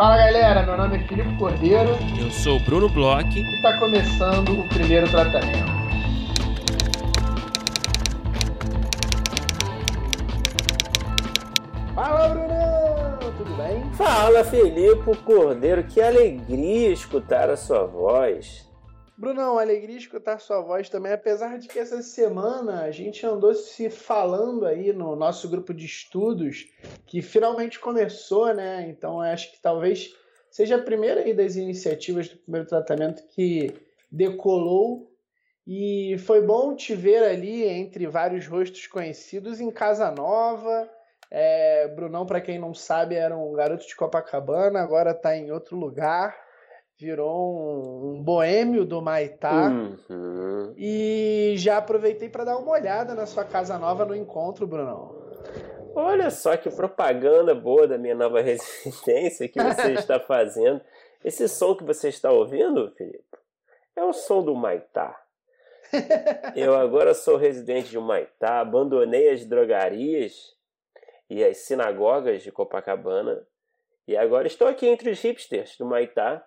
Fala galera, meu nome é Filipe Cordeiro. Eu sou o Bruno Bloch. E está começando o primeiro tratamento. Fala Bruno, tudo bem? Fala Filipe Cordeiro, que alegria escutar a sua voz. Brunão, alegria escutar sua voz também, apesar de que essa semana a gente andou se falando aí no nosso grupo de estudos, que finalmente começou, né? Então acho que talvez seja a primeira aí das iniciativas do primeiro tratamento que decolou. E foi bom te ver ali entre vários rostos conhecidos em Casa Nova. É, Brunão, para quem não sabe, era um garoto de Copacabana, agora está em outro lugar virou um, um boêmio do Maitá. Uhum. E já aproveitei para dar uma olhada na sua casa nova no encontro, Brunão. Olha só que propaganda boa da minha nova residência que você está fazendo. Esse som que você está ouvindo, Felipe, é o som do Maitá. Eu agora sou residente de Maitá, abandonei as drogarias e as sinagogas de Copacabana e agora estou aqui entre os hipsters do Maitá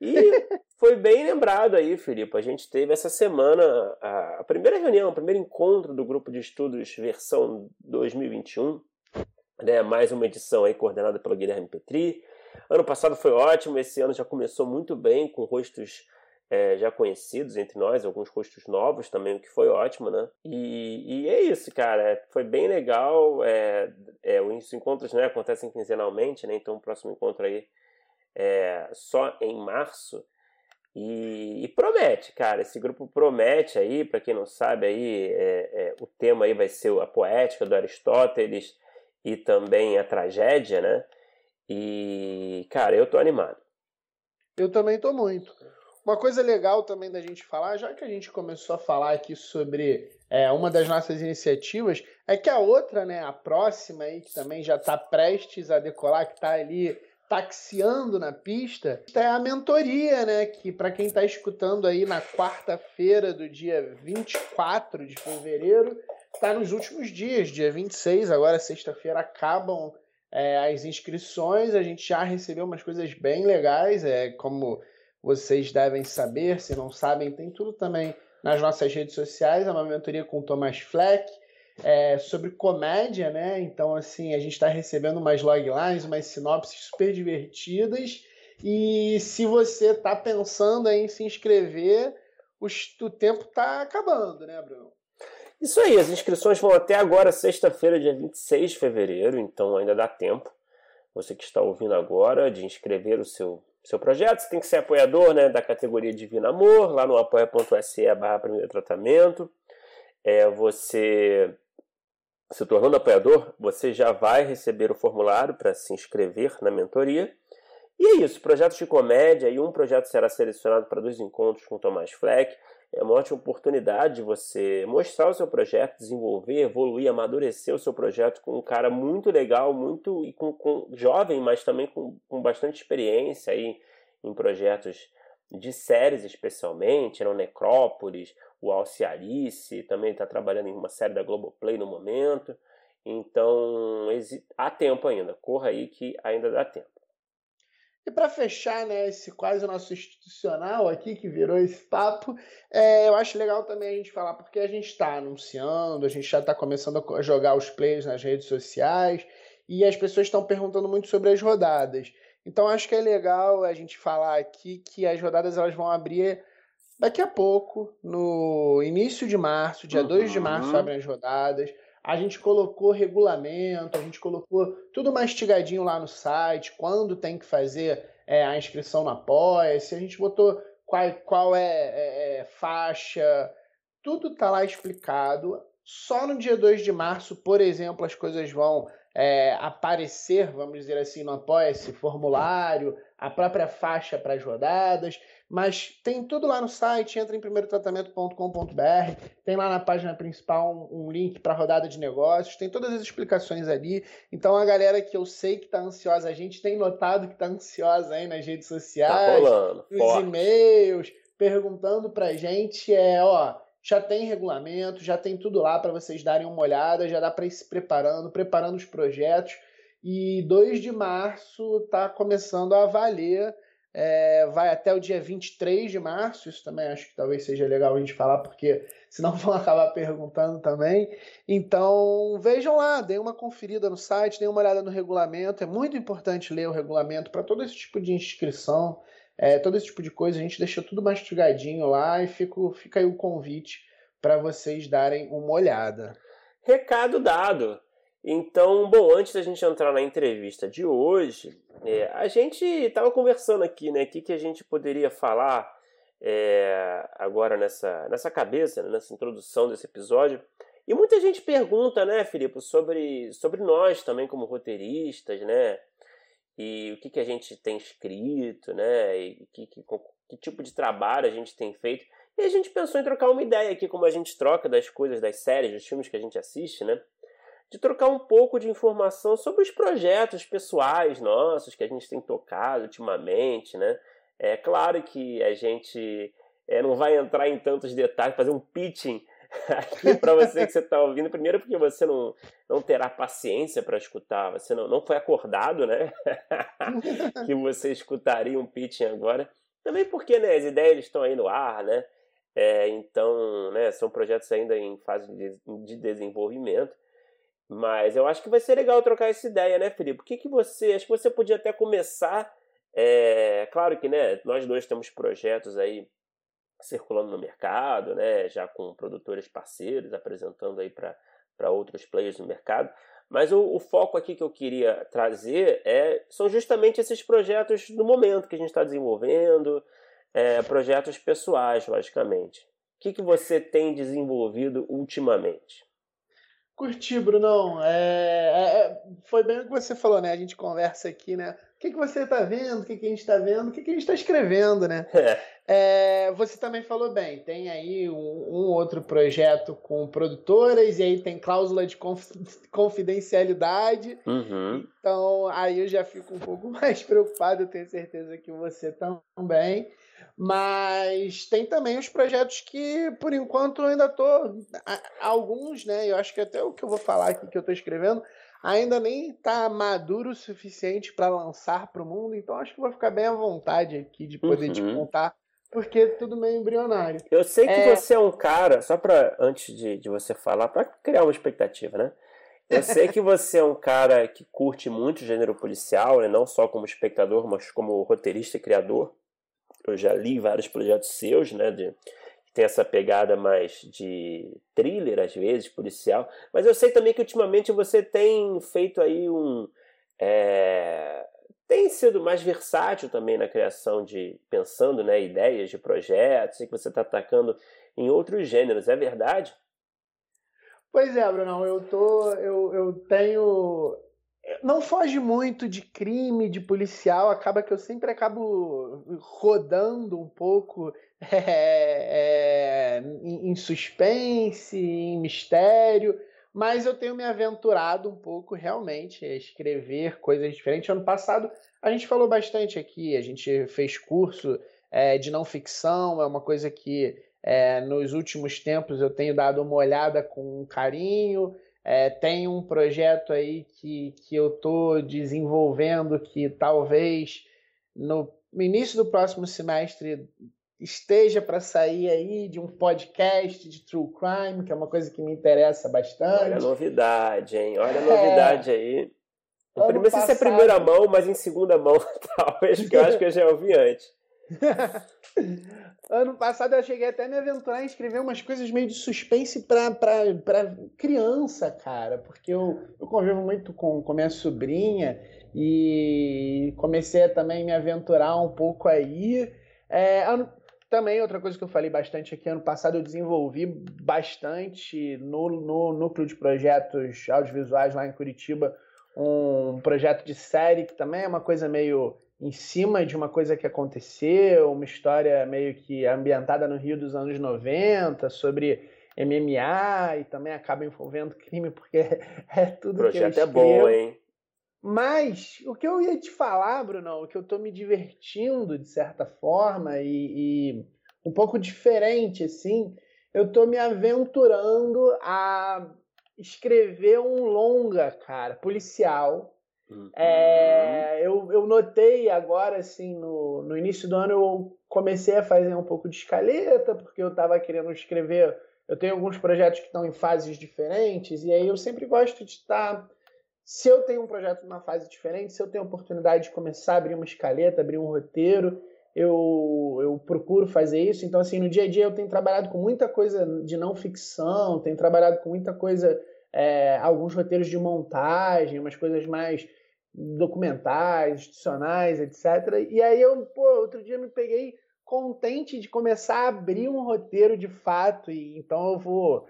e foi bem lembrado aí, Filipe. A gente teve essa semana a, primeira reunião, o primeiro encontro do grupo de estudos versão 2021. Né, mais uma edição aí coordenada pelo Guilherme Petri. Ano passado foi ótimo, esse ano já começou muito bem, com rostos é, já conhecidos entre nós, alguns rostos novos também, o que foi ótimo, né? E, e é isso, cara. Foi bem legal. É, é, os encontros né, acontecem quinzenalmente, né? Então o próximo encontro aí é, só em março. E, e, promete, cara, esse grupo promete aí, para quem não sabe aí, é, é, o tema aí vai ser a poética do Aristóteles e também a tragédia, né? E, cara, eu tô animado. Eu também tô muito. Uma coisa legal também da gente falar, já que a gente começou a falar aqui sobre é, uma das nossas iniciativas, é que a outra, né, a próxima aí, que também já está prestes a decolar, que está ali taxiando na pista, é a mentoria, né? Que para quem está escutando aí na quarta-feira do dia 24 de fevereiro, está nos últimos dias, dia 26, agora sexta-feira acabam é, as inscrições. A gente já recebeu umas coisas bem legais, é como vocês devem saber, se não sabem, tem tudo também nas nossas redes sociais, é uma mentoria com o Thomas Fleck é, sobre comédia, né? Então, assim, a gente está recebendo umas loglines, umas sinopses super divertidas. E se você está pensando em se inscrever, o, tempo está acabando, né, Bruno? Isso aí, as inscrições vão até agora, sexta-feira, dia 26 de fevereiro, então ainda dá tempo. Você que está ouvindo agora, de inscrever o seu, seu projeto. Você tem que ser apoiador né, da categoria Divino Amor, lá no apoia.se barra primeiro tratamento. É, você se tornando apoiador, você já vai receber o formulário para se inscrever na mentoria. E é isso, projetos de comédia e um projeto será selecionado para dois encontros com Tomás Fleck. É uma ótima oportunidade de você mostrar o seu projeto, desenvolver, evoluir, amadurecer o seu projeto com um cara muito legal, muito e com, com jovem, mas também com, com bastante experiência aí em projetos de séries especialmente, eram Necrópolis, o Alciarice, também está trabalhando em uma série da Globoplay no momento. Então, há tempo ainda, corra aí que ainda dá tempo. E para fechar, né, esse quase nosso institucional aqui, que virou esse papo, é, eu acho legal também a gente falar, porque a gente está anunciando, a gente já está começando a jogar os plays nas redes sociais, e as pessoas estão perguntando muito sobre as rodadas. Então acho que é legal a gente falar aqui que as rodadas elas vão abrir daqui a pouco, no início de março, dia uhum. 2 de março abrem as rodadas. A gente colocou regulamento, a gente colocou tudo mastigadinho lá no site, quando tem que fazer é, a inscrição na Apoia-se, a gente botou qual, qual é, é, é faixa, tudo tá lá explicado. Só no dia 2 de março, por exemplo, as coisas vão é, aparecer, vamos dizer assim, no Apoia-se, formulário, a própria faixa para as rodadas, mas tem tudo lá no site, entra em primeirotratamento.com.br, tem lá na página principal um, um link para a rodada de negócios, tem todas as explicações ali. Então a galera que eu sei que está ansiosa, a gente tem notado que está ansiosa aí nas redes sociais, tá rolando, nos e-mails, perguntando para a gente, é, ó, já tem regulamento, já tem tudo lá para vocês darem uma olhada, já dá para ir se preparando, preparando os projetos. e 2 de março está começando a valer. É, vai até o dia 23 de março. Isso também acho que talvez seja legal a gente falar, porque senão vão acabar perguntando também. Então vejam lá, deem uma conferida no site, deem uma olhada no regulamento. É muito importante ler o regulamento para todo esse tipo de inscrição, é, todo esse tipo de coisa. A gente deixa tudo mastigadinho lá e fico, fica aí o convite para vocês darem uma olhada. Recado dado. Então, bom, antes da gente entrar na entrevista de hoje, é, a gente estava conversando aqui, né? O que, que a gente poderia falar é, agora nessa, nessa cabeça, né, nessa introdução desse episódio. E muita gente pergunta, né, Filipe, sobre, sobre nós também como roteiristas, né? E o que, que a gente tem escrito, né? E que, que, que tipo de trabalho a gente tem feito. E a gente pensou em trocar uma ideia aqui, como a gente troca das coisas, das séries, dos filmes que a gente assiste, né? De trocar um pouco de informação sobre os projetos pessoais nossos que a gente tem tocado ultimamente, né? É claro que a gente é, não vai entrar em tantos detalhes, fazer um pitching aqui para você que você está ouvindo. Primeiro, porque você não, não terá paciência para escutar, você não, não foi acordado, né? que você escutaria um pitching agora. Também porque né, as ideias estão aí no ar, né? É, então, né, são projetos ainda em fase de, de, desenvolvimento. Mas eu acho que vai ser legal trocar essa ideia, né, Felipe? O que, que você. Acho que você podia até começar. É, claro que né, nós dois temos projetos aí circulando no mercado, né, já com produtores parceiros, apresentando aí para outros players no mercado. Mas o, o, foco aqui que eu queria trazer é, são justamente esses projetos do momento que a gente está desenvolvendo, é, projetos pessoais, logicamente. O que, que você tem desenvolvido ultimamente? Curti, Brunão. É, é, é, foi bem o que você falou, né? A gente conversa aqui, né? O que, que você está vendo, o que, que a gente está vendo, o que, que a gente está escrevendo, né? É. é. você também falou bem, tem aí um, um, outro projeto com produtoras, e aí tem cláusula de confidencialidade. Uhum. Então aí eu já fico um pouco mais preocupado, eu tenho certeza que você também. Mas tem também os projetos que, por enquanto, eu ainda estou. Alguns, né? Eu acho que até o que eu vou falar aqui que eu estou escrevendo ainda nem está maduro o suficiente para lançar para o mundo, então acho que vou ficar bem à vontade aqui de poder uhum. te contar, porque é tudo meio embrionário. Eu sei que é... você é um cara, só para antes de, de você falar, para criar uma expectativa, né? Eu sei que você é um cara que curte muito o gênero policial, né? não só como espectador, mas como roteirista e criador eu já li vários projetos seus, né, de, tem essa pegada mais de thriller às vezes, policial, mas eu sei também que ultimamente você tem feito aí um é, tem sido mais versátil também na criação de pensando, né, ideias de projetos, e que você está atacando em outros gêneros, é verdade? Pois é, Bruno, eu tô eu, eu tenho não foge muito de crime, de policial, acaba que eu sempre acabo rodando um pouco é, é, em suspense, em mistério, mas eu tenho me aventurado um pouco realmente a escrever coisas diferentes. Ano passado a gente falou bastante aqui, a gente fez curso é, de não ficção, é uma coisa que é, nos últimos tempos eu tenho dado uma olhada com carinho. É, tem um projeto aí que, que eu estou desenvolvendo que talvez no, início do próximo semestre esteja para sair aí de um podcast de true crime, que é uma coisa que me interessa bastante. Olha a novidade, hein? Olha a novidade é. aí. Não primeiro passado... se é primeira mão, mas em segunda mão, talvez, porque eu acho que eu já ouvi antes. Ano passado eu cheguei até a me aventurar em escrever umas coisas meio de suspense pra, pra, pra criança, cara. Porque eu, eu convivo muito com, com minha sobrinha e comecei a também me aventurar um pouco aí. É, ano, também outra coisa que eu falei bastante aqui, ano passado eu desenvolvi bastante no, no núcleo de projetos audiovisuais lá em Curitiba um projeto de série que também é uma coisa meio em cima de uma coisa que aconteceu, uma história meio que ambientada no Rio dos anos 90, sobre MMA e também acaba envolvendo crime, porque é tudo o projeto que eu é bom, hein? Mas o que eu ia te falar, Bruno, o que eu tô me divertindo de certa forma e, e um pouco diferente, assim, eu tô me aventurando a escrever um longa, cara, policial, Uhum. É, eu, eu notei agora, assim, no, no início do ano, eu comecei a fazer um pouco de escaleta, porque eu estava querendo escrever. Eu tenho alguns projetos que estão em fases diferentes, e aí eu sempre gosto de estar. Se eu tenho um projeto numa fase diferente, se eu tenho a oportunidade de começar a abrir uma escaleta, abrir um roteiro, eu, eu procuro fazer isso. Então, assim, no dia a dia eu tenho trabalhado com muita coisa de não ficção, tenho trabalhado com muita coisa, é, alguns roteiros de montagem, umas coisas mais documentais, institucionais, etc. E aí eu, pô, outro dia me peguei contente de começar a abrir um roteiro de fato, e então eu vou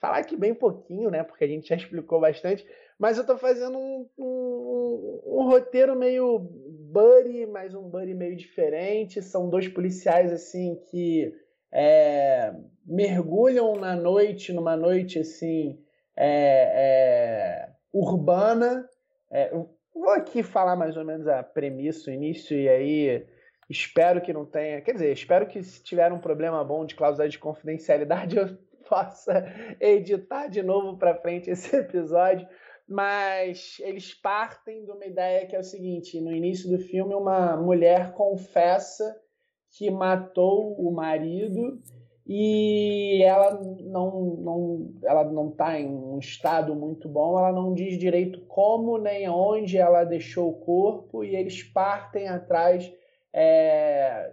falar aqui bem pouquinho, né, porque a gente já explicou bastante, mas eu tô fazendo um, um, um roteiro meio buddy, mas um buddy meio diferente, são dois policiais, assim, que é, mergulham na noite, numa noite, assim, é, é, urbana, é, Vou aqui falar mais ou menos a premissa, o início, e aí espero que não tenha. Quer dizer, espero que se tiver um problema bom de cláusula de confidencialidade, eu possa editar de novo para frente esse episódio. Mas eles partem de uma ideia que é o seguinte: no início do filme, uma mulher confessa que matou o marido e ela não não ela não está em um estado muito bom ela não diz direito como nem onde ela deixou o corpo e eles partem atrás é,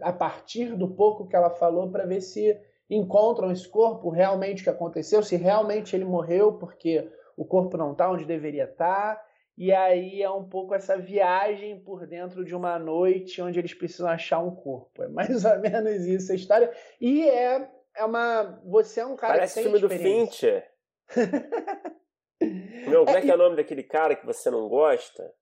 a partir do pouco que ela falou para ver se encontram esse corpo realmente que aconteceu se realmente ele morreu porque o corpo não está onde deveria estar tá, e aí é um pouco essa viagem por dentro de uma noite onde eles precisam achar um corpo. É mais ou menos isso a história. E é, é uma. Você é um cara Parece que tem filme do Fincher. Meu, como é, é que é o nome daquele cara que você não gosta?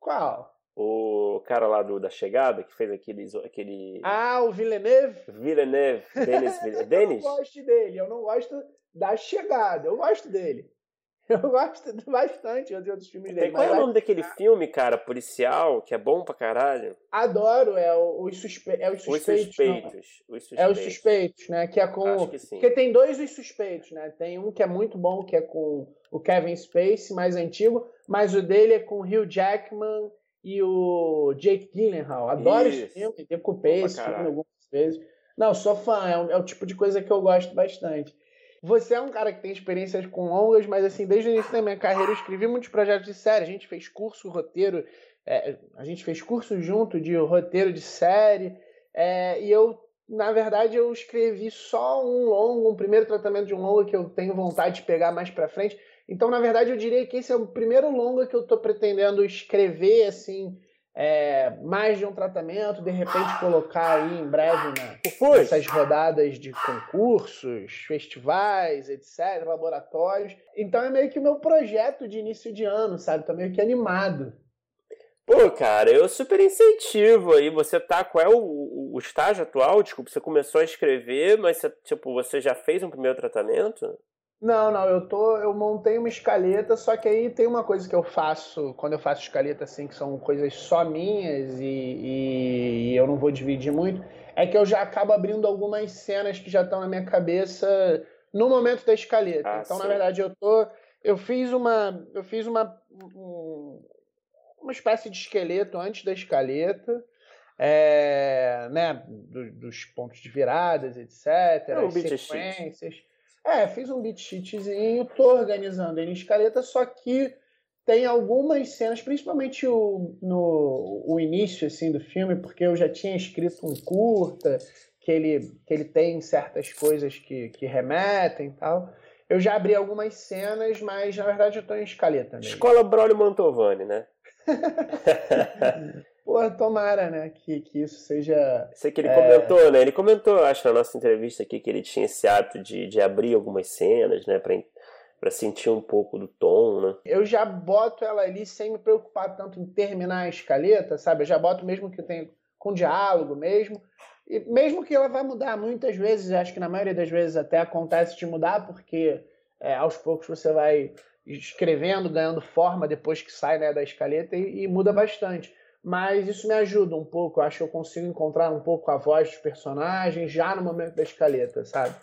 Qual? O cara lá do, da chegada que fez aquele, aquele. Ah, o Villeneuve? Villeneuve. Denis Villeneuve. eu não gosto dele, eu não gosto da chegada, eu gosto dele. Eu gosto bastante de outros filmes dele. Qual é o nome daquele filme, cara, policial, que é bom pra caralho? Adoro, é o, os, suspe... é os Suspeitos. Os suspeitos. Os suspeitos. É os Suspeitos, né? Que é com... Acho que sim. Porque tem dois Os Suspeitos, né? Tem um que é muito bom, que é com o Kevin Spacey, mais antigo, mas o dele é com o Hugh Jackman e o Jake Gyllenhaal. Adoro Isso. esse filme, decupei esse filme algumas vezes. Não, sou fã, é, um, é o tipo de coisa que eu gosto bastante. Você é um cara que tem experiências com longas, mas assim, desde o início da minha carreira eu escrevi muitos projetos de série. A gente fez curso, roteiro, é, a gente fez curso junto de roteiro de série. É, e eu, na verdade, eu escrevi só um longo, um primeiro tratamento de um longo que eu tenho vontade de pegar mais para frente. Então, na verdade, eu diria que esse é o primeiro longo que eu estou pretendendo escrever, assim, é, mais de um tratamento, de repente colocar aí em breve na, essas rodadas de concursos, festivais, etc., laboratórios. Então é meio que o meu projeto de início de ano, sabe? Tô meio que animado. Pô, cara, eu super incentivo aí. Você tá. Qual é o, o estágio atual? Desculpa, você começou a escrever, mas você, tipo, você já fez um primeiro tratamento? Não, não, eu tô, eu montei uma escaleta, só que aí tem uma coisa que eu faço, quando eu faço escaleta assim, que são coisas só minhas e, e, e eu não vou dividir muito, é que eu já acabo abrindo algumas cenas que já estão na minha cabeça no momento da escaleta. Ah, então, sim. na verdade, eu tô, eu fiz uma, eu fiz uma, um, uma espécie de esqueleto antes da escaleta, é, né, do, dos pontos de viradas, etc, é um as sequências. É, fiz um beat sheetzinho, tô organizando ele em escaleta, só que tem algumas cenas, principalmente o, no o início assim do filme, porque eu já tinha escrito um curta, que ele, que ele tem certas coisas que, que remetem e tal. Eu já abri algumas cenas, mas na verdade eu tô em escaleta mesmo. Escola Braulio Mantovani, né? Pô, tomara, né, que, que isso seja. Sei que ele é... comentou, né? Ele comentou, acho, na nossa entrevista aqui, que ele tinha esse hábito de, de abrir algumas cenas, né, pra, pra sentir um pouco do tom, né? Eu já boto ela ali sem me preocupar tanto em terminar a escaleta, sabe? Eu já boto mesmo que tenha com diálogo mesmo. E mesmo que ela vai mudar muitas vezes, acho que na maioria das vezes até acontece de mudar, porque é, aos poucos você vai escrevendo, ganhando forma depois que sai né, da escaleta e, e muda bastante mas isso me ajuda um pouco. Eu acho que eu consigo encontrar um pouco a voz dos personagens já no momento da escaleta, sabe?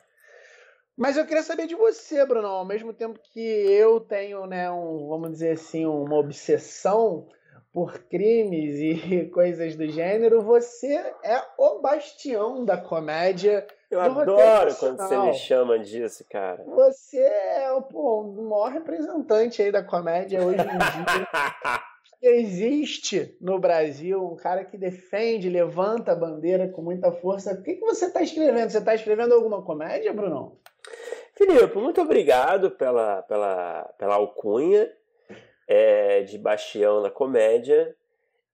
Mas eu queria saber de você, Bruno. Ao mesmo tempo que eu tenho, né, um, vamos dizer assim, uma obsessão por crimes e coisas do gênero, você é o bastião da comédia. Eu adoro quando você me chama disso, cara. Você é pô, o maior representante aí da comédia hoje em dia. existe no Brasil um cara que defende, levanta a bandeira com muita força. O que, que você está escrevendo? Você está escrevendo alguma comédia, Bruno? Filipe, muito obrigado pela, pela, pela alcunha é, de Bastião na comédia.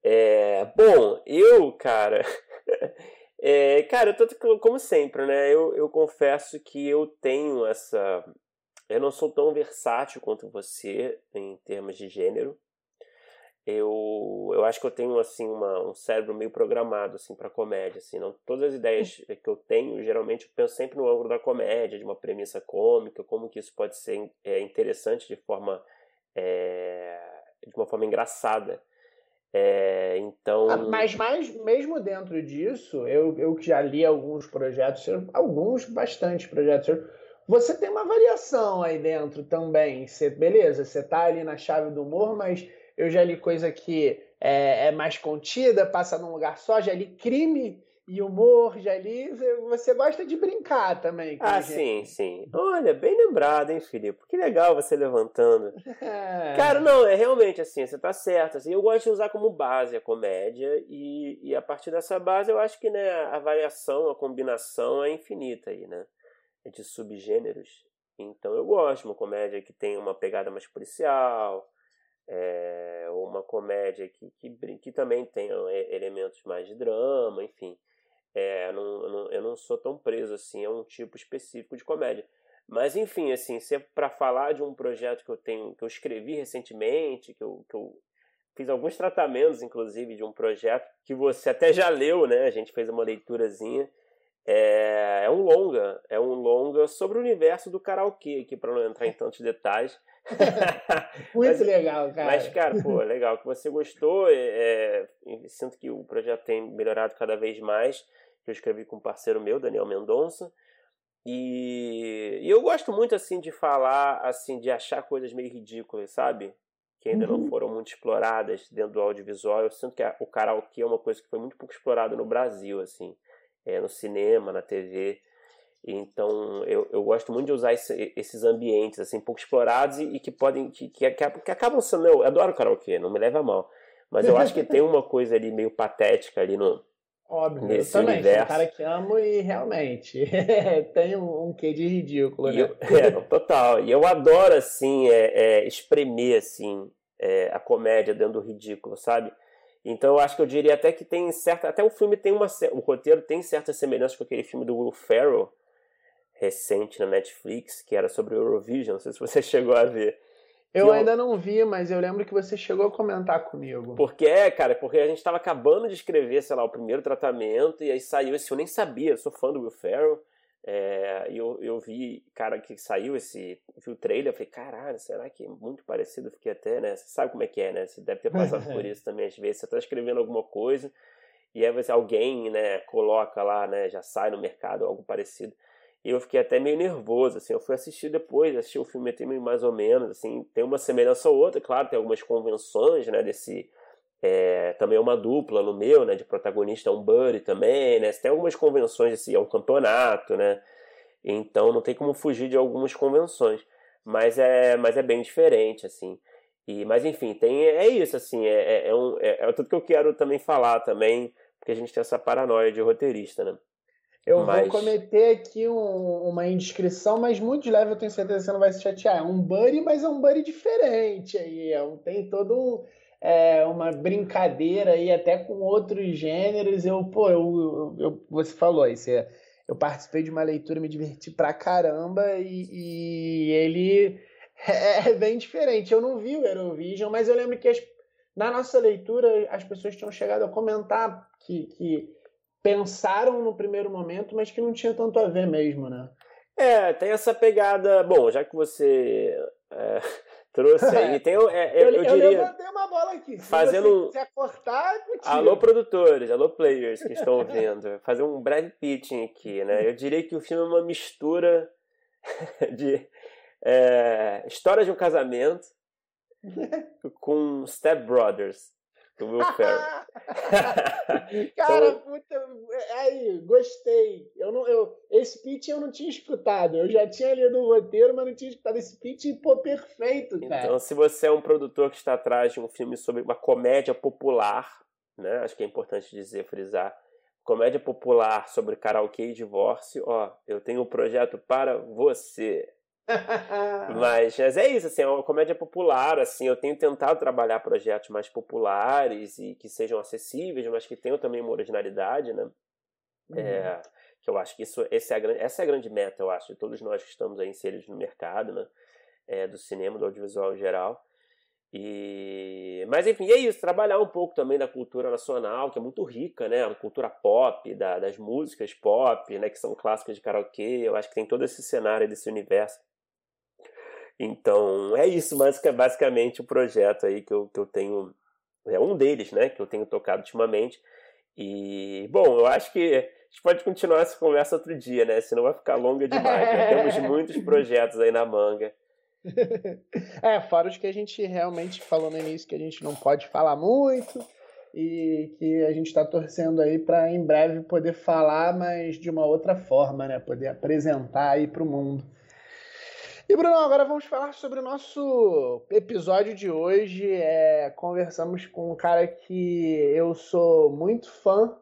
É, bom, eu, cara. é, cara, tô como sempre, né? Eu, eu confesso que eu tenho essa. Eu não sou tão versátil quanto você em termos de gênero. Eu, eu acho que eu tenho assim uma, um cérebro meio programado assim para comédia assim não todas as ideias que eu tenho geralmente eu penso sempre no ângulo da comédia de uma premissa cômica como que isso pode ser é, interessante de forma é, de uma forma engraçada. É, então. Ah, mas, mas mesmo dentro disso, eu, eu que já li alguns projetos, alguns, bastante projetos, você tem uma variação aí dentro também. Você, beleza, você tá ali na chave do humor, mas eu já li coisa que é, é mais contida, passa num lugar só, já li crime e humor, já ali, você gosta de brincar também. ah, sim, sim. Olha, bem lembrado, hein, Filipe? Que legal você levantando. É. Cara, não, é realmente assim, você tá certo. Assim, eu gosto de usar como base a comédia e, e a partir dessa base eu acho que né, a variação, a combinação é infinita aí, né? De subgêneros. Então eu gosto de uma comédia que tem uma pegada mais policial, é, uma comédia que, que, que também tenha elementos mais de drama, enfim. É, eu, não, não, eu não sou tão preso assim a um tipo específico de comédia. Mas enfim, assim, se é para falar de um projeto que eu tenho, que eu escrevi recentemente, que eu, que eu fiz alguns tratamentos, inclusive, de um projeto que você até já leu, né? A gente fez uma leiturazinha. É, é um longa, é um longa sobre o universo do karaokê, aqui para não entrar em tantos detalhes. Muito mas, legal, cara. Mas, cara, pô, legal que você gostou. É, é sinto que o projeto tem melhorado cada vez mais eu escrevi com um parceiro meu, Daniel Mendonça. E, e, eu gosto muito assim de falar, assim, de achar coisas meio ridículas, sabe? Que ainda uhum. não foram muito exploradas dentro do audiovisual. Eu sinto que a, o karaokê é uma coisa que foi muito pouco explorada no Brasil, assim, é, no cinema, na TV. Então eu, eu gosto muito de usar esse, esses ambientes assim pouco explorados e, e que podem que, que, que, acabam sendo eu adoro karaokê, não me leva a mal, mas eu acho que tem uma coisa ali meio patética ali no Óbvio, Nesse eu também universo. sou um cara que amo e realmente tem um, um quê de ridículo, né? Eu, é, total. E eu adoro, assim, é, é, espremer, assim, é, a comédia dentro do ridículo, sabe? Então eu acho que eu diria até que tem certa... Até o filme tem uma... O roteiro tem certa semelhança com aquele filme do Will Ferrell, recente na Netflix, que era sobre o Eurovision, não sei se você chegou a ver. Eu ainda não vi, mas eu lembro que você chegou a comentar comigo. Porque é, cara, porque a gente estava acabando de escrever, sei lá, o primeiro tratamento, e aí saiu esse, eu nem sabia, eu sou fã do Will Ferrell, é, e eu, eu vi, cara, que saiu esse, vi o trailer, eu falei, caralho, será que é muito parecido? Fiquei até, né, você sabe como é que é, né, você deve ter passado por isso também, às vezes você tá escrevendo alguma coisa, e aí você, alguém, né, coloca lá, né, já sai no mercado, algo parecido. E eu fiquei até meio nervoso, assim, eu fui assistir depois, assisti o filme até mais ou menos, assim, tem uma semelhança ou outra, claro, tem algumas convenções, né, desse, é, também é uma dupla no meu, né, de protagonista é um buddy também, né, tem algumas convenções, assim, é um campeonato, né, então não tem como fugir de algumas convenções, mas é, mas é bem diferente, assim, e, mas enfim, tem, é isso, assim, é, é, é um, é, é tudo que eu quero também falar também, porque a gente tem essa paranoia de roteirista, né. Eu mas... vou cometer aqui um, uma indiscrição, mas muito leve, eu tenho certeza que você não vai se chatear. É um buddy, mas é um buddy diferente aí. É um, tem todo um, é, uma brincadeira aí, até com outros gêneros. Eu, pô, eu, eu, eu você falou aí, você, eu participei de uma leitura, me diverti pra caramba e, e ele é, é bem diferente. Eu não vi o Eurovision, mas eu lembro que as, na nossa leitura as pessoas tinham chegado a comentar que, que pensaram no primeiro momento, mas que não tinha tanto a ver mesmo, né? É, tem essa pegada. Bom, já que você é, trouxe aí, tem. É, eu, eu, eu, diria. Eu levantei uma bola aqui. Se fazendo você cortar, é Alô, produtores, alô, players que estão ouvindo. Fazer um breve pitching aqui, né? Eu diria que o filme é uma mistura de é, História de um Casamento com Step Brothers, do Will Ferrell. Cara, então... puta, aí, gostei. Eu não, eu, esse pitch eu não tinha escutado. Eu já tinha lido o roteiro, mas não tinha escutado esse pitch pô, perfeito, cara. Então, se você é um produtor que está atrás de um filme sobre uma comédia popular, né? Acho que é importante dizer, frisar. Comédia popular sobre karaokê e divórcio, ó, eu tenho um projeto para você. mas, mas é isso, assim, é uma comédia popular, assim, eu tenho tentado trabalhar projetos mais populares e que sejam acessíveis, mas que tenham também uma originalidade, né? Uhum. É, que eu acho que isso, esse é a, essa é a grande meta, eu acho, de todos nós que estamos aí inseridos no mercado, né? É, do cinema, do audiovisual em geral. E... Mas enfim, é isso, trabalhar um pouco também da cultura nacional, que é muito rica, né? A cultura pop, da, das músicas pop, né? Que são clássicas de karaokê. Eu acho que tem todo esse cenário, desse universo então, é isso basicamente o projeto aí que eu, que eu tenho. É um deles, né? Que eu tenho tocado ultimamente. E, bom, eu acho que a gente pode continuar essa conversa outro dia, né? Senão vai ficar longa demais. Né? Temos muitos projetos aí na manga. É, fora os que a gente realmente falou no início que a gente não pode falar muito e que a gente está torcendo aí para em breve poder falar, mas de uma outra forma, né? Poder apresentar aí para o mundo. E Bruno, agora vamos falar sobre o nosso episódio de hoje. É, conversamos com um cara que eu sou muito fã,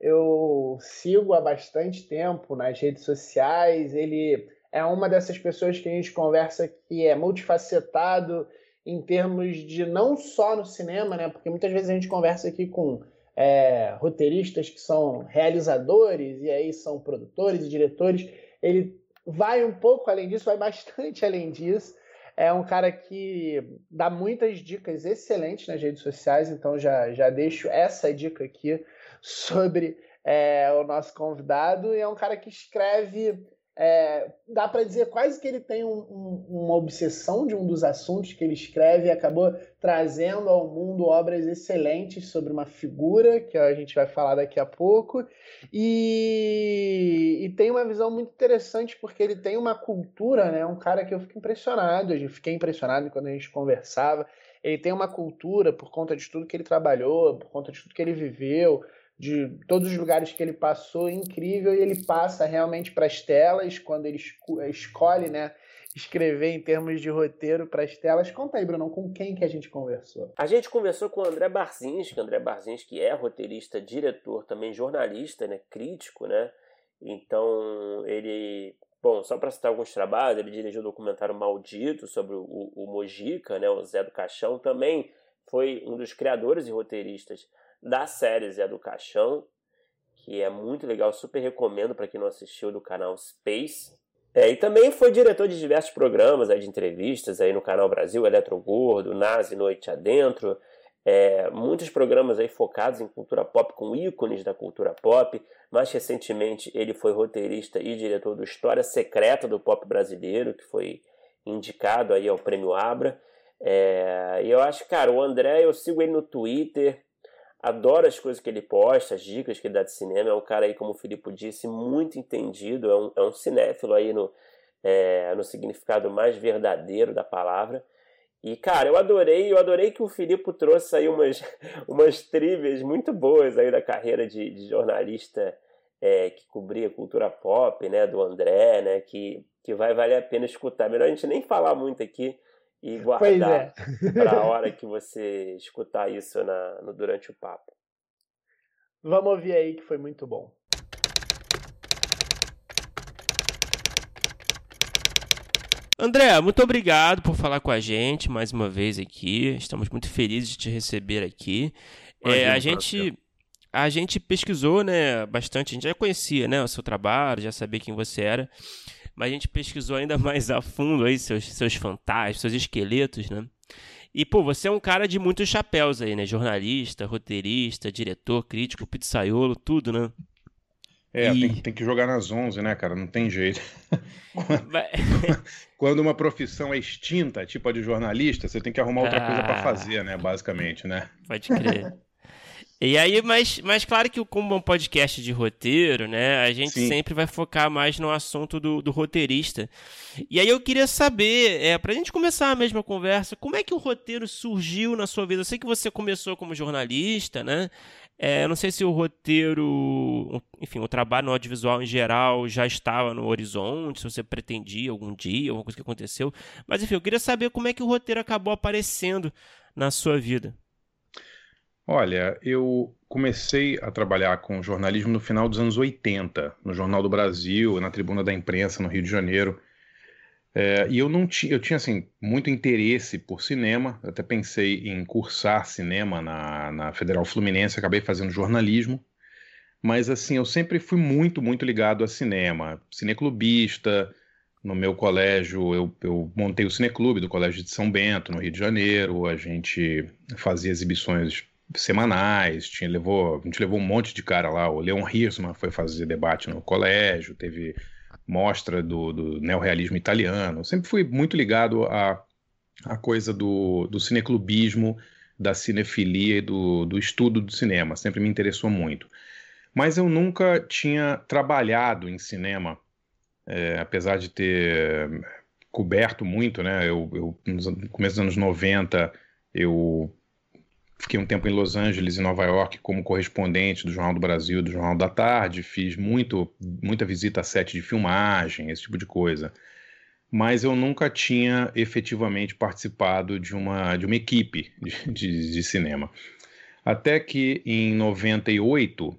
eu sigo há bastante tempo nas redes sociais. Ele é uma dessas pessoas que a gente conversa que é multifacetado em termos de não só no cinema, né? Porque muitas vezes a gente conversa aqui com é, roteiristas que são realizadores e aí são produtores e diretores. Ele vai um pouco além disso, vai bastante além disso. É um cara que dá muitas dicas excelentes nas redes sociais, então já, já deixo essa dica aqui sobre é, o nosso convidado. E é um cara que escreve é, dá para dizer quase que ele tem um, um, uma obsessão de um dos assuntos que ele escreve e acabou trazendo ao mundo obras excelentes sobre uma figura que a gente vai falar daqui a pouco e, e tem uma visão muito interessante porque ele tem uma cultura, né? Um cara que eu fico impressionado, eu fiquei impressionado quando a gente conversava. Ele tem uma cultura por conta de tudo que ele trabalhou, por conta de tudo que ele viveu, de todos os lugares que ele passou, incrível, e ele passa realmente para as telas, quando ele escolhe né, escrever em termos de roteiro para as telas. Conta aí, Bruno, com quem que a gente conversou? A gente conversou com o André Barzinski, André Barzinski é roteirista, diretor, também jornalista, né, crítico, né? Então, ele Bom, só para citar alguns trabalhos, ele dirigiu o documentário Maldito sobre o, o Mojica, né, o Zé do Caixão, também foi um dos criadores e roteiristas da série Zé do Caixão, que é muito legal, super recomendo para quem não assistiu do canal Space. É, e também foi diretor de diversos programas aí, de entrevistas aí no canal Brasil, Eletro Gordo, Nazi Noite Adentro, é, muitos programas aí focados em cultura pop com ícones da cultura pop. Mais recentemente ele foi roteirista e diretor do História Secreta do Pop Brasileiro, que foi indicado aí ao Prêmio Abra. É, e eu acho, cara, o André, eu sigo ele no Twitter, adoro as coisas que ele posta, as dicas que ele dá de cinema. É um cara aí, como o Filipe disse, muito entendido, é um, é um cinéfilo aí no, é, no significado mais verdadeiro da palavra. E, cara, eu adorei, eu adorei que o Filipe trouxe aí umas, umas trivias muito boas aí da carreira de, de jornalista é, que cobria cultura pop, né, do André, né, que, que vai valer a pena escutar. Melhor a gente nem falar muito aqui, e guardar é. para a hora que você escutar isso na, no, durante o papo. Vamos ouvir aí que foi muito bom. André, muito obrigado por falar com a gente mais uma vez aqui. Estamos muito felizes de te receber aqui. É, a gente a gente pesquisou, né, bastante. A gente já conhecia, né, o seu trabalho, já sabia quem você era mas a gente pesquisou ainda mais a fundo aí seus, seus fantasmas, seus esqueletos, né? E, pô, você é um cara de muitos chapéus aí, né? Jornalista, roteirista, diretor, crítico, pizzaiolo, tudo, né? É, e... tem, tem, que jogar nas 11, né, cara? Não tem jeito. Quando uma profissão é extinta, tipo a de jornalista, você tem que arrumar outra ah... coisa para fazer, né? Basicamente, né? Pode crer. E aí, mas, mas claro que como um podcast de roteiro, né, a gente Sim. sempre vai focar mais no assunto do, do roteirista. E aí eu queria saber, é, pra gente começar a mesma conversa, como é que o roteiro surgiu na sua vida? Eu sei que você começou como jornalista, né? É, não sei se o roteiro, enfim, o trabalho no audiovisual em geral já estava no horizonte, se você pretendia algum dia, alguma coisa que aconteceu. Mas enfim, eu queria saber como é que o roteiro acabou aparecendo na sua vida. Olha, eu comecei a trabalhar com jornalismo no final dos anos 80, no Jornal do Brasil, na Tribuna da Imprensa, no Rio de Janeiro. É, e eu não tinha, eu tinha assim muito interesse por cinema. até pensei em cursar cinema na, na Federal Fluminense, acabei fazendo jornalismo. Mas assim, eu sempre fui muito, muito ligado a cinema, cineclubista. No meu colégio, eu, eu montei o cineclube do Colégio de São Bento, no Rio de Janeiro. A gente fazia exibições semanais, tinha, levou, a gente levou um monte de cara lá. O Leon Hirschman foi fazer debate no colégio, teve mostra do, do neorrealismo italiano. Sempre fui muito ligado à, à coisa do, do cineclubismo, da cinefilia e do, do estudo do cinema. Sempre me interessou muito. Mas eu nunca tinha trabalhado em cinema, é, apesar de ter coberto muito, né? Eu, eu, no começo dos anos 90, eu Fiquei um tempo em Los Angeles e Nova York como correspondente do Jornal do Brasil, do Jornal da Tarde. Fiz muito, muita visita a sete de filmagem, esse tipo de coisa. Mas eu nunca tinha efetivamente participado de uma, de uma equipe de, de, de cinema. Até que em 98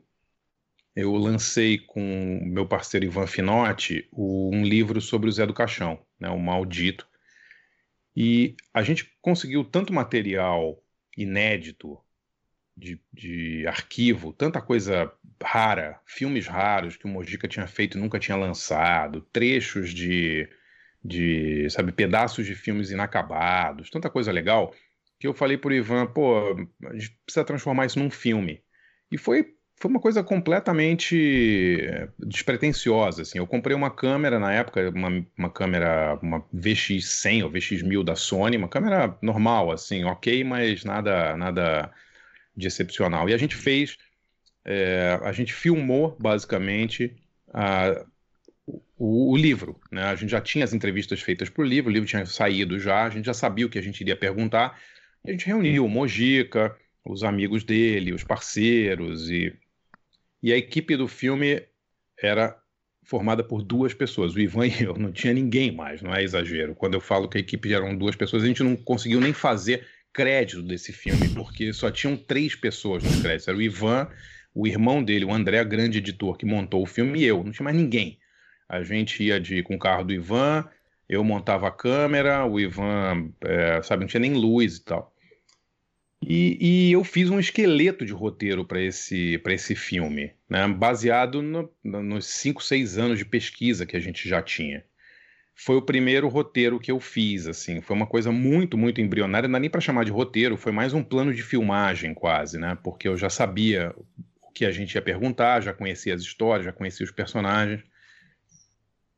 eu lancei com meu parceiro Ivan Finotti um livro sobre o Zé do Caixão, né, o Maldito. E a gente conseguiu tanto material inédito de, de arquivo, tanta coisa rara, filmes raros que o Mojica tinha feito e nunca tinha lançado, trechos de, de, sabe, pedaços de filmes inacabados, tanta coisa legal, que eu falei pro Ivan, pô, a gente precisa transformar isso num filme. E foi foi uma coisa completamente eh, despretensiosa, assim. Eu comprei uma câmera na época, uma, uma câmera, uma VX100 ou VX1000 da Sony, uma câmera normal, assim, ok, mas nada, nada de excepcional. E a gente fez, é, a gente filmou basicamente a, o, o, livro, né? A gente já tinha as entrevistas feitas por livro, o livro tinha saído já, a gente já sabia o que a gente iria perguntar. A gente reuniu o Mojica, os amigos dele, os parceiros e e a equipe do filme era formada por duas pessoas, o Ivan e eu, não tinha ninguém mais, não é exagero. Quando eu falo que a equipe eram duas pessoas, a gente não conseguiu nem fazer crédito desse filme, porque só tinham três pessoas nos créditos. Era o Ivan, o irmão dele, o André, grande editor, que montou o filme, e eu, não tinha mais ninguém. A gente ia de, com o carro do Ivan, eu montava a câmera, o Ivan, é, sabe, não tinha nem luz e tal. E, e, eu fiz um esqueleto de roteiro para esse, esse filme, né, baseado no, nos 5, 6 anos de pesquisa que a gente já tinha. Foi o primeiro roteiro que eu fiz, assim, foi uma coisa muito, muito embrionária, não dá nem para chamar de roteiro, foi mais um plano de filmagem quase, né, porque eu já sabia o que a gente ia perguntar, já conhecia as histórias, já conhecia os personagens.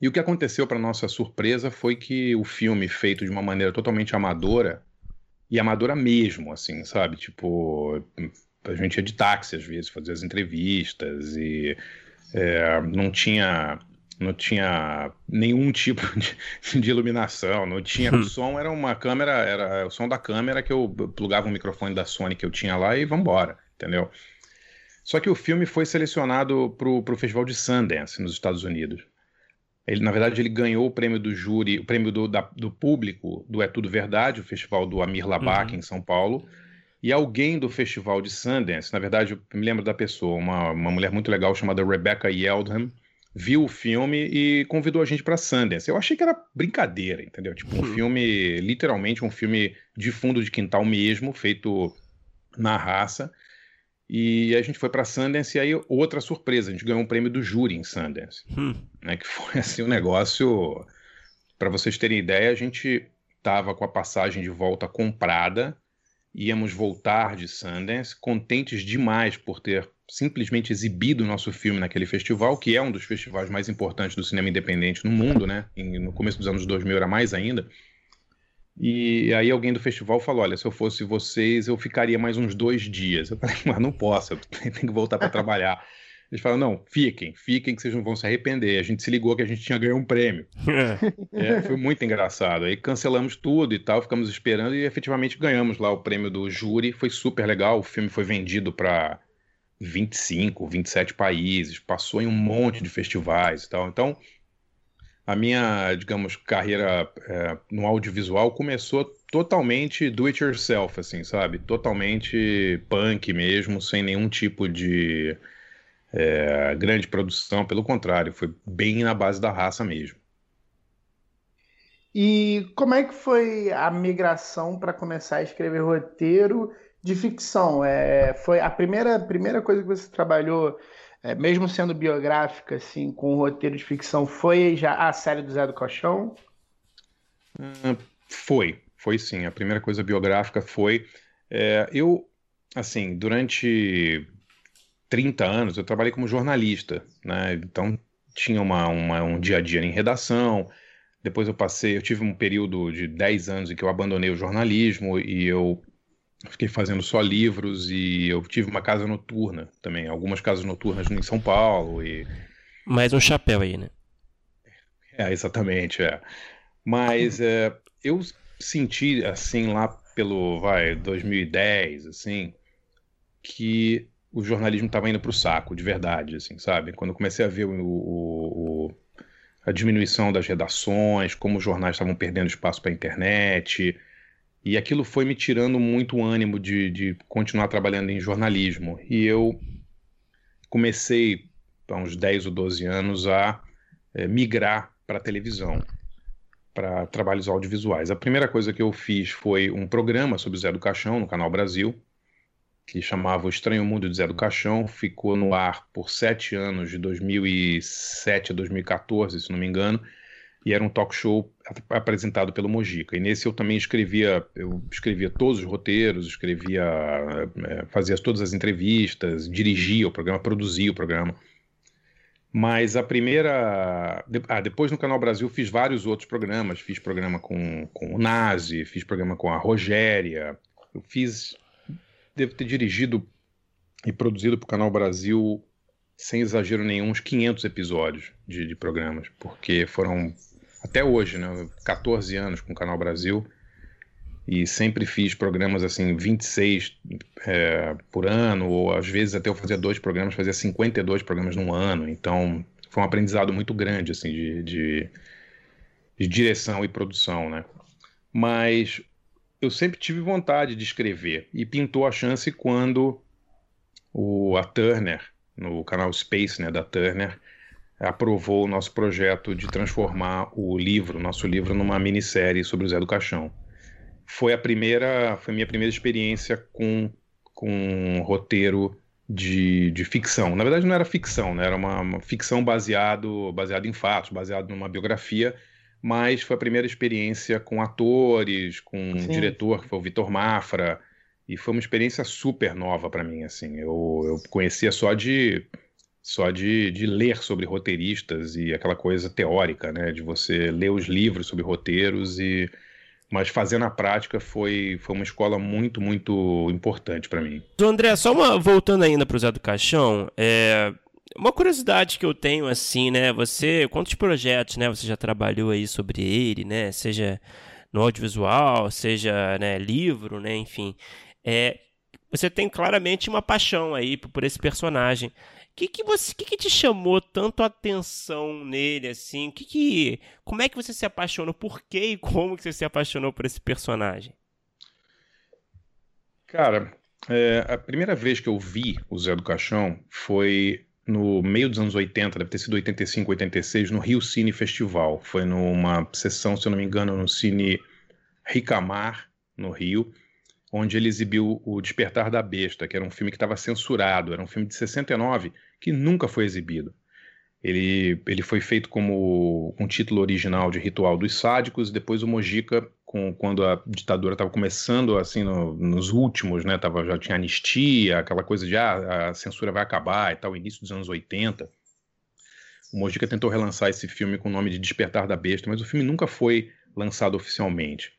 E o que aconteceu, para nossa surpresa, foi que o filme, feito de uma maneira totalmente amadora, e amadora mesmo, assim, sabe? Tipo, a gente ia de táxi às vezes, fazer as entrevistas e é, não tinha não tinha nenhum tipo de, de iluminação, não tinha o som era uma câmera, era o som da câmera que eu plugava o microfone da Sony que eu tinha lá e vambora, entendeu? Só que o filme foi selecionado para o Festival de Sundance nos Estados Unidos. Ele, na verdade, ele ganhou o prêmio do júri, o prêmio do, da, do público do É Tudo Verdade, o festival do Amir Labak, uhum. em São Paulo. E alguém do festival de Sundance, na verdade, eu me lembro da pessoa, uma, uma mulher muito legal chamada Rebecca Yeldham, viu o filme e convidou a gente para Sundance. Eu achei que era brincadeira, entendeu? Tipo, um uhum. filme, literalmente um filme de fundo de quintal mesmo, feito na raça. E a gente foi para Sundance e aí outra surpresa, a gente ganhou um prêmio do júri em Sundance, hum. né, que foi assim um negócio, para vocês terem ideia, a gente tava com a passagem de volta comprada, íamos voltar de Sundance, contentes demais por ter simplesmente exibido o nosso filme naquele festival, que é um dos festivais mais importantes do cinema independente no mundo, né? no começo dos anos 2000 era mais ainda. E aí alguém do festival falou: Olha, se eu fosse vocês, eu ficaria mais uns dois dias. Eu falei: Mas não posso, eu tenho que voltar para trabalhar. Eles falaram: Não, fiquem, fiquem, que vocês não vão se arrepender. A gente se ligou que a gente tinha ganho um prêmio. é, foi muito engraçado. Aí cancelamos tudo e tal, ficamos esperando e efetivamente ganhamos lá o prêmio do júri. Foi super legal. O filme foi vendido para 25, 27 países, passou em um monte de festivais e tal. Então a minha, digamos, carreira é, no audiovisual começou totalmente do it yourself, assim, sabe? Totalmente punk mesmo, sem nenhum tipo de é, grande produção, pelo contrário, foi bem na base da raça mesmo. E como é que foi a migração para começar a escrever roteiro de ficção? É, foi a primeira, primeira coisa que você trabalhou é, mesmo sendo biográfica, assim, com um roteiro de ficção, foi já a série do Zé do Caixão? Uh, foi, foi sim. A primeira coisa biográfica foi. É, eu, assim, durante 30 anos eu trabalhei como jornalista, né? Então tinha uma, uma, um dia a dia em redação. Depois eu passei, eu tive um período de 10 anos em que eu abandonei o jornalismo e eu Fiquei fazendo só livros e eu tive uma casa noturna também, algumas casas noturnas em São Paulo e mais um chapéu aí, né? É, exatamente, é. Mas é, eu senti assim lá pelo vai 2010, assim, que o jornalismo estava indo para o saco, de verdade, assim, sabe? Quando eu comecei a ver o, o, o, a diminuição das redações, como os jornais estavam perdendo espaço para a internet, e aquilo foi me tirando muito ânimo de, de continuar trabalhando em jornalismo. E eu comecei, há uns 10 ou 12 anos, a é, migrar para televisão, para trabalhos audiovisuais. A primeira coisa que eu fiz foi um programa sobre Zé do Caixão, no Canal Brasil, que chamava O Estranho Mundo de Zé do Caixão. Ficou no ar por sete anos, de 2007 a 2014, se não me engano e era um talk show apresentado pelo Mojica. E nesse eu também escrevia, eu escrevia todos os roteiros, escrevia, é, fazia todas as entrevistas, dirigia o programa, produzia o programa. Mas a primeira. Ah, depois no Canal Brasil fiz vários outros programas. Fiz programa com, com o Nazi, fiz programa com a Rogéria. Eu fiz. Devo ter dirigido e produzido para o Canal Brasil, sem exagero nenhum, uns 500 episódios de, de programas, porque foram até hoje, né? 14 anos com o Canal Brasil e sempre fiz programas assim, 26 é, por ano, ou às vezes até eu fazia dois programas, fazia 52 programas num ano, então foi um aprendizado muito grande assim de, de, de direção e produção, né? Mas eu sempre tive vontade de escrever e pintou a chance quando o, a Turner, no canal Space né, da Turner, aprovou o nosso projeto de transformar o livro, nosso livro, numa minissérie sobre o Zé do Caixão. Foi a primeira, foi a minha primeira experiência com, com um roteiro de, de ficção. Na verdade, não era ficção, né? era uma, uma ficção baseado, baseado em fatos, baseado numa biografia, mas foi a primeira experiência com atores, com Sim. um diretor que foi o Vitor Mafra, e foi uma experiência super nova para mim. Assim, eu, eu conhecia só de só de, de ler sobre roteiristas e aquela coisa teórica, né? De você ler os livros sobre roteiros e mas fazer na prática foi, foi uma escola muito, muito importante para mim. André, só uma, voltando ainda para o Zé do Caixão, é, uma curiosidade que eu tenho assim, né? Você, quantos projetos, né? Você já trabalhou aí sobre ele, né? Seja no audiovisual, seja né, livro, né? Enfim, é, você tem claramente uma paixão aí por esse personagem que que você, que que te chamou tanto a atenção nele assim? Que que, como é que você se apaixonou? Por que e como que você se apaixonou por esse personagem? Cara, é, a primeira vez que eu vi o Zé do Caixão foi no meio dos anos 80, deve ter sido 85, 86, no Rio Cine Festival. Foi numa sessão, se eu não me engano, no Cine Ricamar, no Rio onde ele exibiu O Despertar da Besta, que era um filme que estava censurado, era um filme de 69 que nunca foi exibido. Ele, ele foi feito como um título original de Ritual dos Sádicos, depois o Mojica, com, quando a ditadura estava começando, assim, no, nos últimos, né, tava, já tinha anistia, aquela coisa de ah, a censura vai acabar e tal, início dos anos 80. O Mojica tentou relançar esse filme com o nome de Despertar da Besta, mas o filme nunca foi lançado oficialmente.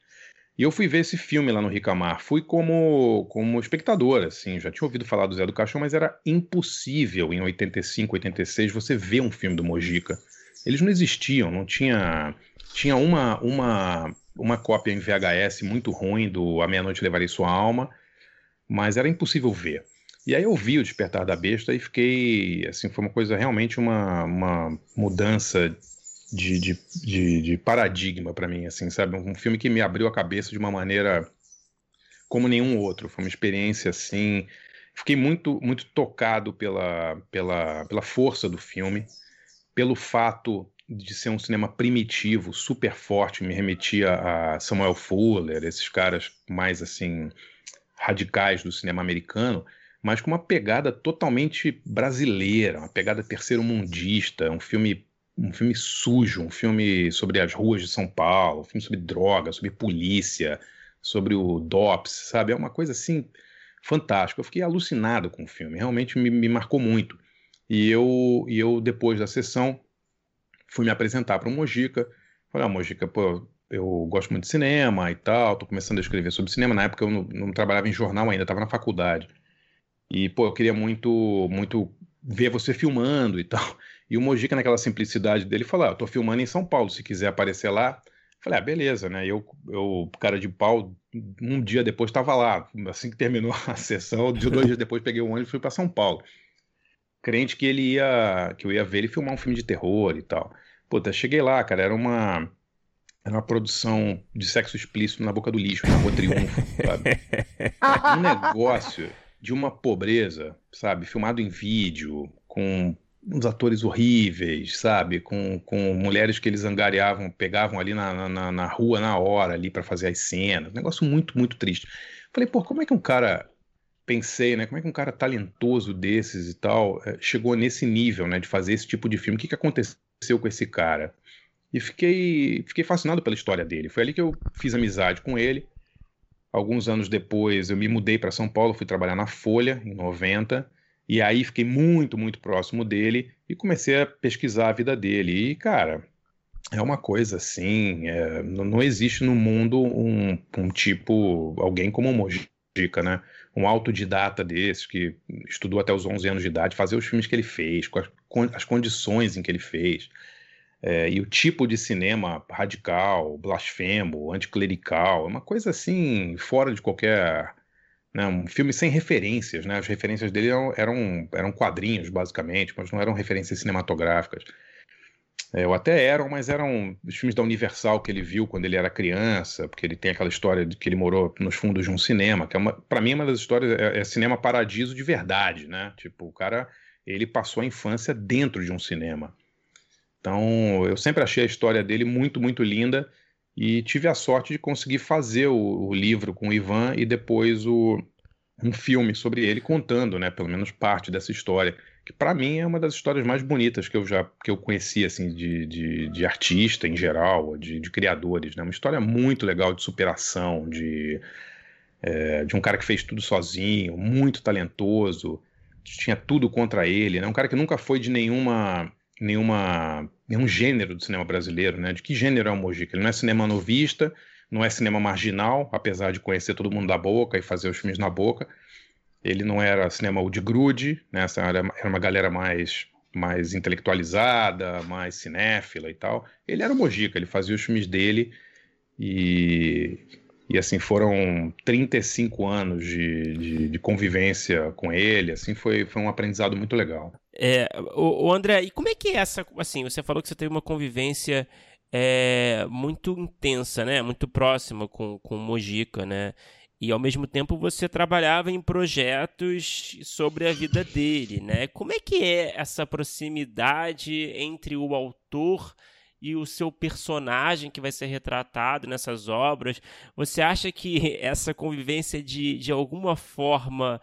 E eu fui ver esse filme lá no Ricamar. Fui como, como espectador, assim. Já tinha ouvido falar do Zé do Caixão, mas era impossível em 85, 86 você ver um filme do Mojica. Eles não existiam, não tinha. Tinha uma, uma, uma cópia em VHS muito ruim do A Meia-Noite Levarei Sua Alma, mas era impossível ver. E aí eu vi o Despertar da Besta e fiquei, assim, foi uma coisa realmente uma, uma mudança de, de, de, de paradigma para mim, assim, sabe? Um filme que me abriu a cabeça de uma maneira como nenhum outro. Foi uma experiência, assim, fiquei muito, muito tocado pela, pela, pela força do filme, pelo fato de ser um cinema primitivo, super forte, me remetia a Samuel Fuller, esses caras mais, assim, radicais do cinema americano, mas com uma pegada totalmente brasileira, uma pegada terceiro-mundista, um filme um filme sujo, um filme sobre as ruas de São Paulo, um filme sobre droga, sobre polícia, sobre o DOPS, sabe? É uma coisa assim fantástica. Eu fiquei alucinado com o filme, realmente me, me marcou muito. E eu, e eu, depois da sessão, fui me apresentar para o Mojica. Falei, ah, Mojica, pô, eu gosto muito de cinema e tal, tô começando a escrever sobre cinema. Na época eu não, não trabalhava em jornal ainda, estava na faculdade. E, pô, eu queria muito, muito ver você filmando e tal. E o Mojica, naquela simplicidade dele, falou: ah, eu tô filmando em São Paulo, se quiser aparecer lá. Falei, ah, beleza, né? Eu, eu, cara de pau, um dia depois estava lá. Assim que terminou a sessão, de dois dias depois peguei o ônibus e fui para São Paulo. Crente que ele ia, que eu ia ver ele filmar um filme de terror e tal. Puta, cheguei lá, cara, era uma era uma produção de sexo explícito na boca do lixo, na Rua Triunfo, sabe? Um negócio de uma pobreza, sabe? Filmado em vídeo, com uns atores horríveis, sabe? Com, com mulheres que eles angariavam, pegavam ali na, na, na rua na hora ali para fazer as cenas. Negócio muito, muito triste. Falei, pô, como é que um cara. Pensei, né? Como é que um cara talentoso desses e tal eh, chegou nesse nível, né? De fazer esse tipo de filme? O que, que aconteceu com esse cara? E fiquei, fiquei fascinado pela história dele. Foi ali que eu fiz amizade com ele. Alguns anos depois, eu me mudei para São Paulo, fui trabalhar na Folha, em 90. E aí fiquei muito, muito próximo dele e comecei a pesquisar a vida dele. E, cara, é uma coisa assim, é, não, existe no mundo um, um, tipo, alguém como o Mojica, né? Um autodidata desse, que estudou até os 11 anos de idade, fazer os filmes que ele fez, com as, com as condições em que ele fez. É, e o tipo de cinema radical, blasfemo, anticlerical, é uma coisa assim, fora de qualquer né, um filme sem referências, né? As referências dele eram, eram, eram quadrinhos, basicamente, mas não eram referências cinematográficas. É, ou até eram, mas eram os filmes da Universal que ele viu quando ele era criança, porque ele tem aquela história de que ele morou nos fundos de um cinema, que é uma, para mim, uma das histórias é, é, cinema paradiso de verdade, né? Tipo, o cara, ele passou a infância dentro de um cinema. Então, eu sempre achei a história dele muito, muito linda e tive a sorte de conseguir fazer o, o livro com o Ivan e depois o, um filme sobre ele contando, né, pelo menos parte dessa história, que para mim é uma das histórias mais bonitas que eu já que eu conheci assim de, de, de artista em geral, de, de, criadores, né, uma história muito legal de superação, de é, de um cara que fez tudo sozinho, muito talentoso, tinha tudo contra ele, né, um cara que nunca foi de nenhuma nenhuma, nenhum gênero do cinema brasileiro, né? De que gênero é o Mojica? Ele não é cinema novista, não é cinema marginal, apesar de conhecer todo mundo da boca e fazer os filmes na boca. Ele não era cinema de grude, né? Essa era, era uma galera mais mais intelectualizada, mais cinéfila e tal. Ele era o Mojica, ele fazia os filmes dele e, e assim, foram 35 anos de, de, de convivência com ele, assim, foi, foi um aprendizado muito legal. É, o, o, André, e como é que é essa, assim, você falou que você teve uma convivência é, muito intensa, né, muito próxima com, com o Mojica, né, e ao mesmo tempo você trabalhava em projetos sobre a vida dele, né, como é que é essa proximidade entre o autor e o seu personagem que vai ser retratado nessas obras, você acha que essa convivência de, de alguma forma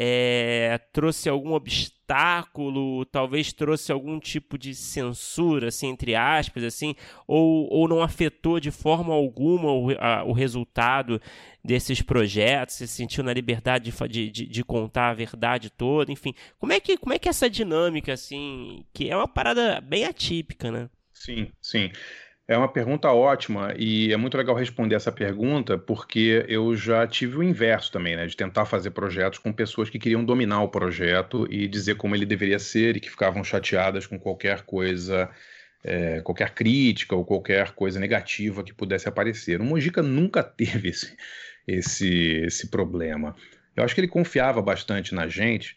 é, trouxe algum obstáculo, talvez trouxe algum tipo de censura, assim, entre aspas, assim, ou, ou não afetou de forma alguma o, a, o resultado desses projetos? Você sentiu na liberdade de, de, de, contar a verdade toda? Enfim, como é que como é que é essa dinâmica, assim, que é uma parada bem atípica, né? Sim, sim. É uma pergunta ótima e é muito legal responder essa pergunta porque eu já tive o inverso também, né? De tentar fazer projetos com pessoas que queriam dominar o projeto e dizer como ele deveria ser e que ficavam chateadas com qualquer coisa, é, qualquer crítica ou qualquer coisa negativa que pudesse aparecer. O Mojica nunca teve esse, esse, esse problema. Eu acho que ele confiava bastante na gente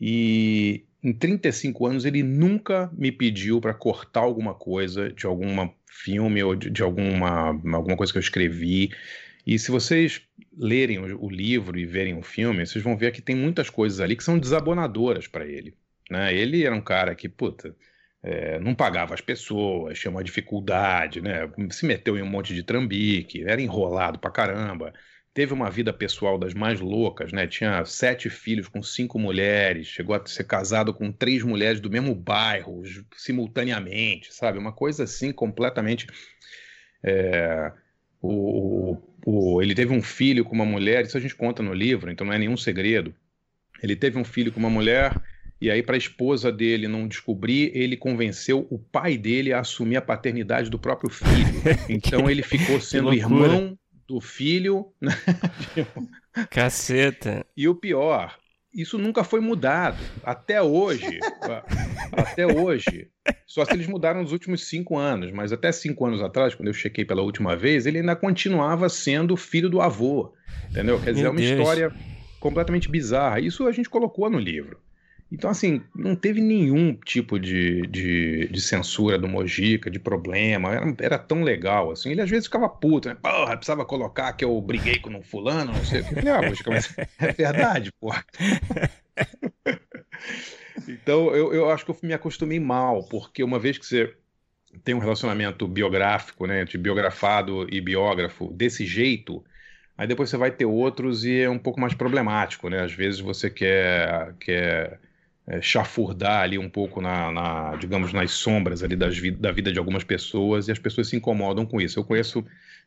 e em 35 anos ele nunca me pediu para cortar alguma coisa de algum filme ou de, de, alguma, alguma coisa que eu escrevi. E se vocês lerem o, o, livro e verem o filme, vocês vão ver que tem muitas coisas ali que são desabonadoras para ele. Né? Ele era um cara que, puta, é, não pagava as pessoas, tinha uma dificuldade, né? se meteu em um monte de trambique, era enrolado pra caramba teve uma vida pessoal das mais loucas, né? Tinha sete filhos com cinco mulheres, chegou a ser casado com três mulheres do mesmo bairro, simultaneamente, sabe? Uma coisa assim completamente. É... O, o, ele teve um filho com uma mulher, isso a gente conta no livro, então não é nenhum segredo. Ele teve um filho com uma mulher, e aí, para a esposa dele não descobrir, ele convenceu o pai dele a assumir a paternidade do próprio filho. Então, ele ficou sendo irmão do filho. Né? Caceta. E o pior, isso nunca foi mudado. Até hoje. até hoje. Só se eles mudaram nos últimos cinco anos. Mas até cinco anos atrás, quando eu chequei pela última vez, ele ainda continuava sendo filho do avô. Entendeu? Quer dizer, Meu é uma Deus. história completamente bizarra. Isso a gente colocou no livro. Então, assim, não teve nenhum tipo de, de, de censura do Mojica, de problema, era, era, tão legal, assim. Ele às vezes ficava puto, né? Porra, precisava colocar que eu briguei com um fulano, não sei o que. Ah, Mojica, mas é verdade, porra. então, eu, eu acho que eu me acostumei mal, porque uma vez que você tem um relacionamento biográfico, né, de biografado e biógrafo desse jeito, aí depois você vai ter outros e é um pouco mais problemático, né? Às vezes você quer, quer é, chafurdar ali um pouco na, na, digamos, nas sombras ali das, da vida de algumas pessoas e as pessoas se incomodam com isso. Eu conheço,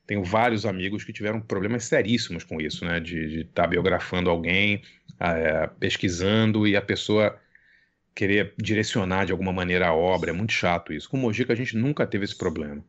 tenho vários amigos que tiveram problemas seríssimos com isso, né? De estar tá biografando alguém, é, pesquisando e a pessoa querer direcionar de alguma maneira a obra. É muito chato isso. Com o Mojica a gente nunca teve esse problema.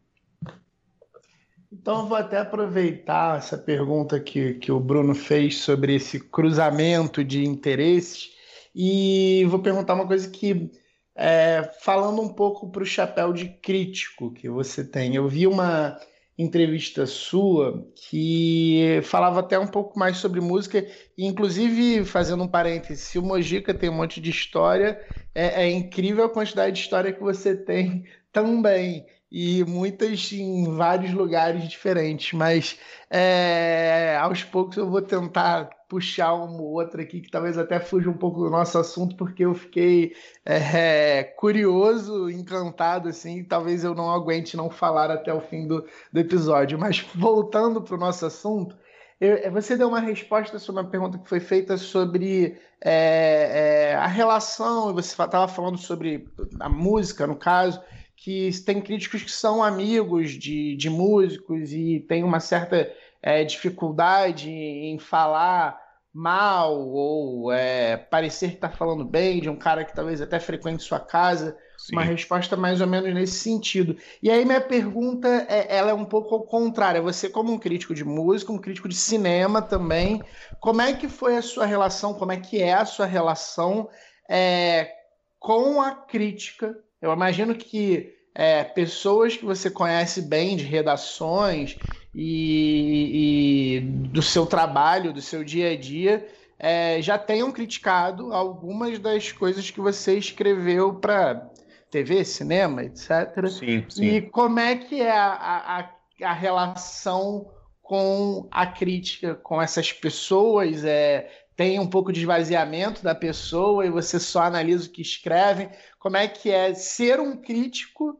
Então, vou até aproveitar essa pergunta que, que o Bruno fez sobre esse cruzamento de interesses e vou perguntar uma coisa que, é, falando um pouco para o chapéu de crítico que você tem, eu vi uma entrevista sua que falava até um pouco mais sobre música, e inclusive, fazendo um parêntese, se o Mojica tem um monte de história, é, é incrível a quantidade de história que você tem também e muitas em vários lugares diferentes, mas é, aos poucos eu vou tentar puxar uma ou outra aqui que talvez até fuja um pouco do nosso assunto, porque eu fiquei é, curioso, encantado, assim, talvez eu não aguente não falar até o fim do, do episódio. Mas voltando para o nosso assunto, eu, você deu uma resposta sobre uma pergunta que foi feita sobre é, é, a relação, você estava falando sobre a música, no caso, que tem críticos que são amigos de, de músicos e tem uma certa é, dificuldade em falar mal ou é, parecer que está falando bem de um cara que talvez até frequente sua casa. Sim. Uma resposta mais ou menos nesse sentido. E aí minha pergunta é, ela é um pouco ao contrário. Você como um crítico de música, um crítico de cinema também, como é que foi a sua relação? Como é que é a sua relação é, com a crítica eu imagino que é, pessoas que você conhece bem de redações e, e do seu trabalho, do seu dia a dia, é, já tenham criticado algumas das coisas que você escreveu para TV, cinema, etc. Sim, sim. E como é que é a, a, a relação com a crítica, com essas pessoas? É, tem um pouco de esvaziamento da pessoa e você só analisa o que escrevem. Como é que é ser um crítico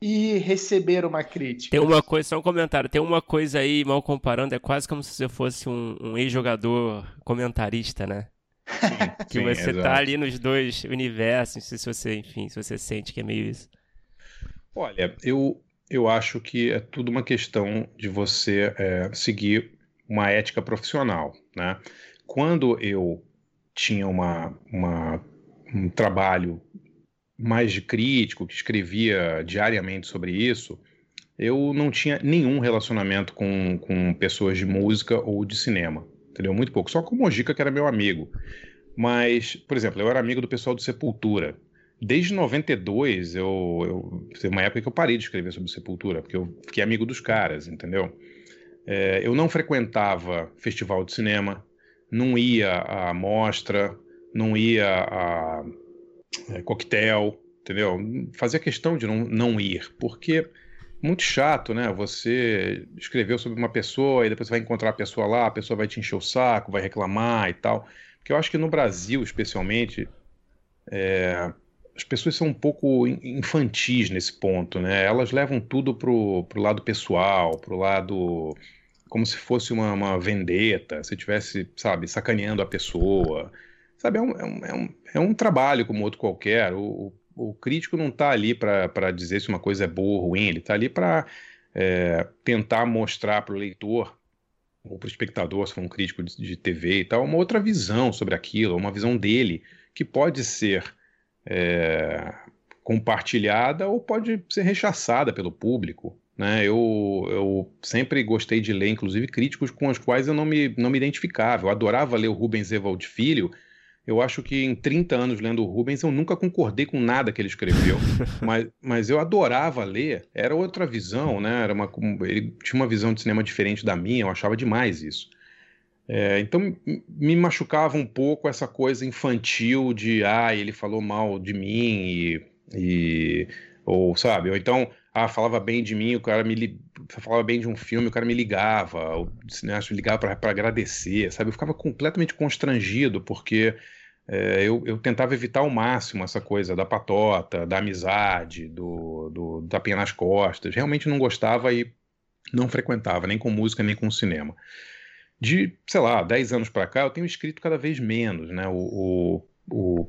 e receber uma crítica? Tem uma coisa, só um comentário, tem uma coisa aí, mal comparando, é quase como se você fosse um, um ex-jogador comentarista, né? Sim, que sim, você tá exato. tá ali nos dois universos, não sei se você, enfim, se você sente que é meio isso. Olha, eu, eu acho que é tudo uma questão de você é, seguir uma ética profissional, né? quando eu tinha uma, uma, um trabalho mais de crítico, que escrevia diariamente sobre isso, eu não tinha nenhum relacionamento com, com pessoas de música ou de cinema, entendeu? Muito pouco. Só com o Mojica, que era meu amigo. Mas, por exemplo, eu era amigo do pessoal do Sepultura. Desde 92, eu, eu teve uma época que eu parei de escrever sobre Sepultura, porque eu fiquei amigo dos caras, entendeu? É, eu não frequentava festival de cinema, não ia à mostra, não ia a é, coquetel, entendeu? Fazia questão de não, não ir, porque muito chato, né? Você escreveu sobre uma pessoa e depois você vai encontrar a pessoa lá, a pessoa vai te encher o saco, vai reclamar e tal. Porque eu acho que no Brasil, especialmente, é, as pessoas são um pouco infantis nesse ponto, né? Elas levam tudo pro, pro lado pessoal, pro lado como se fosse uma, uma vendetta, se tivesse, sabe, sacaneando a pessoa. Sabe, é um, é um, é um, é um trabalho como outro qualquer. O, o crítico não está ali para dizer se uma coisa é boa ou ruim, ele está ali para é, tentar mostrar para o leitor ou para o espectador, se for um crítico de, de, TV e tal, uma outra visão sobre aquilo, uma visão dele que pode ser é, compartilhada ou pode ser rechaçada pelo público. Né? Eu, eu sempre gostei de ler, inclusive, críticos com os quais eu não me, não me identificava. Eu adorava ler o Rubens Evald Filho, eu acho que em 30 anos lendo o Rubens, eu nunca concordei com nada que ele escreveu, mas, mas eu adorava ler. Era outra visão, né? Era uma, ele tinha uma visão de cinema diferente da minha, eu achava demais isso. É, então me machucava um pouco essa coisa infantil de ah, ele falou mal de mim e, e ou sabe, ou então ah, falava bem de mim, o cara me falava bem de um filme, o cara me ligava, o cineasta me ligava para agradecer, sabe? Eu ficava completamente constrangido porque é, eu, eu, tentava evitar ao máximo essa coisa da patota, da amizade, do, do tapinha nas costas. Realmente não gostava e não frequentava, nem com música, nem com cinema. De, sei lá, 10 anos para cá, eu tenho escrito cada vez menos. Né? O, o,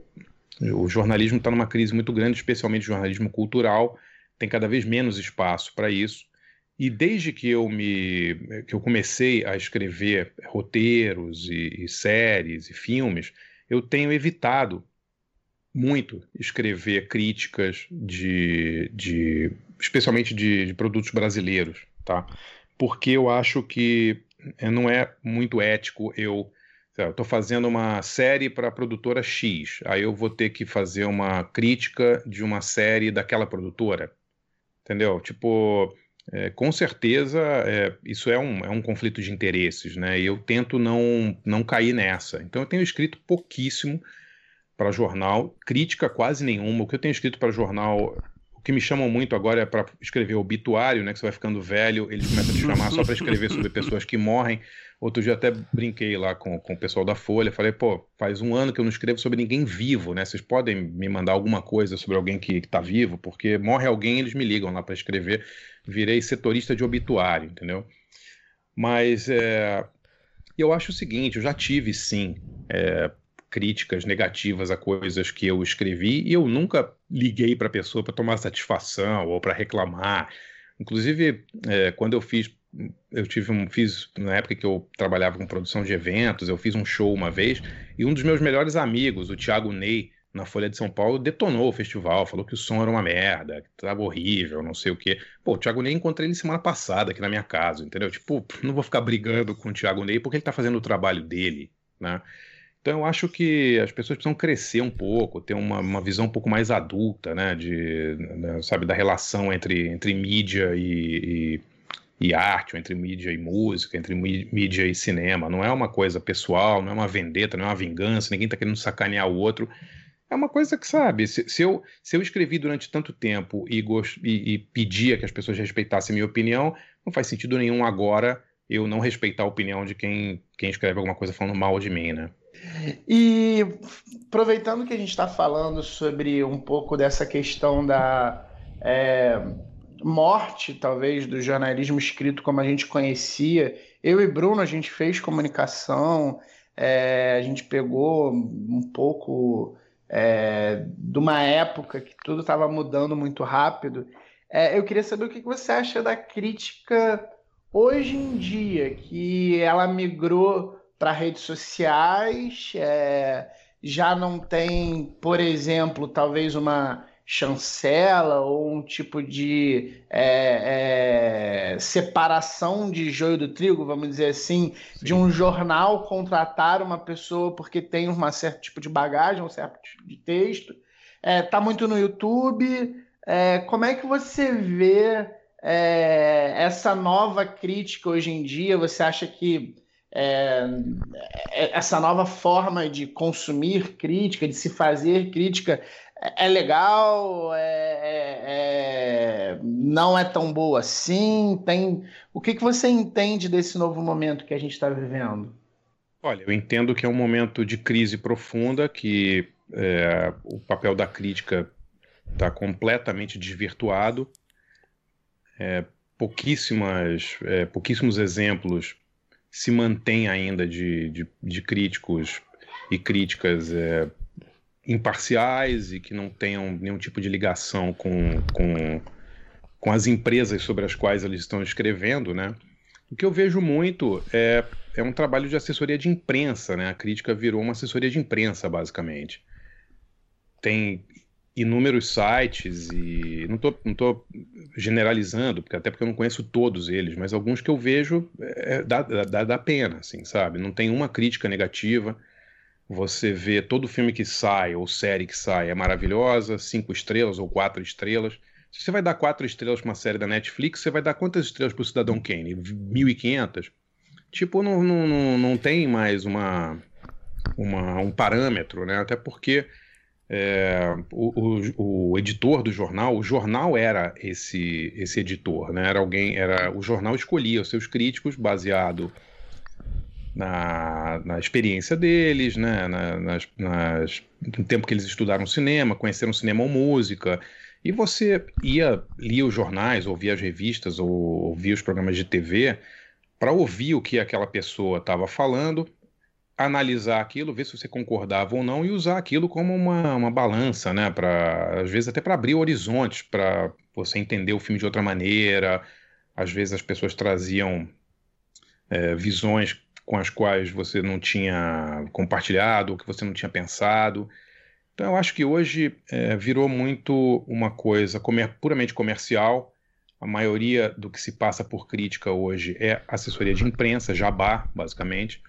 o, o jornalismo está numa crise muito grande, especialmente o jornalismo cultural, tem cada vez menos espaço para isso. E desde que eu me que eu comecei a escrever roteiros e, e séries e filmes, eu tenho evitado muito escrever críticas de, de especialmente de, de, produtos brasileiros, tá? Porque eu acho que é, não é muito ético eu estou fazendo uma série para a produtora X, aí eu vou ter que fazer uma crítica de uma série daquela produtora, entendeu? Tipo, é, com certeza é, isso é um, é um conflito de interesses, né? E eu tento não, não cair nessa. Então eu tenho escrito pouquíssimo para jornal, crítica quase nenhuma. O que eu tenho escrito para jornal, o que me chamam muito agora é para escrever obituário, né? Que você vai ficando velho, eles começam a te chamar só para escrever sobre pessoas que morrem. Outro dia até brinquei lá com, com o pessoal da Folha, falei, pô, faz um ano que eu não escrevo sobre ninguém vivo, né? Vocês podem me mandar alguma coisa sobre alguém que, está vivo, porque morre alguém, eles me ligam lá para escrever. Virei setorista de obituário, entendeu? Mas é, eu acho o seguinte, eu já tive sim é, críticas negativas a coisas que eu escrevi e eu nunca liguei para a pessoa para tomar satisfação ou para reclamar. Inclusive, é, quando eu fiz eu tive um, fiz na época que eu trabalhava com produção de eventos, eu fiz um show uma vez e um dos meus melhores amigos, o Thiago Ney, na Folha de São Paulo, detonou o festival, falou que o som era uma merda, que tava horrível, não sei o quê. Pô, o Thiago Ney encontrei ele semana passada aqui na minha casa, entendeu? Tipo, não vou ficar brigando com o Thiago Ney porque ele tá fazendo o trabalho dele, né? Então eu acho que as pessoas precisam crescer um pouco, ter uma, uma visão um pouco mais adulta, né? De, né, sabe, da relação entre, entre mídia e, e e arte, ou entre mídia e música, entre mídia e cinema. Não é uma coisa pessoal, não é uma vendetta, não é uma vingança, ninguém está querendo sacanear o outro. É uma coisa que, sabe, se, se, eu, se eu escrevi durante tanto tempo e, e, e pedia que as pessoas respeitassem a minha opinião, não faz sentido nenhum agora eu não respeitar a opinião de quem, quem escreve alguma coisa falando mal de mim, né? E aproveitando que a gente está falando sobre um pouco dessa questão da. É morte, talvez, do jornalismo escrito como a gente conhecia. Eu e Bruno, a gente fez comunicação, é, a gente pegou um pouco é, de uma época que tudo estava mudando muito rápido. É, eu queria saber o que você acha da crítica hoje em dia, que ela migrou para redes sociais, é, já não tem, por exemplo, talvez uma chancela ou um tipo de é, separação de joio do trigo, vamos dizer assim, Sim. de um jornal contratar uma pessoa porque tem um certo tipo de bagagem, um certo tipo de texto. É, tá muito no YouTube. É, como é que você vê é, essa nova crítica hoje em dia? Você acha que é, é, essa nova forma de consumir crítica, de se fazer crítica, é, é legal, é, é, é, não é tão boa assim? Tem o que, que você entende desse novo momento que a gente está vivendo? Olha, eu entendo que é um momento de crise profunda, que é, o papel da crítica está completamente desvirtuado. É, pouquíssimas, é, pouquíssimos exemplos se mantêm ainda de, de, de críticos e críticas é, imparciais e que não tenham nenhum tipo de ligação com, com, com as empresas sobre as quais eles estão escrevendo, né? O que eu vejo muito é, é um trabalho de assessoria de imprensa, né? A crítica virou uma assessoria de imprensa, basicamente tem inúmeros sites e não estou não tô generalizando, porque até porque eu não conheço todos eles, mas alguns que eu vejo é, dá, dá, dá pena, assim, sabe? Não tem uma crítica negativa. Você vê todo filme que sai ou série que sai é maravilhosa, cinco estrelas ou quatro estrelas. Se você vai dar quatro estrelas para uma série da Netflix, você vai dar quantas estrelas para o Cidadão Kane? 1.500? Tipo, não, não, não, tem mais uma, uma, um parâmetro, né? Até porque é, o, o, o, editor do jornal, o jornal era esse esse editor, né? Era alguém, era o jornal escolhia os seus críticos baseado na, na experiência deles, né? Na, nas, nas, no tempo que eles estudaram cinema, conheceram cinema ou música. E você ia, lia os jornais, ouvia as revistas, ou ouvia os programas de TV para ouvir o que aquela pessoa estava falando analisar aquilo, ver se você concordava ou não e usar aquilo como uma, uma balança, né? Para às vezes até para abrir horizontes, para você entender o filme de outra maneira. Às vezes as pessoas traziam é, visões com as quais você não tinha compartilhado, que você não tinha pensado. Então eu acho que hoje é, virou muito uma coisa comer, puramente comercial. A maioria do que se passa por crítica hoje é assessoria de imprensa, jabá, basicamente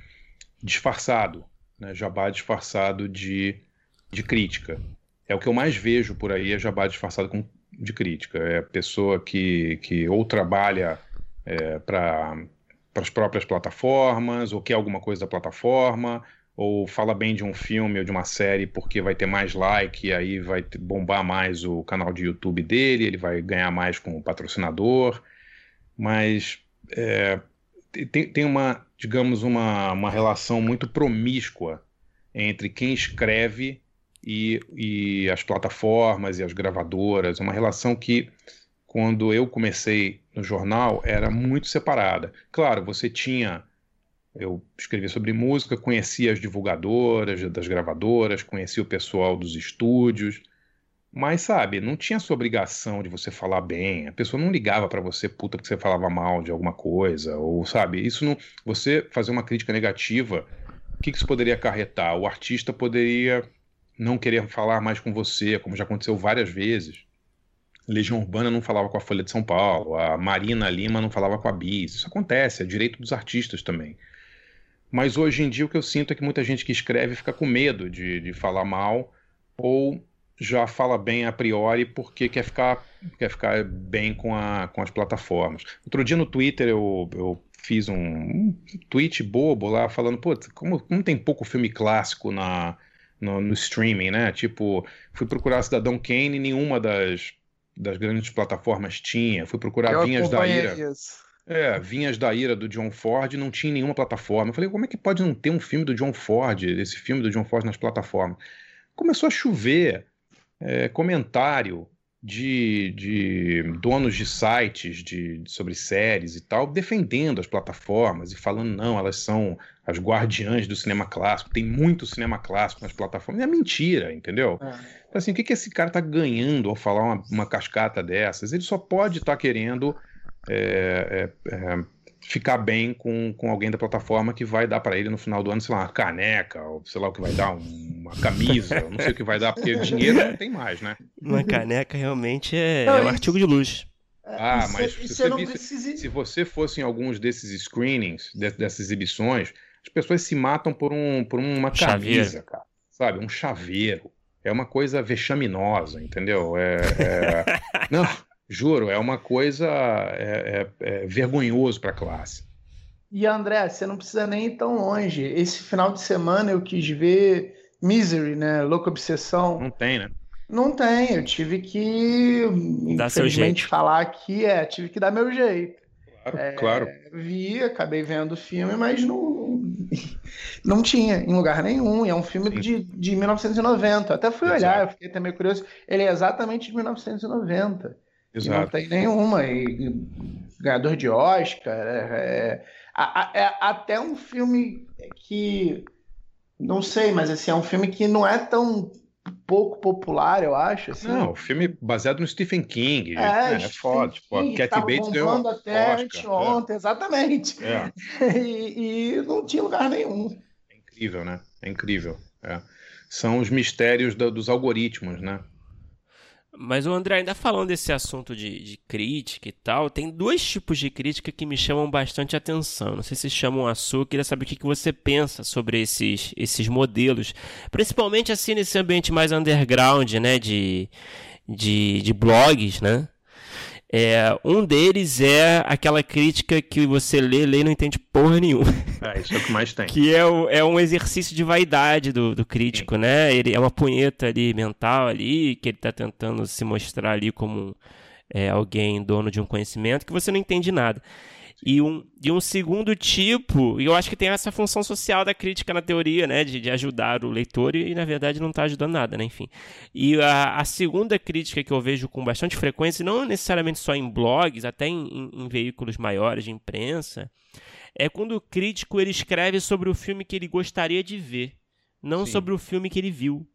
disfarçado, né? jabá disfarçado de, de crítica. É o que eu mais vejo por aí, é jabá disfarçado com, de crítica. É pessoa que, que ou trabalha é, para as próprias plataformas, ou quer alguma coisa da plataforma, ou fala bem de um filme ou de uma série porque vai ter mais like e aí vai bombar mais o canal de YouTube dele, ele vai ganhar mais com o patrocinador. Mas é, tem, tem uma, digamos, uma, uma relação muito promíscua entre quem escreve e, e as plataformas e as gravadoras. Uma relação que, quando eu comecei no jornal, era muito separada. Claro, você tinha. Eu escrevia sobre música, conhecia as divulgadoras das gravadoras, conhecia o pessoal dos estúdios, mas, sabe, não tinha essa obrigação de você falar bem. A pessoa não ligava para você, puta, porque você falava mal de alguma coisa. Ou, sabe, isso não. Você fazer uma crítica negativa, o que, que isso poderia acarretar? O artista poderia não querer falar mais com você, como já aconteceu várias vezes. Legião Urbana não falava com a Folha de São Paulo, a Marina Lima não falava com a Bis. Isso acontece, é direito dos artistas também. Mas hoje em dia o que eu sinto é que muita gente que escreve fica com medo de, de falar mal ou já fala bem a priori porque quer ficar, quer ficar bem com, a, com as plataformas. Outro dia no Twitter eu, eu fiz um, um tweet bobo lá falando, pô, como, como tem pouco filme clássico na, no, no, streaming, né? Tipo, fui procurar Cidadão Kane e nenhuma das, das grandes plataformas tinha. Fui procurar eu Vinhas da Ira. Isso. É, Vinhas da Ira do John Ford não tinha nenhuma plataforma. Eu falei, como é que pode não ter um filme do John Ford, esse filme do John Ford nas plataformas? Começou a chover é, comentário de, de, donos de sites de, sobre séries e tal, defendendo as plataformas e falando, não, elas são as guardiãs do cinema clássico, tem muito cinema clássico nas plataformas. É mentira, entendeu? É. Então, assim, o que, que esse cara está ganhando ao falar uma, uma cascata dessas? Ele só pode estar tá querendo. É, é, é ficar bem com, com alguém da plataforma que vai dar para ele no final do ano, sei lá, uma caneca, ou sei lá o que vai dar, uma camisa, não sei o que vai dar, porque dinheiro não tem mais, né? Uma caneca realmente é, não, é um artigo de luxo. Ah, mas se, você visse, precisa... se você fosse em alguns desses screenings, dessas exibições, as pessoas se matam por, um, por uma chaveiro. camisa, cara. Sabe? Um chaveiro. É uma coisa vexaminosa, entendeu? É, é... Não, juro, é uma coisa é, é, é vergonhoso para a classe. E André, você não precisa nem ir tão longe. Esse final de semana eu quis ver Misery, né? Louca Obsessão. Não tem, né? Não tem, eu tive que, Dá infelizmente, falar aqui, é, tive que dar meu jeito. Claro, é, claro. Vi, acabei vendo o filme, mas não, não tinha em lugar nenhum. E é um filme de, de 1990. Até fui Exato. olhar, eu fiquei até meio curioso. Ele é exatamente de 1990. Exato. E não tem nenhuma. E, ganhador de Oscar. É, é, é, até um filme que. Não sei, mas assim, é um filme que não é tão pouco popular, eu acho. Assim. Não, o filme baseado no Stephen King. É, é, é foda. Tipo, a Cat Bates ganhou até Oscar, ontem, é. exatamente. É. E, e, não tinha lugar nenhum. É incrível, né? É incrível. É. São os mistérios do, dos algoritmos, né? Mas o André, ainda falando desse assunto de, de, crítica e tal, tem dois tipos de crítica que me chamam bastante atenção. Não sei se chamam a sua, queria saber o que, que você pensa sobre esses, esses modelos. Principalmente assim nesse ambiente mais underground, né? De, de, de blogs, né? É, um deles é aquela crítica que você lê, lê e não entende porra nenhuma. É, isso é o que mais tem. que é, o, é um exercício de vaidade do, do crítico, Sim. né? Ele é uma punheta ali mental ali, que ele está tentando se mostrar ali como é, alguém dono de um conhecimento que você não entende nada. E um, e um segundo tipo, e eu acho que tem essa função social da crítica na teoria, né? De, de ajudar o leitor e, na verdade, não está ajudando nada, né? Enfim. E a, a, segunda crítica que eu vejo com bastante frequência, não necessariamente só em blogs, até em, em, em veículos maiores de imprensa, é quando o crítico ele escreve sobre o filme que ele gostaria de ver, não Sim. sobre o filme que ele viu.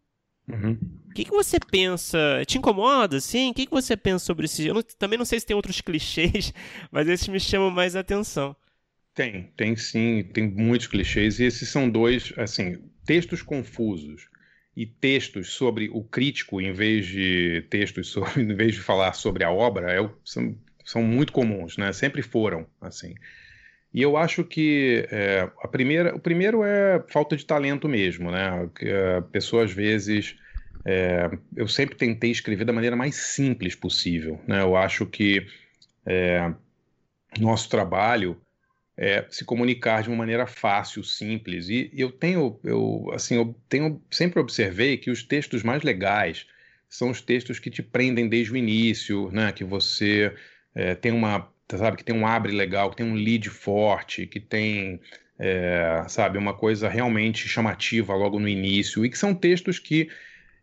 Uhum. O que, que você pensa? Te incomoda, sim? O que, que você pensa sobre esses? Eu não, também não sei se tem outros clichês, mas esses me chamam mais atenção. Tem, tem sim, tem muitos clichês, e esses são dois, assim, textos confusos e textos sobre o crítico, em vez de textos sobre, em vez de falar sobre a obra, é, são, são muito comuns, né? Sempre foram, assim. E eu acho que é, a primeira, o primeiro é falta de talento mesmo, né? Que a às vezes. É, eu sempre tentei escrever da maneira mais simples possível, né? Eu acho que é, nosso trabalho é se comunicar de uma maneira fácil, simples. E eu tenho, eu assim, eu tenho sempre observei que os textos mais legais são os textos que te prendem desde o início, né? Que você é, tem uma sabe, que tem um abre legal, que tem um lead forte, que tem, é, sabe, uma coisa realmente chamativa logo no início, e que são textos que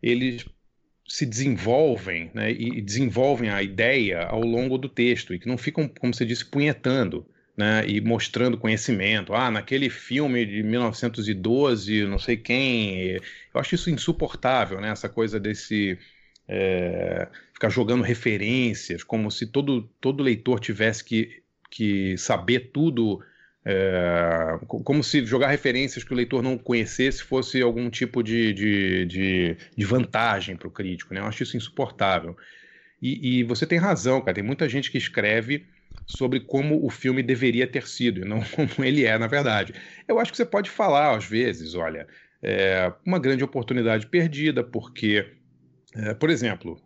eles se desenvolvem, né, e desenvolvem a ideia ao longo do texto, e que não ficam, como você disse, punhetando, né, e mostrando conhecimento. Ah, naquele filme de 1912, não sei quem. Eu acho isso insuportável, né, essa coisa desse é, ficar jogando referências, como se todo, todo leitor tivesse que, que saber tudo, é, como se jogar referências que o leitor não conhecesse fosse algum tipo de, de, de, de vantagem para o crítico. Né? Eu acho isso insuportável. E, e, você tem razão, cara, tem muita gente que escreve sobre como o filme deveria ter sido e não como ele é, na verdade. Eu acho que você pode falar, às vezes, olha, é uma grande oportunidade perdida, porque é, por exemplo,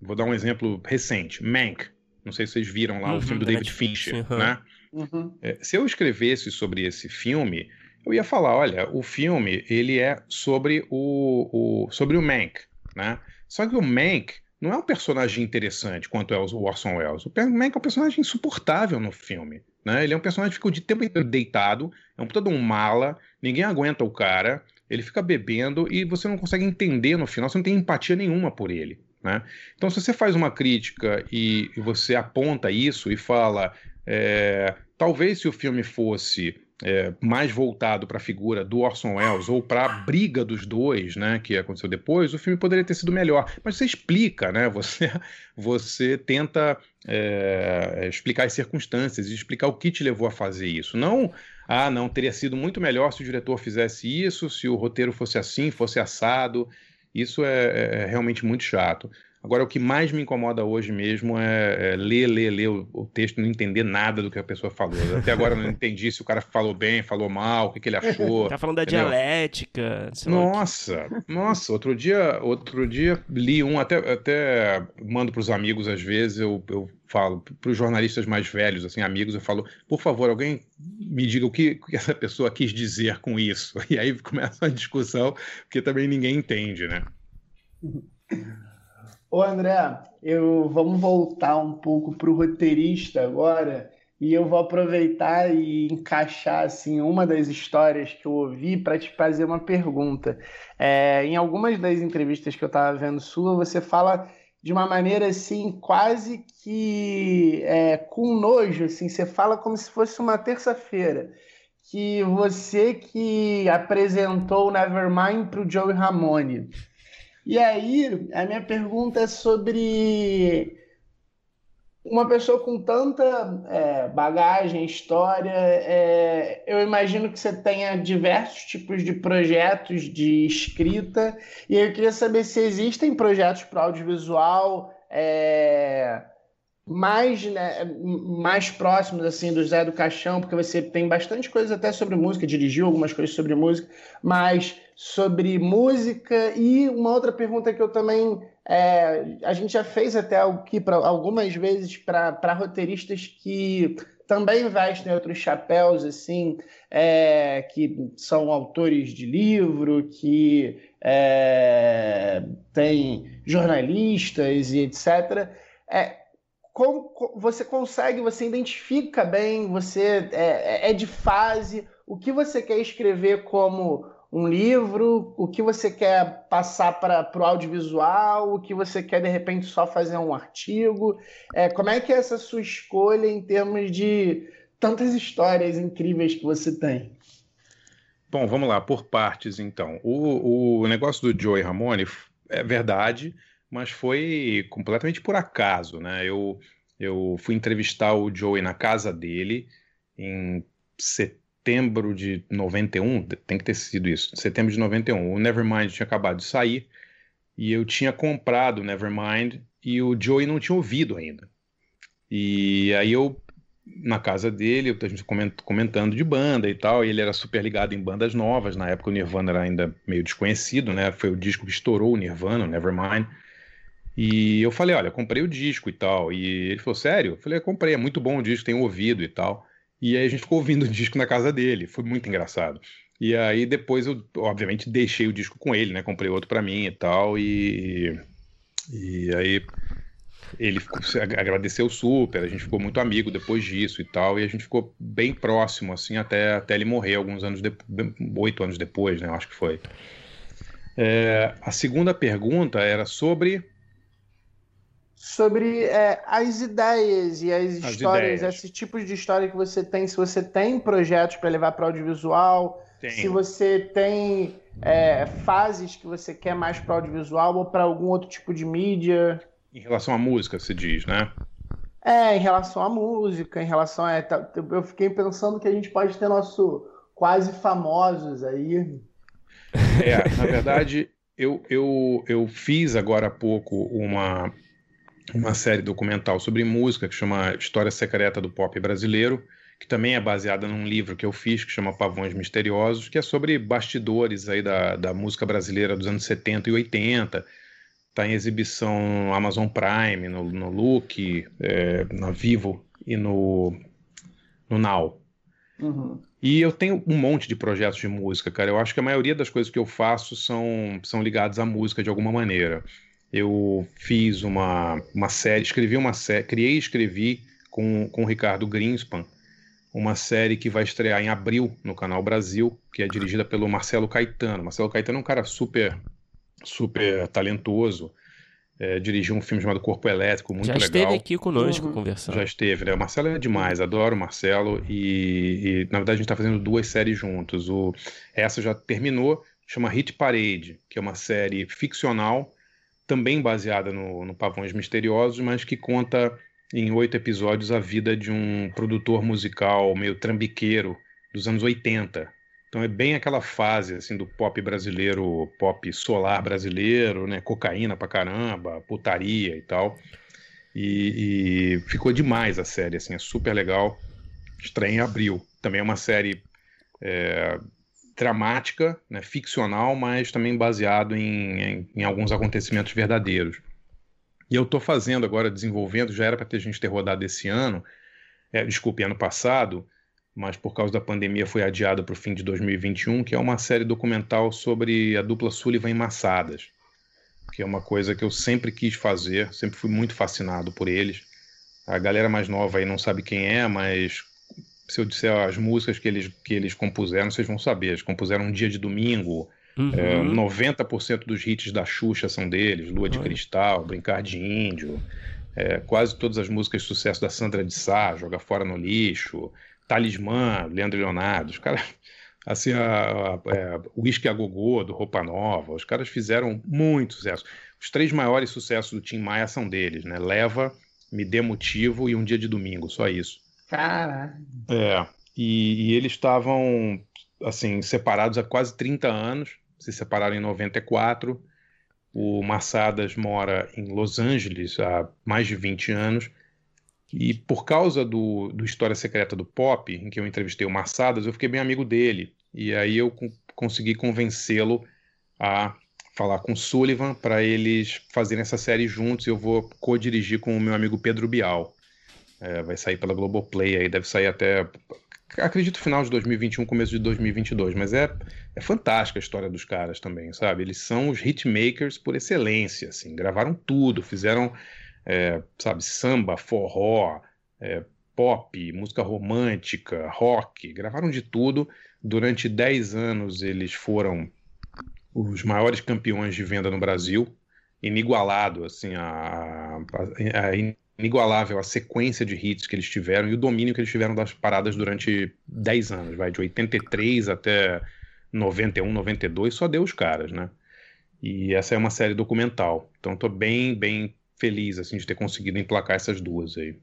vou dar um exemplo recente, Mank. Não sei se vocês viram lá uhum, o filme do David Fincher, uhum. né? Uhum. É, se eu escrevesse sobre esse filme, eu ia falar, olha, o filme ele é sobre o, o sobre o Mank, né? Só que o Mank não é um personagem interessante quanto é o Orson Welles. O Mank é um personagem insuportável no filme. Né? Ele é um personagem que fica o tempo inteiro deitado, é um puta de um mala, ninguém aguenta o cara, ele fica bebendo e você não consegue entender no final, você não tem empatia nenhuma por ele. Né? Então, se você faz uma crítica e, e você aponta isso e fala, é, talvez se o filme fosse é, mais voltado para a figura do Orson Welles ou para a briga dos dois, né, que aconteceu depois, o filme poderia ter sido melhor. Mas você explica, né? Você, você tenta é, explicar as circunstâncias e explicar o que te levou a fazer isso. Não ah, não, teria sido muito melhor se o diretor fizesse isso, se o roteiro fosse assim, fosse assado. Isso é, é, é realmente muito chato. Agora, o que mais me incomoda hoje mesmo é, é ler, ler, ler o, o, texto, não entender nada do que a pessoa falou. Até agora eu não entendi se o cara falou bem, falou mal, o que, que ele achou. Tá falando da entendeu? dialética. Nossa, nossa. Outro dia, outro dia li um, até, até mando para os amigos às vezes, eu, eu falo para os jornalistas mais velhos, assim, amigos, eu falo, por favor, alguém me diga o que, que essa pessoa quis dizer com isso. E aí começa uma discussão, porque também ninguém entende, né? Ô André, eu vamos voltar um pouco para o roteirista agora e eu vou aproveitar e encaixar assim uma das histórias que eu ouvi para te fazer uma pergunta. É, em algumas das entrevistas que eu estava vendo sua, você fala de uma maneira assim quase que é, com nojo, assim, você fala como se fosse uma terça-feira que você que apresentou Nevermind para o Joey Ramone. E aí, a minha pergunta é sobre uma pessoa com tanta é, bagagem, história. É, eu imagino que você tenha diversos tipos de projetos de escrita, e eu queria saber se existem projetos para audiovisual. É, mais, né, mais próximos assim do Zé do Caixão, porque você tem bastante coisa até sobre música, dirigiu algumas coisas sobre música, mas sobre música e uma outra pergunta que eu também é, a gente já fez até aqui para algumas vezes para roteiristas que também vestem outros chapéus assim, é, que são autores de livro, que é, tem jornalistas e etc. É, como você consegue, você identifica bem, você é, é, é de fase, o que você quer escrever como um livro, o que você quer passar para o audiovisual, o que você quer de repente só fazer um artigo. É, como é que é essa sua escolha em termos de tantas histórias incríveis que você tem? Bom, vamos lá, por partes então. O, o negócio do Joey Ramone é verdade, mas foi completamente por acaso, né? Eu, eu fui entrevistar o Joey na casa dele em setembro de 91, tem que ter sido isso, setembro de 91. O Nevermind tinha acabado de sair e eu tinha comprado o Nevermind e o Joey não tinha ouvido ainda. E aí eu na casa dele, a gente comentando de banda e tal, e ele era super ligado em bandas novas, na época o Nirvana era ainda meio desconhecido, né? Foi o disco que estourou o Nirvana, o Nevermind. E eu falei, olha, comprei o disco e tal. E ele falou, sério? Eu falei, comprei, é muito bom o disco, tenho ouvido e tal. E aí a gente ficou ouvindo o disco na casa dele, foi muito engraçado. E aí depois eu, obviamente, deixei o disco com ele, né? Comprei outro para mim e tal. E, e aí ele agradeceu super, a gente ficou muito amigo depois disso e tal. E a gente ficou bem próximo, assim, até, até ele morrer alguns anos depois, oito anos depois, né? Acho que foi. É, a segunda pergunta era sobre sobre é, as ideias e as, as histórias, ideias. esses tipos de história que você tem, se você tem projetos para levar para audiovisual, se você tem é, fases que você quer mais para audiovisual ou para algum outro tipo de mídia. Em relação à música, se diz, né? É, em relação à música, em relação a. Tá, eu fiquei pensando que a gente pode ter nosso quase famosos aí. É, na verdade, eu, eu, eu fiz agora há pouco uma, uma série documental sobre música que chama História Secreta do Pop Brasileiro, que também é baseada num livro que eu fiz que chama Pavões Misteriosos, que é sobre bastidores aí da, da música brasileira dos anos 70 e 80. Está em exibição no Amazon Prime, no, no Look, é, na Vivo e no, no Now. Uhum. E eu tenho um monte de projetos de música, cara. Eu acho que a maioria das coisas que eu faço são, são ligadas à música de alguma maneira eu fiz uma, uma série, escrevi uma série, criei e escrevi com, com o Ricardo Greenspan, uma série que vai estrear em abril no Canal Brasil, que é dirigida pelo Marcelo Caetano. Marcelo Caetano é um cara super, super talentoso. É, dirigiu um filme chamado Corpo Elétrico, muito legal. Já esteve aqui conosco uhum. conversando. Já esteve, né? O Marcelo é demais, adoro o Marcelo. E, e na verdade a gente está fazendo duas séries juntos. O, essa já terminou, chama Hit Parade, que é uma série ficcional também baseada no, no Pavões Misteriosos, mas que conta em oito episódios a vida de um produtor musical meio trambiqueiro dos anos 80. Então é bem aquela fase assim do pop brasileiro, pop solar brasileiro, né? Cocaína pra caramba, putaria e tal. E, e ficou demais a série, assim, é super legal. Estreia em abril. Também é uma série é, dramática, né, ficcional, mas também baseado em, em, em alguns acontecimentos verdadeiros. E eu estou fazendo agora, desenvolvendo, já era para ter gente ter rodado esse ano, é, desculpe, ano passado, mas por causa da pandemia foi adiada para o fim de 2021, que é uma série documental sobre a dupla Sullivan em Massadas, que é uma coisa que eu sempre quis fazer, sempre fui muito fascinado por eles. A galera mais nova aí não sabe quem é, mas se eu disser as músicas que eles, que eles compuseram, vocês vão saber. Eles compuseram Um Dia de Domingo, uhum. é, 90% dos hits da Xuxa são deles, Lua de Cristal, Brincar de Índio, é, quase todas as músicas de sucesso da Sandra de Sá, Joga Fora no Lixo, Talismã, Leandro Leonardo, os caras, assim, a, a, é, Whisky a Gogô, do Roupa Nova, os caras fizeram muito sucesso. Os três maiores sucessos do Tim Maia são deles, né? Leva, Me Dê Motivo e Um Dia de Domingo, só isso. Cara. É. E, e eles estavam, assim, separados há quase 30 anos. Se separaram em 94. O Massadas mora em Los Angeles há mais de 20 anos. E por causa do, do História Secreta do Pop, em que eu entrevistei o Massadas, eu fiquei bem amigo dele. E aí eu consegui convencê-lo a falar com o Sullivan para eles fazerem essa série juntos. Eu vou co-dirigir com o meu amigo Pedro Bial. É, vai sair pela Globoplay aí, deve sair até. Acredito final de 2021, começo de 2022, mas é, é fantástica a história dos caras também, sabe? Eles são os hitmakers por excelência, assim, gravaram tudo, fizeram, é, sabe, samba, forró, é, pop, música romântica, rock, gravaram de tudo. Durante 10 anos eles foram os maiores campeões de venda no Brasil, inigualado, assim, a, a, a inigualável a sequência de hits que eles tiveram e o domínio que eles tiveram das paradas durante 10 anos, vai de 83 até 91, 92, só deu os caras, né? E essa é uma série documental. Então tô bem, bem feliz assim de ter conseguido emplacar essas duas aí.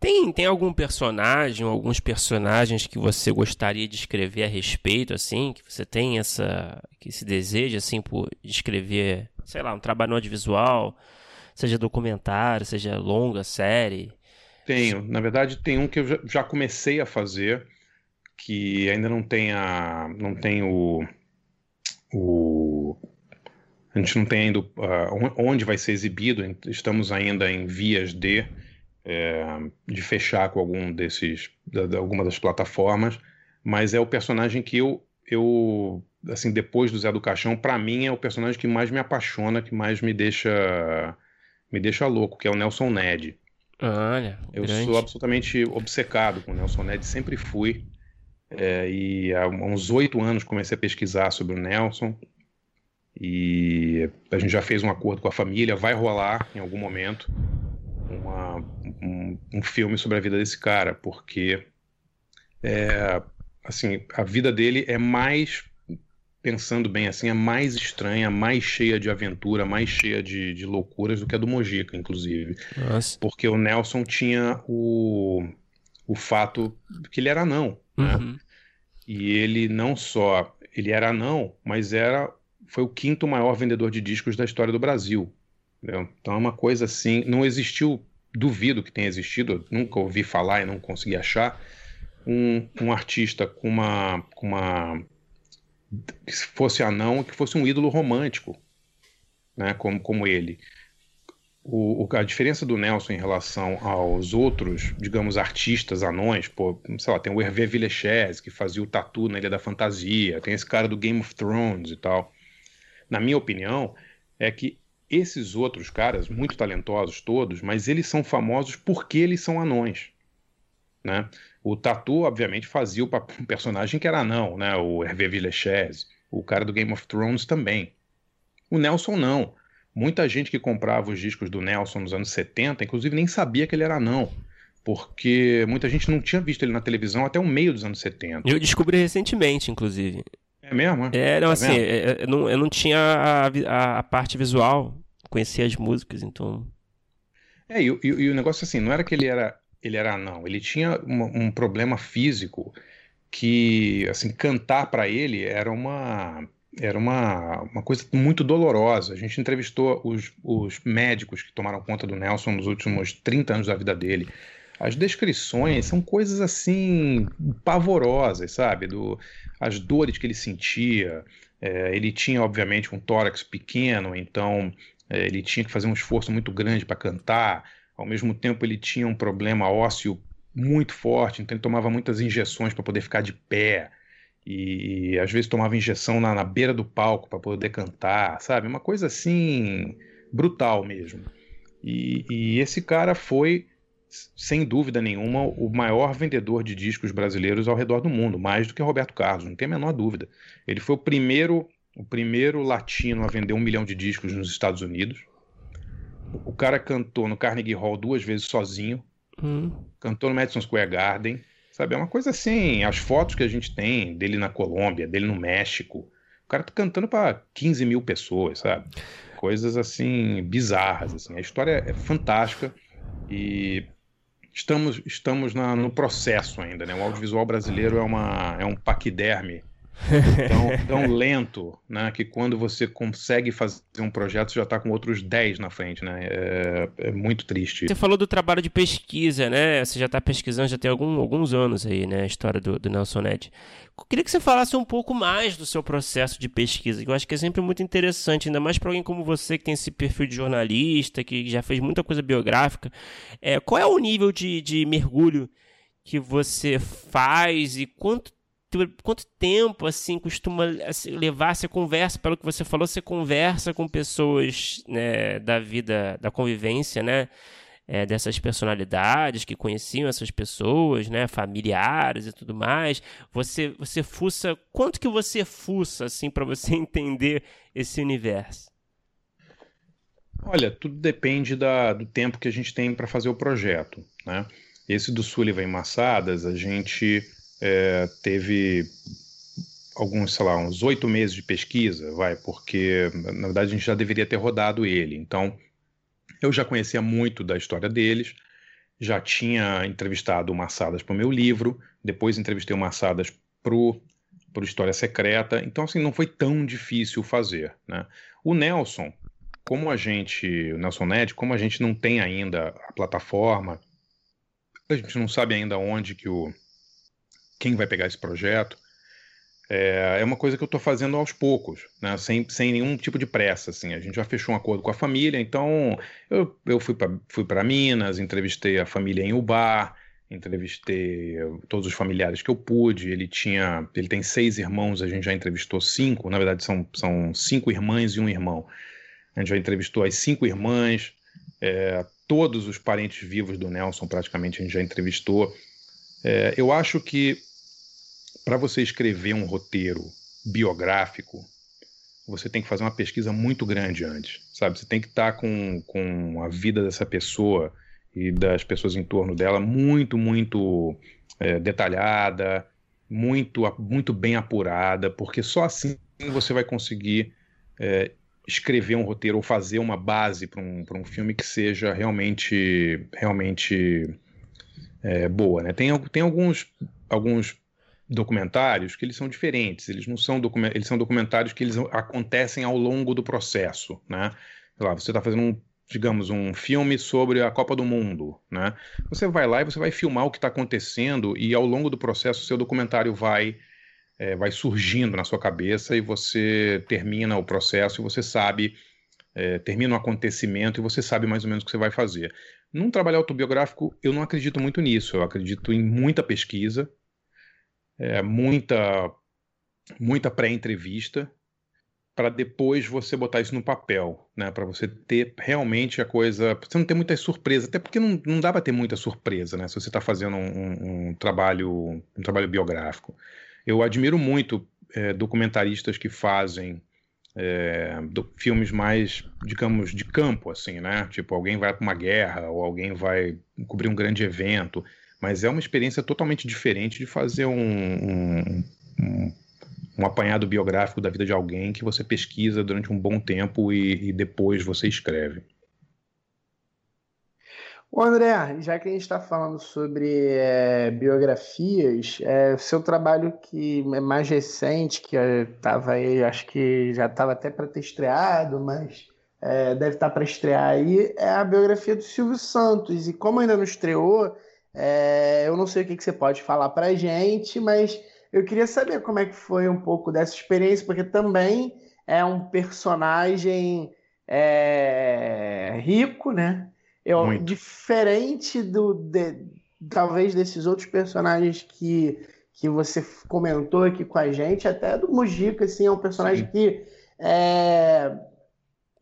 Tem, tem algum personagem, alguns personagens que você gostaria de escrever a respeito, assim, que você tem essa, que se deseja, assim, por escrever, sei lá, um trabalho audiovisual, Seja documentário, seja longa, série? Tenho. Na verdade, tem um que eu já comecei a fazer, que ainda não tem a. não tem o. o a gente não tem ainda uh, onde vai ser exibido, estamos ainda em vias de, é, de fechar com algum desses, da, alguma das plataformas, mas é o personagem que eu, eu assim, depois do Zé do Caixão, para mim é o personagem que mais me apaixona, que mais me deixa me deixa louco, que é o Nelson Ned. Olha, eu grande. sou absolutamente obcecado com o Nelson Ned, sempre fui. É, e há uns oito anos comecei a pesquisar sobre o Nelson. E a gente já fez um acordo com a família, vai rolar em algum momento uma, um, um, filme sobre a vida desse cara, porque é, assim, a vida dele é mais pensando bem assim, é mais estranha, mais cheia de aventura, mais cheia de, de loucuras do que a do Mojica, inclusive. Nossa. Porque o Nelson tinha o, o fato que ele era anão, né? uhum. E ele não só ele era anão, mas era foi o quinto maior vendedor de discos da história do Brasil. Entendeu? Então é uma coisa assim, não existiu, duvido que tenha existido, nunca ouvi falar e não consegui achar um, um artista com uma, com uma que fosse anão, que fosse um ídolo romântico, né, como, como ele. O, a diferença do Nelson em relação aos outros, digamos, artistas anões, pô, sei lá, tem o Hervé Villechaize, que fazia o tatu na Ilha da Fantasia, tem esse cara do Game of Thrones e tal. Na minha opinião, é que esses outros caras, muito talentosos todos, mas eles são famosos porque eles são anões. Né? O Tatu, obviamente, fazia o personagem que era anão, né? o Hervé Villechaize, o cara do Game of Thrones também. O Nelson não. Muita gente que comprava os discos do Nelson nos anos 70, inclusive, nem sabia que ele era anão. Porque muita gente não tinha visto ele na televisão até o meio dos anos 70. Eu descobri recentemente, inclusive. É mesmo? É, não, tá assim, é, eu, não, eu não tinha a, a, a, parte visual, conhecia as músicas, então. É, e, e, e o negócio assim, não era que ele era ele era anão, ele tinha um problema físico que assim cantar para ele era uma era uma, uma coisa muito dolorosa. A gente entrevistou os, os médicos que tomaram conta do Nelson nos últimos 30 anos da vida dele. As descrições são coisas assim pavorosas, sabe? Do, as dores que ele sentia. É, ele tinha, obviamente, um tórax pequeno, então é, ele tinha que fazer um esforço muito grande para cantar. Ao mesmo tempo, ele tinha um problema ósseo muito forte, então ele tomava muitas injeções para poder ficar de pé. E, às vezes tomava injeção na, na beira do palco para poder cantar, sabe? Uma coisa assim brutal mesmo. E, e, esse cara foi, sem dúvida nenhuma, o maior vendedor de discos brasileiros ao redor do mundo, mais do que Roberto Carlos, não tem a menor dúvida. Ele foi o primeiro, o primeiro latino a vender um milhão de discos nos Estados Unidos. O cara cantou no Carnegie Hall duas vezes sozinho, hum. cantou no Madison Square Garden, Sabe? É uma coisa assim, as fotos que a gente tem dele na Colômbia, dele no México, o cara tá cantando para 15 mil pessoas, sabe? Coisas assim, bizarras. Assim. A história é fantástica e estamos, estamos na, no processo ainda, né? O audiovisual brasileiro é, uma, é um paquiderme tão, tão lento, né? Que quando você consegue fazer um projeto, já está com outros 10 na frente, né? É, é, muito triste. Você falou do trabalho de pesquisa, né? Você já está pesquisando já tem algum, alguns anos aí, né? A história do, do Nelson Ned. Queria que você falasse um pouco mais do seu processo de pesquisa, que eu acho que é sempre muito interessante, ainda mais para alguém como você que tem esse perfil de jornalista, que já fez muita coisa biográfica. É, qual é o nível de, de mergulho que você faz e quanto quanto tempo assim costuma assim, levar você conversa? Pelo que você falou você conversa com pessoas né, da vida da convivência né é, dessas personalidades que conheciam essas pessoas né familiares e tudo mais. Você você fuça quanto que você fuça assim para você entender esse universo? Olha tudo depende da, do tempo que a gente tem para fazer o projeto né? Esse do Sullivan Massadas a gente é, teve alguns, sei lá, uns oito meses de pesquisa, vai, porque na verdade a gente já deveria ter rodado ele. Então, eu já conhecia muito da história deles, já tinha entrevistado o Massadas para o meu livro, depois entrevistei o Massadas para o História Secreta, então assim, não foi tão difícil fazer, né? O Nelson, como a gente, o Nelson Ned, como a gente não tem ainda a plataforma, a gente não sabe ainda onde que o quem vai pegar esse projeto. É, é uma coisa que eu estou fazendo aos poucos, né? sem, sem nenhum tipo de pressa. Assim. A gente já fechou um acordo com a família, então eu, eu fui para fui Minas, entrevistei a família em Ubar, entrevistei todos os familiares que eu pude. Ele tinha, ele tem seis irmãos, a gente já entrevistou cinco. Na verdade, são, são cinco irmãs e um irmão. A gente já entrevistou as cinco irmãs, é, todos os parentes vivos do Nelson, praticamente a gente já entrevistou. É, eu acho que para você escrever um roteiro biográfico, você tem que fazer uma pesquisa muito grande antes, sabe? Você tem que estar tá com, com a vida dessa pessoa e das pessoas em torno dela muito, muito é, detalhada, muito, muito bem apurada, porque só assim você vai conseguir é, escrever um roteiro ou fazer uma base para um, um filme que seja realmente, realmente é, boa, né? Tem, tem alguns, alguns documentários que eles são diferentes, eles não são eles são documentários que eles acontecem ao longo do processo, né? Sei lá, você está fazendo um, digamos, um filme sobre a Copa do Mundo, né? Você vai lá e você vai filmar o que está acontecendo e ao longo do processo o seu documentário vai é, vai surgindo na sua cabeça e você termina o processo e você sabe é, termina o acontecimento e você sabe mais ou menos o que você vai fazer. Num trabalho autobiográfico, eu não acredito muito nisso. Eu acredito em muita pesquisa, é, muita, muita pré-entrevista para depois você botar isso no papel, né? Para você ter realmente a coisa. Você não ter muita surpresa, até porque não, não dá para ter muita surpresa, né? Se você está fazendo um, um, trabalho, um trabalho biográfico. Eu admiro muito é, documentaristas que fazem é, do, filmes mais, digamos, de campo, assim, né? Tipo, alguém vai para uma guerra ou alguém vai cobrir um grande evento mas é uma experiência totalmente diferente de fazer um, um, um, um, apanhado biográfico da vida de alguém que você pesquisa durante um bom tempo e, e depois você escreve. O André, já que a gente está falando sobre é, biografias, é, seu trabalho que é mais recente, que estava aí, acho que já estava até para ter estreado, mas é, deve estar tá para estrear aí, é a biografia do Silvio Santos. E como ainda não estreou, é, eu não sei o que, que você pode falar para a gente, mas eu queria saber como é que foi um pouco dessa experiência, porque também é um personagem é, rico, né? É diferente do de, talvez desses outros personagens que, que você comentou aqui com a gente, até do Mujica, assim, é um personagem Sim. que é,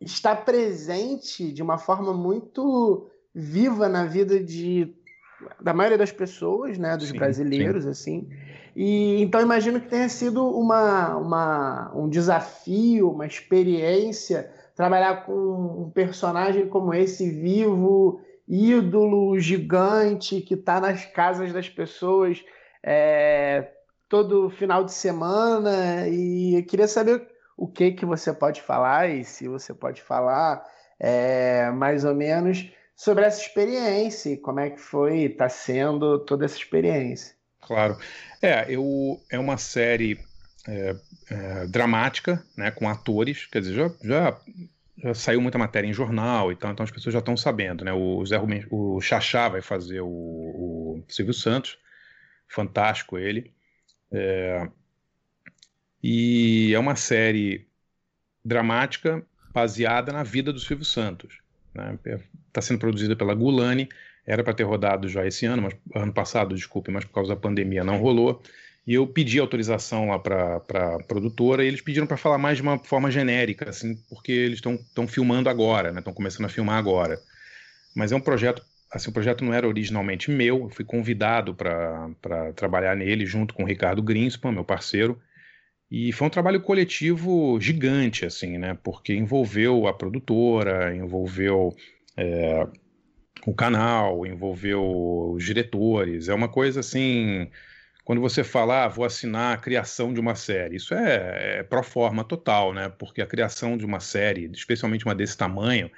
está presente de uma forma muito viva na vida de da maioria das pessoas, né, dos sim, brasileiros, sim. assim. E então imagino que tenha sido uma, uma, um desafio, uma experiência trabalhar com um personagem como esse vivo, ídolo, gigante, que está nas casas das pessoas é, todo final de semana. E eu queria saber o que, que você pode falar e se você pode falar é, mais ou menos sobre essa experiência, como é que foi, está sendo toda essa experiência. Claro. É, eu, é uma série é, é, dramática, né, com atores, quer dizer, já, já, já, saiu muita matéria em jornal e tal, então as pessoas já estão sabendo, né, o Zé Rubens, o Xaxá vai fazer o, o Silvio Santos, fantástico ele, é, e é uma série dramática baseada na vida do Silvio Santos, está né, é, sendo produzida pela Gulani, era para ter rodado já esse ano, mas ano passado, desculpe, mas por causa da pandemia não rolou. E eu pedi autorização lá para a produtora e eles pediram para falar mais de uma forma genérica, assim, porque eles estão filmando agora, estão né? começando a filmar agora. Mas é um projeto, assim, o projeto não era originalmente meu, eu fui convidado para trabalhar nele junto com o Ricardo Greenspan, meu parceiro, e foi um trabalho coletivo gigante, assim, né? Porque envolveu a produtora, envolveu é, o canal, envolveu os diretores. É uma coisa assim quando você fala, ah, vou assinar a criação de uma série, isso é, é pro forma total, né? Porque a criação de uma série, especialmente uma desse tamanho,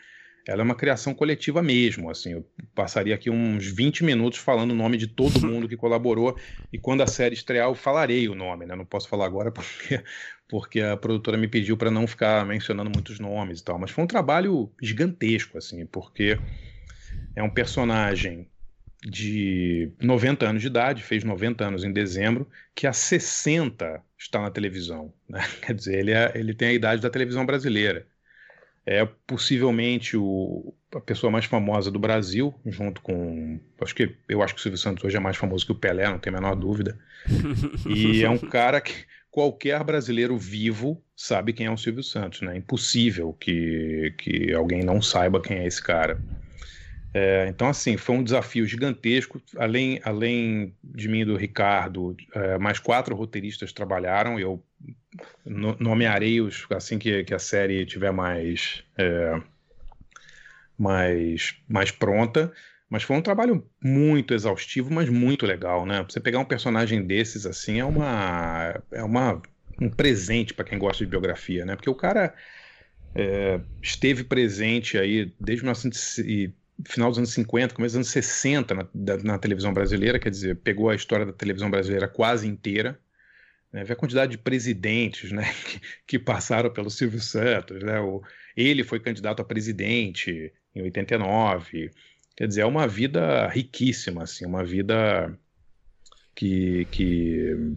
ela é uma criação coletiva mesmo, assim, eu passaria aqui uns 20 minutos falando o nome de todo mundo que colaborou, e quando a série estrear eu falarei o nome, né? Não posso falar agora porque, porque a produtora me pediu para não ficar mencionando muitos nomes e tal, mas foi um trabalho gigantesco, assim, porque é um personagem de 90 anos de idade, fez 90 anos em dezembro, que há 60 está na televisão. Né? Quer dizer, ele, é, ele tem a idade da televisão brasileira. É possivelmente o, a pessoa mais famosa do Brasil, junto com. Acho que, eu acho que o Silvio Santos hoje é mais famoso que o Pelé, não tenho a menor dúvida. E é um cara que qualquer brasileiro vivo sabe quem é o Silvio Santos, né? Impossível que, que alguém não saiba quem é esse cara. É, então, assim, foi um desafio gigantesco. Além, além de mim e do Ricardo, é, mais quatro roteiristas trabalharam. Eu nomearei os assim que, que a série tiver mais, é, mais, mais pronta. Mas foi um trabalho muito exaustivo, mas muito legal, né? Você pegar um personagem desses assim é uma é uma um presente para quem gosta de biografia, né? Porque o cara é, esteve presente aí desde 1900 final dos anos 50, começo dos anos 60 na, na televisão brasileira, quer dizer, pegou a história da televisão brasileira quase inteira, né, vê a quantidade de presidentes né, que, que, passaram pelo Silvio Santos, né, o, ele foi candidato a presidente em 89, quer dizer, é uma vida riquíssima, assim, uma vida que, que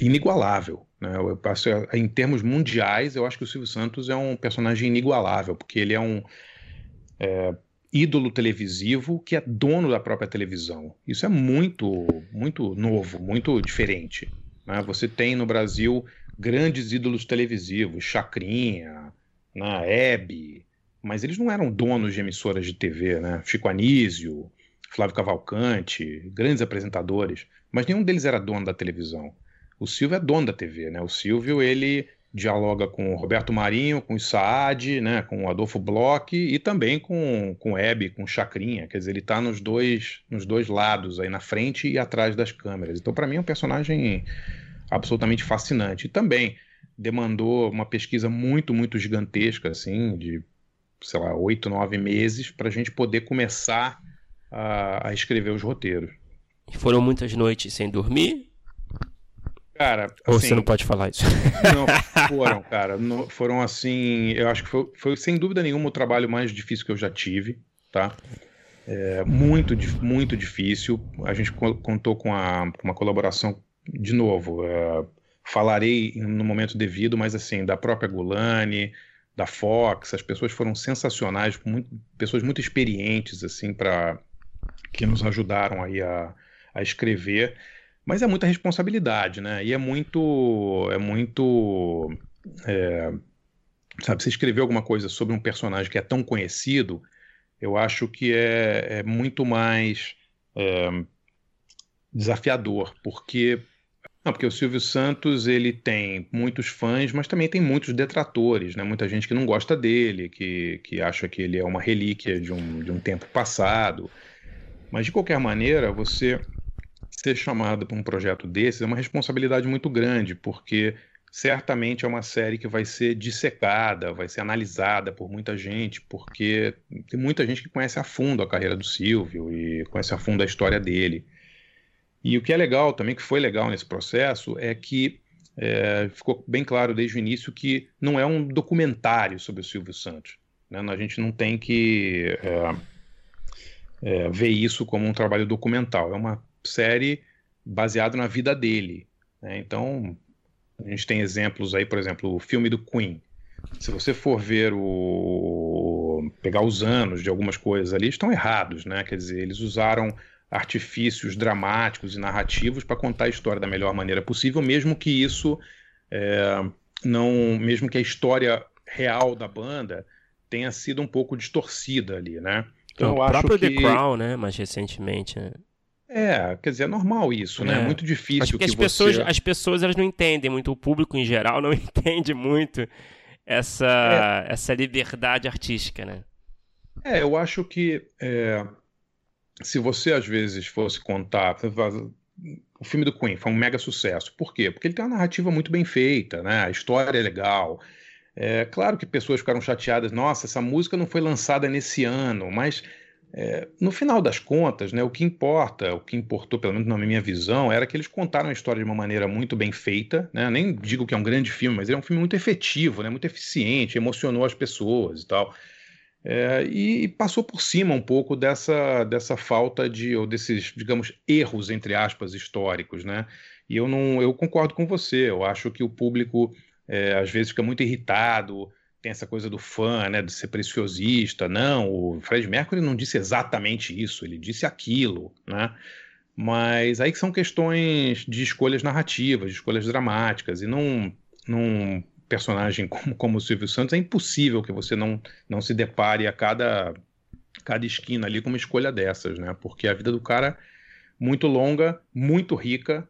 inigualável. Né? Eu passo, em termos mundiais, eu acho que o Silvio Santos é um personagem inigualável, porque ele é um é, ídolo televisivo que é dono da própria televisão. Isso é muito, muito novo, muito diferente. Né? Você tem no Brasil grandes ídolos televisivos, Chacrinha, né, Hebe, mas eles não eram donos de emissoras de TV, né? Chico Anísio, Flávio Cavalcante, grandes apresentadores, mas nenhum deles era dono da televisão. O Silvio é dono da TV, né? O Silvio, ele dialoga com o Roberto Marinho, com o Saad, né, com o Adolfo Bloch e também com, com o Hebe, com o Chacrinha. Quer dizer, ele está nos dois, nos dois lados, aí na frente e atrás das câmeras. Então, para mim, é um personagem absolutamente fascinante. E também demandou uma pesquisa muito, muito gigantesca, assim, de, sei lá, oito, nove meses, para a gente poder começar a, a escrever os roteiros. E foram muitas noites sem dormir? Cara, assim, Ou você não pode falar isso? Não, foram, cara. Não, foram assim. Eu acho que foi, foi, sem dúvida nenhuma o trabalho mais difícil que eu já tive, tá? É, muito, muito difícil. A gente contou com, a, com uma colaboração, de novo, é, falarei no momento devido, mas assim, da própria Gulani, da Fox, as pessoas foram sensacionais, muito, pessoas muito experientes, assim, para que nos ajudaram aí a, a escrever. Mas é muita responsabilidade, né? E é muito. É muito. É, sabe, você escrever alguma coisa sobre um personagem que é tão conhecido, eu acho que é, é muito mais é, desafiador, porque não, porque o Silvio Santos ele tem muitos fãs, mas também tem muitos detratores, né? Muita gente que não gosta dele, que, que acha que ele é uma relíquia de um, de um tempo passado. Mas de qualquer maneira, você ser chamado para um projeto desses é uma responsabilidade muito grande, porque certamente é uma série que vai ser dissecada, vai ser analisada por muita gente, porque tem muita gente que conhece a fundo a carreira do Silvio e conhece a fundo a história dele. E o que é legal também, que foi legal nesse processo, é que é, ficou bem claro desde o início que não é um documentário sobre o Silvio Santos. Né? A gente não tem que é, é, ver isso como um trabalho documental. É uma série baseada na vida dele. Né? Então, a gente tem exemplos aí, por exemplo, o filme do Queen. Se você for ver o. pegar os anos de algumas coisas ali, estão errados, né? Quer dizer, eles usaram artifícios dramáticos e narrativos para contar a história da melhor maneira possível, mesmo que isso é, não. mesmo que a história real da banda tenha sido um pouco distorcida ali, né? Então, o próprio que... The Crown, né? Mais recentemente. Né? É, quer dizer, é normal isso, né? É, é muito difícil Acho que, as você... pessoas, as pessoas elas não entendem muito, o público em geral não entende muito essa, é. essa liberdade artística, né? É, eu acho que é, se você às vezes fosse contar, o filme do Queen foi um mega sucesso. Por quê? Porque ele tem uma narrativa muito bem feita, né? A história é legal. É claro que pessoas ficaram chateadas, nossa, essa música não foi lançada nesse ano, mas é, no final das contas, né, o que importa, o que importou, pelo menos na minha visão, era que eles contaram a história de uma maneira muito bem feita. Né? Nem digo que é um grande filme, mas é um filme muito efetivo, né? muito eficiente, emocionou as pessoas e tal. É, e passou por cima um pouco dessa, dessa falta de, ou desses, digamos, erros, entre aspas, históricos. Né? E eu, não, eu concordo com você, eu acho que o público é, às vezes fica muito irritado tem essa coisa do fã, né, de ser preciosista. Não, o Fred Mercury não disse exatamente isso, ele disse aquilo, né? Mas aí que são questões de escolhas narrativas, de escolhas dramáticas, e num, num personagem como, como o Silvio Santos é impossível que você não, não se depare a cada, cada esquina ali com uma escolha dessas, né? Porque a vida do cara muito longa, muito rica,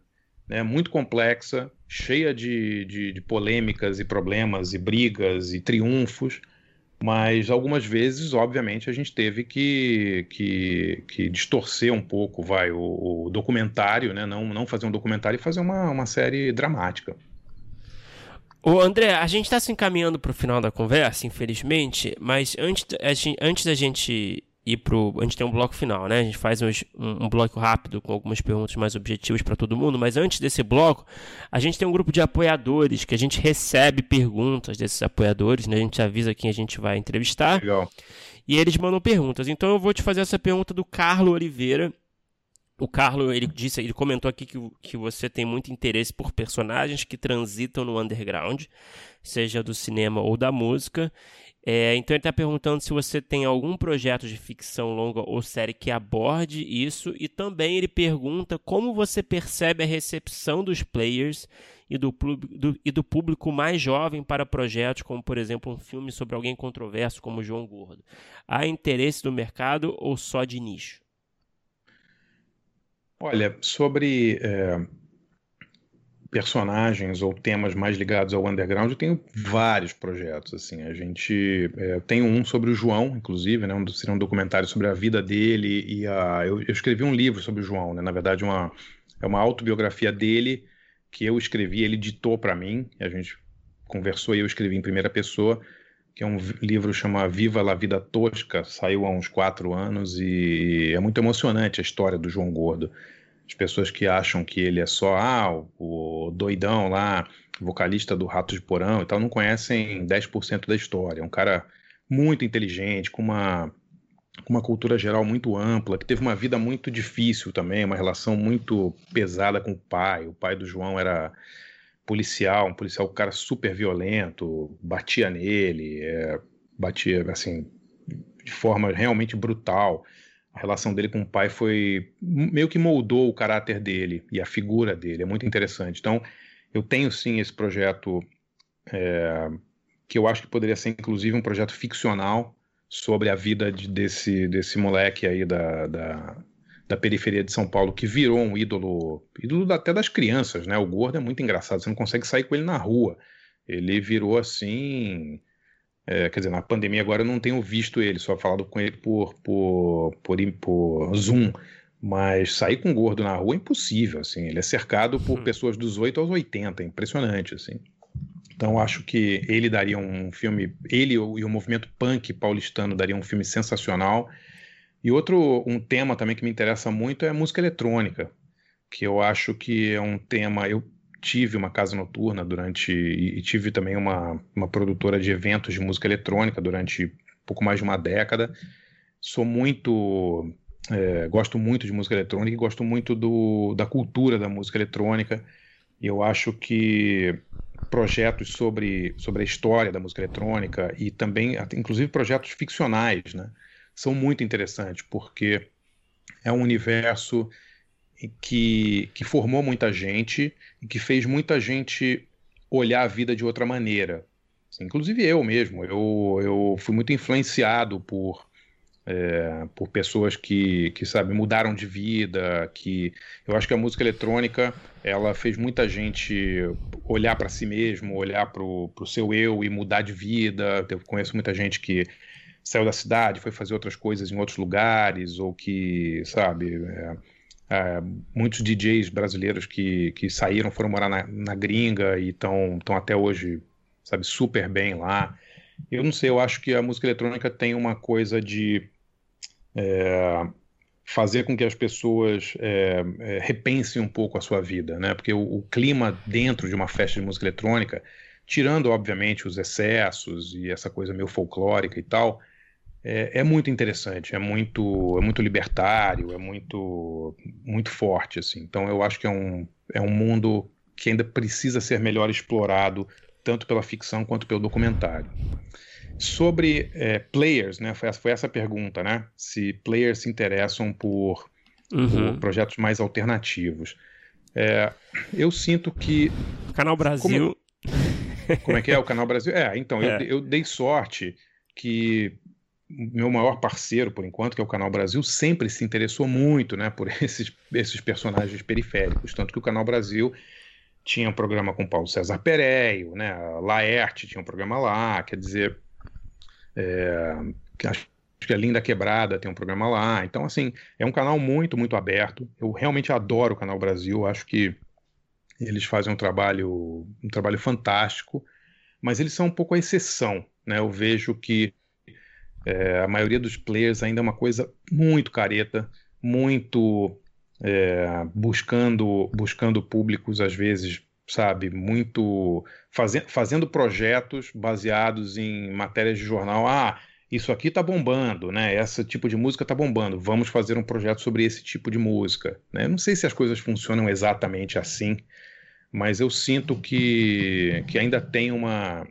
né, muito complexa, cheia de, de, de, polêmicas e problemas e brigas e triunfos, mas algumas vezes, obviamente, a gente teve que, que, que distorcer um pouco vai, o, o, documentário, né, não, não fazer um documentário e fazer uma, uma série dramática. Ô André, a gente está se encaminhando para o final da conversa, infelizmente, mas antes, antes da gente ir pro. A gente tem um bloco final, né? A gente faz uns, um, um, bloco rápido com algumas perguntas mais objetivas para todo mundo, mas antes desse bloco, a gente tem um grupo de apoiadores que a gente recebe perguntas desses apoiadores, né? A gente avisa quem a gente vai entrevistar. Legal. E eles mandam perguntas. Então eu vou te fazer essa pergunta do Carlos Oliveira. O Carlos, ele disse, ele comentou aqui que, que você tem muito interesse por personagens que transitam no underground, seja do cinema ou da música. É, então ele está perguntando se você tem algum projeto de ficção longa ou série que aborde isso, e também ele pergunta como você percebe a recepção dos players e do, do, e do público mais jovem para projetos como, por exemplo, um filme sobre alguém controverso como João Gordo. Há interesse do mercado ou só de nicho? Olha, sobre é, personagens ou temas mais ligados ao underground, eu tenho vários projetos. Assim, a gente é, tem um sobre o João, inclusive, né? Um, seria um documentário sobre a vida dele e a. Eu, eu escrevi um livro sobre o João, né? Na verdade, uma é uma autobiografia dele que eu escrevi, ele ditou para mim. A gente conversou e eu escrevi em primeira pessoa. Que é um livro chama Viva la Vida Tosca, saiu há uns quatro anos e é muito emocionante a história do João Gordo. As pessoas que acham que ele é só ah, o doidão lá, vocalista do Ratos de Porão e tal, não conhecem 10% da história. É um cara muito inteligente, com uma, uma cultura geral muito ampla, que teve uma vida muito difícil também, uma relação muito pesada com o pai. O pai do João era policial, um policial, um cara super violento, batia nele, é, batia assim de forma realmente brutal. A relação dele com o pai foi meio que moldou o caráter dele e a figura dele. É muito interessante. Então, eu tenho sim esse projeto é, que eu acho que poderia ser inclusive um projeto ficcional sobre a vida de, desse, desse moleque aí da, da, da, periferia de São Paulo, que virou um ídolo, ídolo até das crianças, né? O gordo é muito engraçado, você não consegue sair com ele na rua. Ele virou assim. É, quer dizer, na pandemia agora eu não tenho visto ele, só falado com ele por, por, por, por Zoom. Mas sair com o gordo na rua é impossível, assim. Ele é cercado por hum. pessoas dos 8 aos 80, é impressionante, assim. Então acho que ele daria um filme, ele e o movimento punk paulistano daria um filme sensacional. E outro um tema também que me interessa muito é a música eletrônica, que eu acho que é um tema. Eu tive uma casa noturna durante e tive também uma, uma produtora de eventos de música eletrônica durante pouco mais de uma década. Sou muito é, gosto muito de música eletrônica e gosto muito do, da cultura da música eletrônica. E eu acho que projetos sobre, sobre a história da música eletrônica e também, inclusive, projetos ficcionais, né? São muito interessantes, porque é um universo que, que formou muita gente e que fez muita gente olhar a vida de outra maneira. Inclusive eu mesmo, eu, eu fui muito influenciado por é, por pessoas que, que sabe, mudaram de vida, que eu acho que a música eletrônica ela fez muita gente olhar para si mesmo, olhar para o seu eu e mudar de vida. Eu conheço muita gente que saiu da cidade, foi fazer outras coisas em outros lugares, ou que, sabe, é, é, muitos DJs brasileiros que, que saíram, foram morar na, na gringa e estão até hoje, sabe, super bem lá. Eu não sei, eu acho que a música eletrônica tem uma coisa de é, fazer com que as pessoas é, é, repensem um pouco a sua vida, né? Porque o, o, clima dentro de uma festa de música eletrônica, tirando obviamente os excessos e essa coisa meio folclórica e tal, é, é muito interessante, é muito, é muito libertário, é muito, muito forte assim. Então eu acho que é um, é um mundo que ainda precisa ser melhor explorado tanto pela ficção quanto pelo documentário. Sobre é, players, né? Foi essa, foi essa pergunta, né? Se players se interessam por, uhum. por projetos mais alternativos. É, eu sinto que. Canal Brasil. Como, como, é que é o Canal Brasil? É, então, é. Eu, eu dei sorte que meu maior parceiro, por enquanto, que é o Canal Brasil, sempre se interessou muito né, por esses, esses personagens periféricos. Tanto que o Canal Brasil tinha um programa com Paulo César Pereio, né, Laerte tinha um programa lá, quer dizer, é, acho que a Linda Quebrada tem um programa lá. Então, assim, é um canal muito, muito aberto. Eu realmente adoro o Canal Brasil. Acho que eles fazem um trabalho, um trabalho fantástico, mas eles são um pouco a exceção. Né? Eu vejo que é, a maioria dos players ainda é uma coisa muito careta, muito é, buscando, buscando públicos, às vezes, sabe, muito fazendo, fazendo projetos baseados em matérias de jornal. Ah, isso aqui tá bombando, né? Esse tipo de música tá bombando. Vamos fazer um projeto sobre esse tipo de música. Né? Não sei se as coisas funcionam exatamente assim, mas eu sinto que, que ainda tem uma,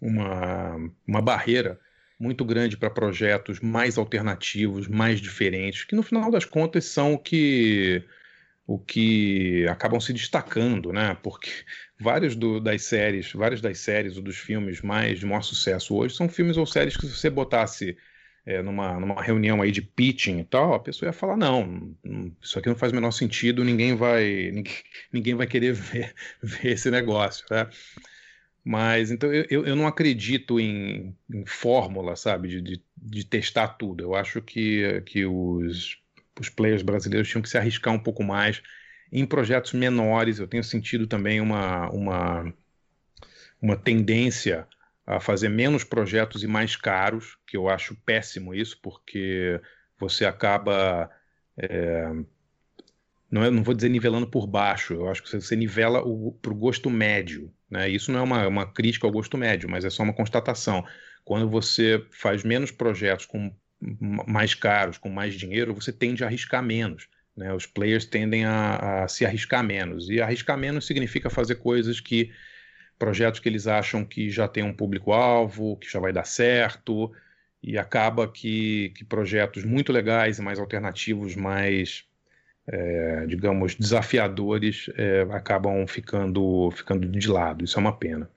uma, uma barreira muito grande para projetos mais alternativos, mais diferentes, que no final das contas são o que o que acabam se destacando, né? Porque várias das séries, várias das séries ou dos filmes mais de maior sucesso hoje são filmes ou séries que se você botasse é, numa, numa reunião aí de pitching e tal, a pessoa ia falar não, isso aqui não faz o menor sentido, ninguém vai ninguém, ninguém vai querer ver, ver esse negócio, né? Mas então eu, eu não acredito em, em fórmula, sabe, de, de, de testar tudo. Eu acho que, que os os players brasileiros tinham que se arriscar um pouco mais em projetos menores. Eu tenho sentido também uma, uma, uma tendência a fazer menos projetos e mais caros, que eu acho péssimo isso, porque você acaba. É, não, é, não vou dizer nivelando por baixo, eu acho que você, nivela para o gosto médio. Né? Isso não é uma, uma crítica ao gosto médio, mas é só uma constatação. Quando você faz menos projetos com mais caros, com mais dinheiro, você tende a arriscar menos. Né? Os players tendem a, a se arriscar menos. E arriscar menos significa fazer coisas que projetos que eles acham que já tem um público-alvo, que já vai dar certo, e acaba que, que projetos muito legais e mais alternativos, mais, é, digamos, desafiadores, é, acabam ficando, ficando de lado. Isso é uma pena.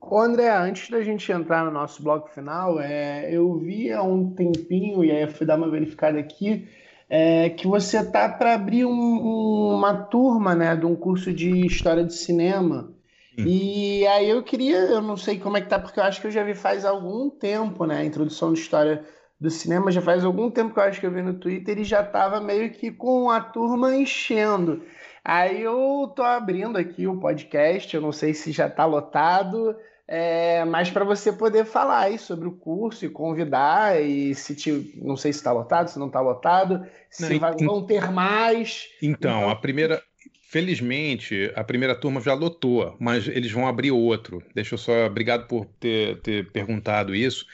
Ô André, antes da gente entrar no nosso bloco final, é, eu vi há um tempinho, e aí eu fui dar uma verificada aqui, é, que você tá para abrir um, um, uma turma, né, de um curso de história de cinema. E aí eu queria, eu não sei como é que tá, porque eu acho que eu já vi faz algum tempo, né, a introdução de história do cinema, já faz algum tempo que eu acho que eu vi no Twitter e já tava meio que com a turma enchendo. Aí eu tô abrindo aqui o podcast, eu não sei se já tá lotado, é, mas para você poder falar aí sobre o curso e convidar, e se te, não sei se está lotado, se não está lotado, se não, vai, vão ter mais. Então, então, a primeira. Felizmente, a primeira turma já lotou, mas eles vão abrir outro. Deixa eu só. Obrigado por ter, ter perguntado isso.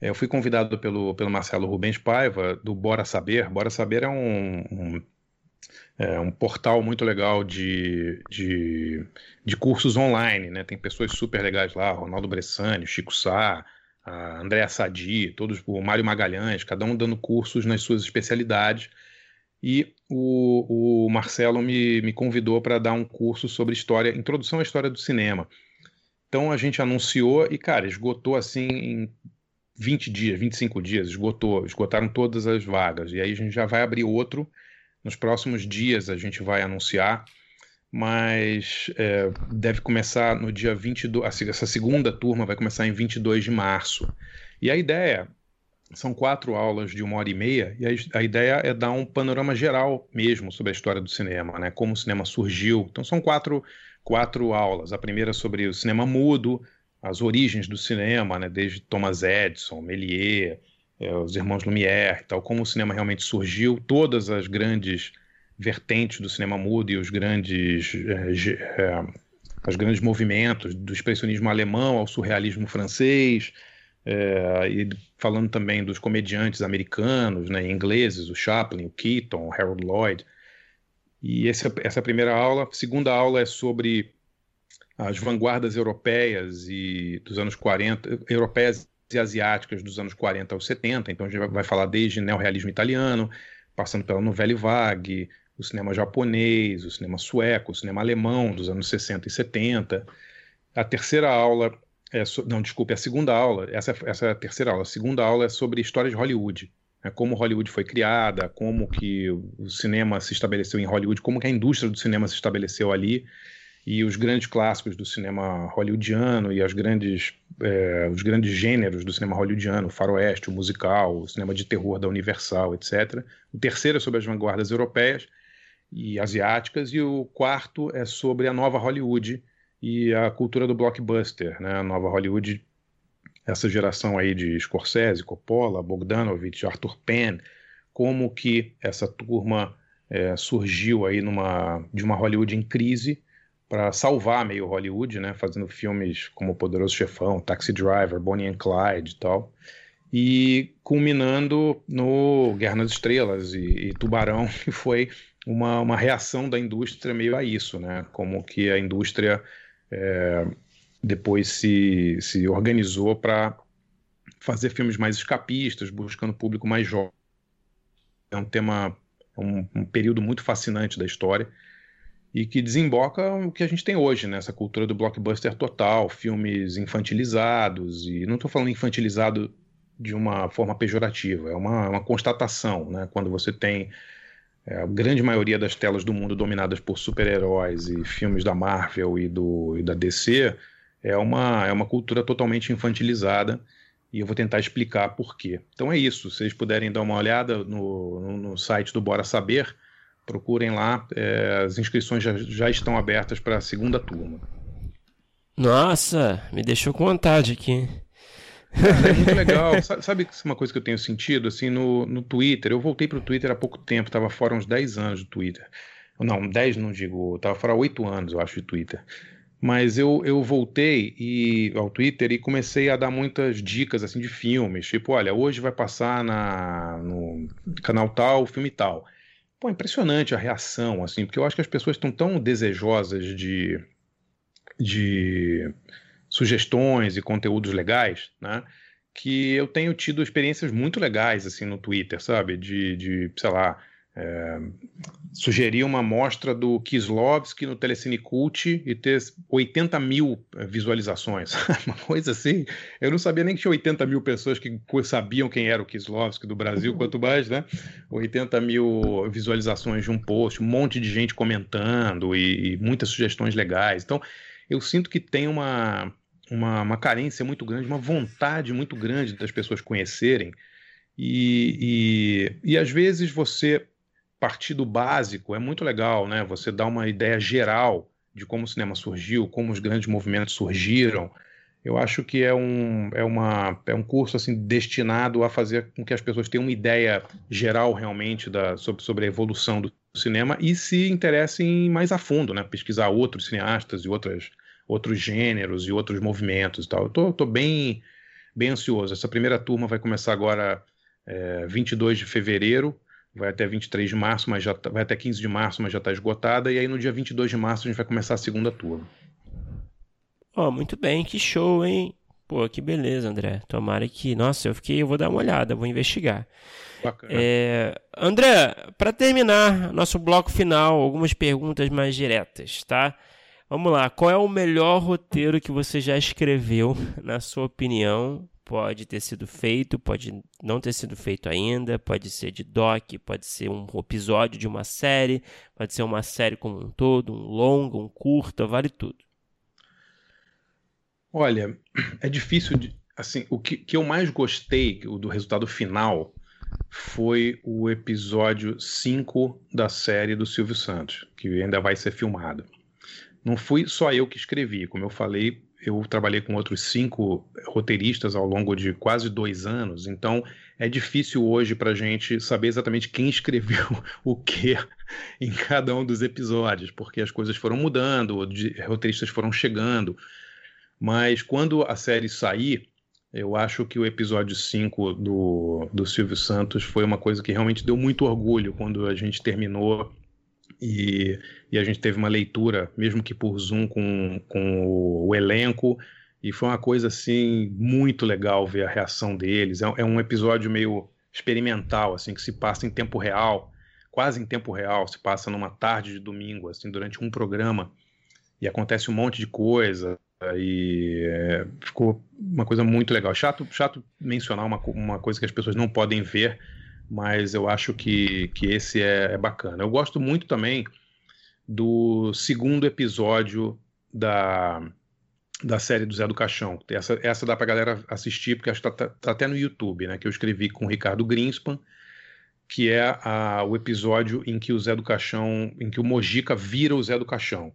É, eu fui convidado pelo, pelo Marcelo Rubens Paiva, do Bora Saber. Bora Saber é um, um é um portal muito legal de, de, de, cursos online, né? Tem pessoas super legais lá, Ronaldo Bressani, Chico Sá, a Andréa Sadi, todos, o Mário Magalhães, cada um dando cursos nas suas especialidades. E o, o Marcelo me, me convidou para dar um curso sobre história, introdução à história do cinema. Então a gente anunciou e, cara, esgotou assim em 20 dias, 25 dias, esgotou, esgotaram todas as vagas. E aí a gente já vai abrir outro nos próximos dias a gente vai anunciar, mas é, deve começar no dia 22. Essa segunda turma vai começar em 22 de março. E a ideia são quatro aulas de uma hora e meia, e a, ideia é dar um panorama geral mesmo sobre a história do cinema, né? como o cinema surgiu. Então são quatro, quatro aulas. A primeira sobre o cinema mudo, as origens do cinema, né? desde Thomas Edison, Méliès, é, os irmãos Lumière, tal, como o cinema realmente surgiu, todas as grandes vertentes do cinema mudo e os grandes, é, é, os grandes movimentos, do expressionismo alemão ao surrealismo francês, é, e falando também dos comediantes americanos, né, ingleses, o Chaplin, o Keaton, o Harold Lloyd. E essa, essa primeira aula, segunda aula é sobre as vanguardas europeias e dos anos 40, europeias e asiáticas dos anos 40 aos 70, então a gente vai falar desde neorrealismo italiano, passando pela novela vague, o cinema japonês, o cinema sueco, o cinema alemão dos anos 60 e 70. A terceira aula, é so... não, desculpe, a segunda aula, essa, essa é a terceira aula, a segunda aula é sobre história de Hollywood, né, como Hollywood foi criada, como que o cinema se estabeleceu em Hollywood, como que a indústria do cinema se estabeleceu ali, e os grandes clássicos do cinema hollywoodiano e as grandes, é, os grandes gêneros do cinema hollywoodiano, o faroeste, o musical, o cinema de terror da Universal, etc. O terceiro é sobre as vanguardas europeias e asiáticas e o quarto é sobre a nova Hollywood e a cultura do blockbuster, né? A nova Hollywood, essa geração aí de Scorsese, Coppola, Bogdanovich, Arthur Penn, como que essa turma é, surgiu aí numa de uma Hollywood em crise para salvar meio Hollywood, né, fazendo filmes como O Poderoso Chefão, Taxi Driver, Bonnie and Clyde e tal, e culminando no Guerra nas Estrelas e, e Tubarão, que foi uma, uma reação da indústria meio a isso, né, como que a indústria é, depois se, se organizou para fazer filmes mais escapistas, buscando público mais jovem. É um tema, um, um período muito fascinante da história e que desemboca o que a gente tem hoje, né? Essa cultura do blockbuster total, filmes infantilizados, e não estou falando infantilizado de uma forma pejorativa, é uma, uma constatação, né? Quando você tem é, a grande maioria das telas do mundo dominadas por super-heróis e filmes da Marvel e, do, e da DC, é uma, é uma cultura totalmente infantilizada, e eu vou tentar explicar por quê. Então é isso, se vocês puderem dar uma olhada no, no, no site do Bora Saber, procurem lá, é, as inscrições já, já estão abertas para a segunda turma. Nossa, me deixou com vontade aqui. é muito legal. Sabe uma coisa que eu tenho sentido, assim, no, no Twitter? Eu voltei para o Twitter há pouco tempo, estava fora uns 10 anos do Twitter. Não, 10 não digo, estava fora há 8 anos, eu acho, de Twitter. Mas eu, eu voltei e, ao Twitter e comecei a dar muitas dicas assim de filmes, tipo, olha, hoje vai passar na, no canal tal, filme tal. Pô, impressionante a reação, assim, porque eu acho que as pessoas estão tão desejosas de, de sugestões e conteúdos legais, né? Que eu tenho tido experiências muito legais, assim, no Twitter, sabe? De, de sei lá, é, sugerir uma amostra do Kislovski no Telecine Cult e ter 80 mil é, visualizações. uma coisa assim. Eu não sabia nem que tinha 80 mil pessoas que sabiam quem era o Kislovski do Brasil, quanto mais, né? 80 mil visualizações de um post, um monte de gente comentando e, e muitas sugestões legais. Então, eu sinto que tem uma, uma, uma carência muito grande, uma vontade muito grande das pessoas conhecerem. E, e, e às vezes você partir do básico é muito legal, né? Você dá uma ideia geral de como o cinema surgiu, como os grandes movimentos surgiram. Eu acho que é um, é uma, é um curso assim destinado a fazer com que as pessoas tenham uma ideia geral realmente da, sobre, sobre a evolução do cinema e se interessem mais a fundo, né? Pesquisar outros cineastas e outras, outros gêneros e outros movimentos e tal. Eu tô, tô bem, bem ansioso. Essa primeira turma vai começar agora é, 22 de fevereiro vai até 23 de março, mas já tá, vai até 15 de março, mas já está esgotada, e aí no dia 22 de março a gente vai começar a segunda turma. Ó, oh, muito bem, que show, hein? Pô, que beleza, André. Tomara que. Nossa, eu fiquei. Eu vou dar uma olhada, vou investigar. Bacana. É... André, para terminar nosso bloco final, algumas perguntas mais diretas, tá? Vamos lá. Qual é o melhor roteiro que você já escreveu, na sua opinião? Pode ter sido feito, pode não ter sido feito ainda, pode ser de doc, pode ser um episódio de uma série, pode ser uma série como um todo, um longo, um curto, vale tudo. Olha, é difícil de, assim, o que, que eu mais gostei do resultado final foi o episódio 5 da série do Silvio Santos, que ainda vai ser filmado. Não fui só eu que escrevi, como eu falei, eu trabalhei com outros cinco roteiristas ao longo de quase dois anos, então é difícil hoje para a gente saber exatamente quem escreveu o que em cada um dos episódios, porque as coisas foram mudando, roteiristas foram chegando. Mas quando a série sair, eu acho que o episódio 5 do, do Silvio Santos foi uma coisa que realmente deu muito orgulho quando a gente terminou e, e a gente teve uma leitura, mesmo que por Zoom, com, com o, o elenco, e foi uma coisa assim muito legal ver a reação deles. É, é, um episódio meio experimental, assim, que se passa em tempo real, quase em tempo real, se passa numa tarde de domingo, assim, durante um programa, e acontece um monte de coisa. E é, ficou uma coisa muito legal. Chato, chato mencionar uma, uma coisa que as pessoas não podem ver, mas eu acho que, que esse é, é bacana. Eu gosto muito também do segundo episódio da, da série do Zé do Caixão. Essa, essa dá pra galera assistir, porque acho que tá, tá até no YouTube, né? Que eu escrevi com o Ricardo Greenspan, que é a, o episódio em que o Zé do Caixão, em que o Mojica vira o Zé do Caixão.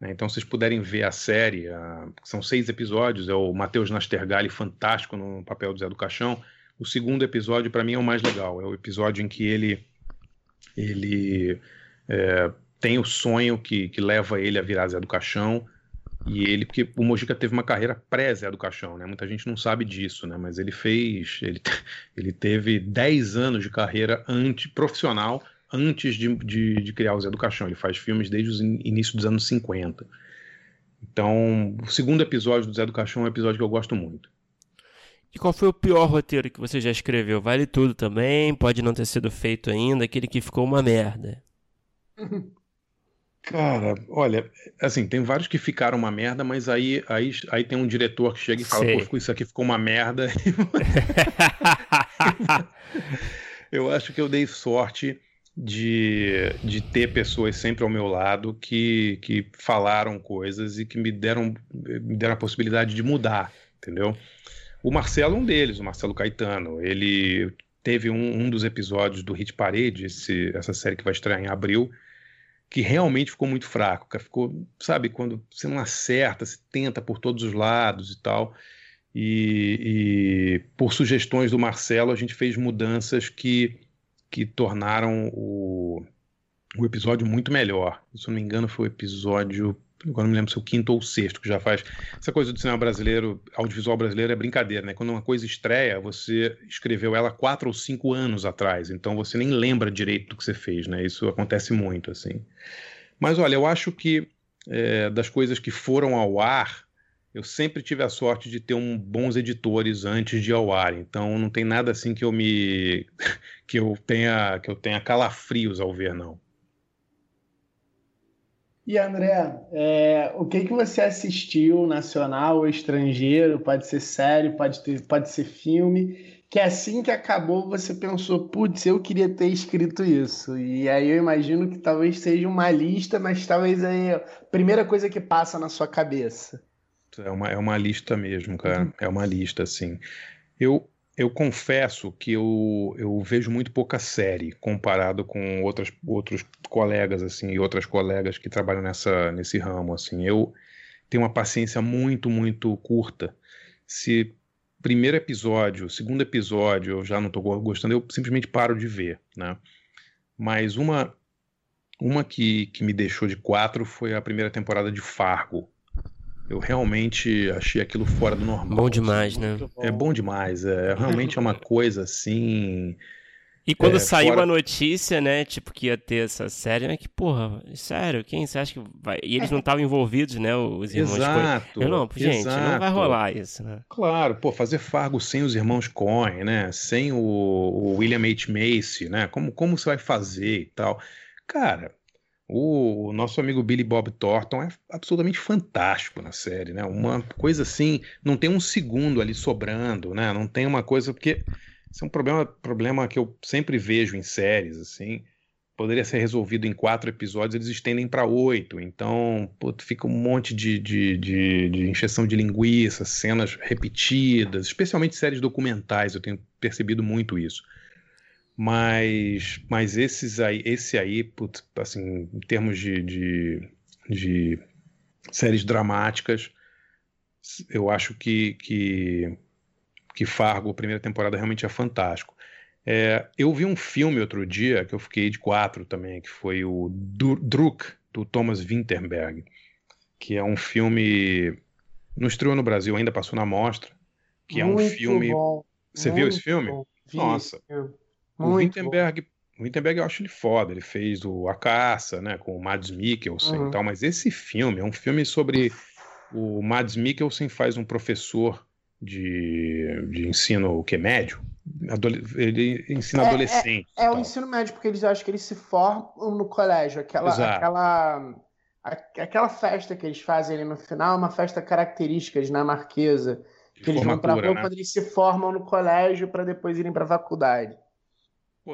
Né? Então, se vocês puderem ver a série, a, são seis episódios, é o Matheus Nastergalli fantástico no papel do Zé do Caixão. O segundo episódio, para mim, é o mais legal. É o episódio em que ele, ele é, tem o sonho que, que leva ele a virar Zé do Caixão. E ele, porque o Mojica teve uma carreira pré-Zé do Caixão, né? Muita gente não sabe disso, né? Mas ele fez. Ele, ele teve 10 anos de carreira anti, profissional antes de, de, de, criar o Zé do Caixão. Ele faz filmes desde o início dos anos 50. Então, o segundo episódio do Zé do Caixão é um episódio que eu gosto muito. E qual foi o pior roteiro que você já escreveu? Vale tudo também, pode não ter sido feito ainda, aquele que ficou uma merda. Cara, olha, assim, tem vários que ficaram uma merda, mas aí, aí, aí tem um diretor que chega e fala, Sei. pô, isso aqui ficou uma merda. eu acho que eu dei sorte de, de ter pessoas sempre ao meu lado que, que falaram coisas e que me deram, me deram a possibilidade de mudar, entendeu? O Marcelo é um deles, o Marcelo Caetano. Ele teve um, um dos episódios do Hit Parade, esse, essa série que vai estrear em abril, que realmente ficou muito fraco. Ficou, sabe, quando você não acerta, se tenta por todos os lados e tal. E, e, por sugestões do Marcelo, a gente fez mudanças que, que tornaram o, o episódio muito melhor. Se eu não me engano, foi o episódio agora não me lembro se é o quinto ou o sexto que já faz. Essa coisa do cinema brasileiro, audiovisual brasileiro é brincadeira, né? Quando uma coisa estreia, você escreveu ela quatro ou cinco anos atrás, então você nem lembra direito do que você fez, né? Isso acontece muito, assim. Mas olha, eu acho que é, das coisas que foram ao ar, eu sempre tive a sorte de ter um, bons editores antes de ir ao ar, então não tem nada assim que eu me que eu tenha que eu tenha calafrios ao ver, não. E André, é, o que que você assistiu, nacional ou estrangeiro? Pode ser série, pode, ter, pode ser filme. Que assim que acabou você pensou, putz, eu queria ter escrito isso. E aí eu imagino que talvez seja uma lista, mas talvez aí a primeira coisa que passa na sua cabeça. É uma, é uma lista mesmo, cara. Uhum. É uma lista, assim. Eu, eu confesso que eu, eu vejo muito pouca série comparado com outras, outros colegas assim e outras colegas que trabalham nessa, nesse ramo assim. Eu tenho uma paciência muito muito curta. Se primeiro episódio, segundo episódio eu já não estou gostando, eu simplesmente paro de ver, né? Mas uma uma que, que me deixou de quatro foi a primeira temporada de Fargo. Eu realmente achei aquilo fora do normal. Bom demais, né? É bom demais. É realmente é uma coisa assim. E quando é, saiu fora... a notícia, né, tipo, que ia ter essa série, né, que, porra, sério, quem você acha que vai... E eles não estavam envolvidos, né, os irmãos Exato, Coen. Eu, não, gente, exato. não vai rolar isso, né? Claro, pô, fazer Fargo sem os irmãos Coen, né, sem o, o William H. Macy, né, como, como você vai fazer e tal. Cara, o nosso amigo Billy Bob Thornton é absolutamente fantástico na série, né? Uma coisa assim, não tem um segundo ali sobrando, né? Não tem uma coisa porque isso é um problema, problema que eu sempre vejo em séries, assim. Poderia ser resolvido em quatro episódios, eles estendem para oito. Então, fica um monte de, de, de, de encheção de linguiça, cenas repetidas, especialmente séries documentais, eu tenho percebido muito isso. Mas, mas esses aí, esse aí, putz, assim, em termos de, de, de, séries dramáticas, eu acho que, que, que Fargo, a primeira temporada, realmente é fantástico. É, eu vi um filme outro dia, que eu fiquei de quatro também, que foi o Druk, do Thomas Winterberg, que é um filme. Não estreou no Brasil, ainda passou na mostra. Que Muito é um filme. Bom. Você viu esse filme? Nossa. O Wittenberg, o Wittenberg eu acho ele foda. Ele fez o A Caça, né, com o Mads Mikkelsen uhum. e tal. Mas esse filme é um filme sobre o Mads Mikkelsen faz um professor de, de ensino o que médio. Ele ensina é, é adolescente. É, é o ensino médio porque eles acham que eles se formam no colégio. Aquela, aquela, aquela festa que eles fazem ali no final é uma festa característica dinamarquesa. Que eles vão para rua né? quando eles se formam no colégio para depois irem para a faculdade.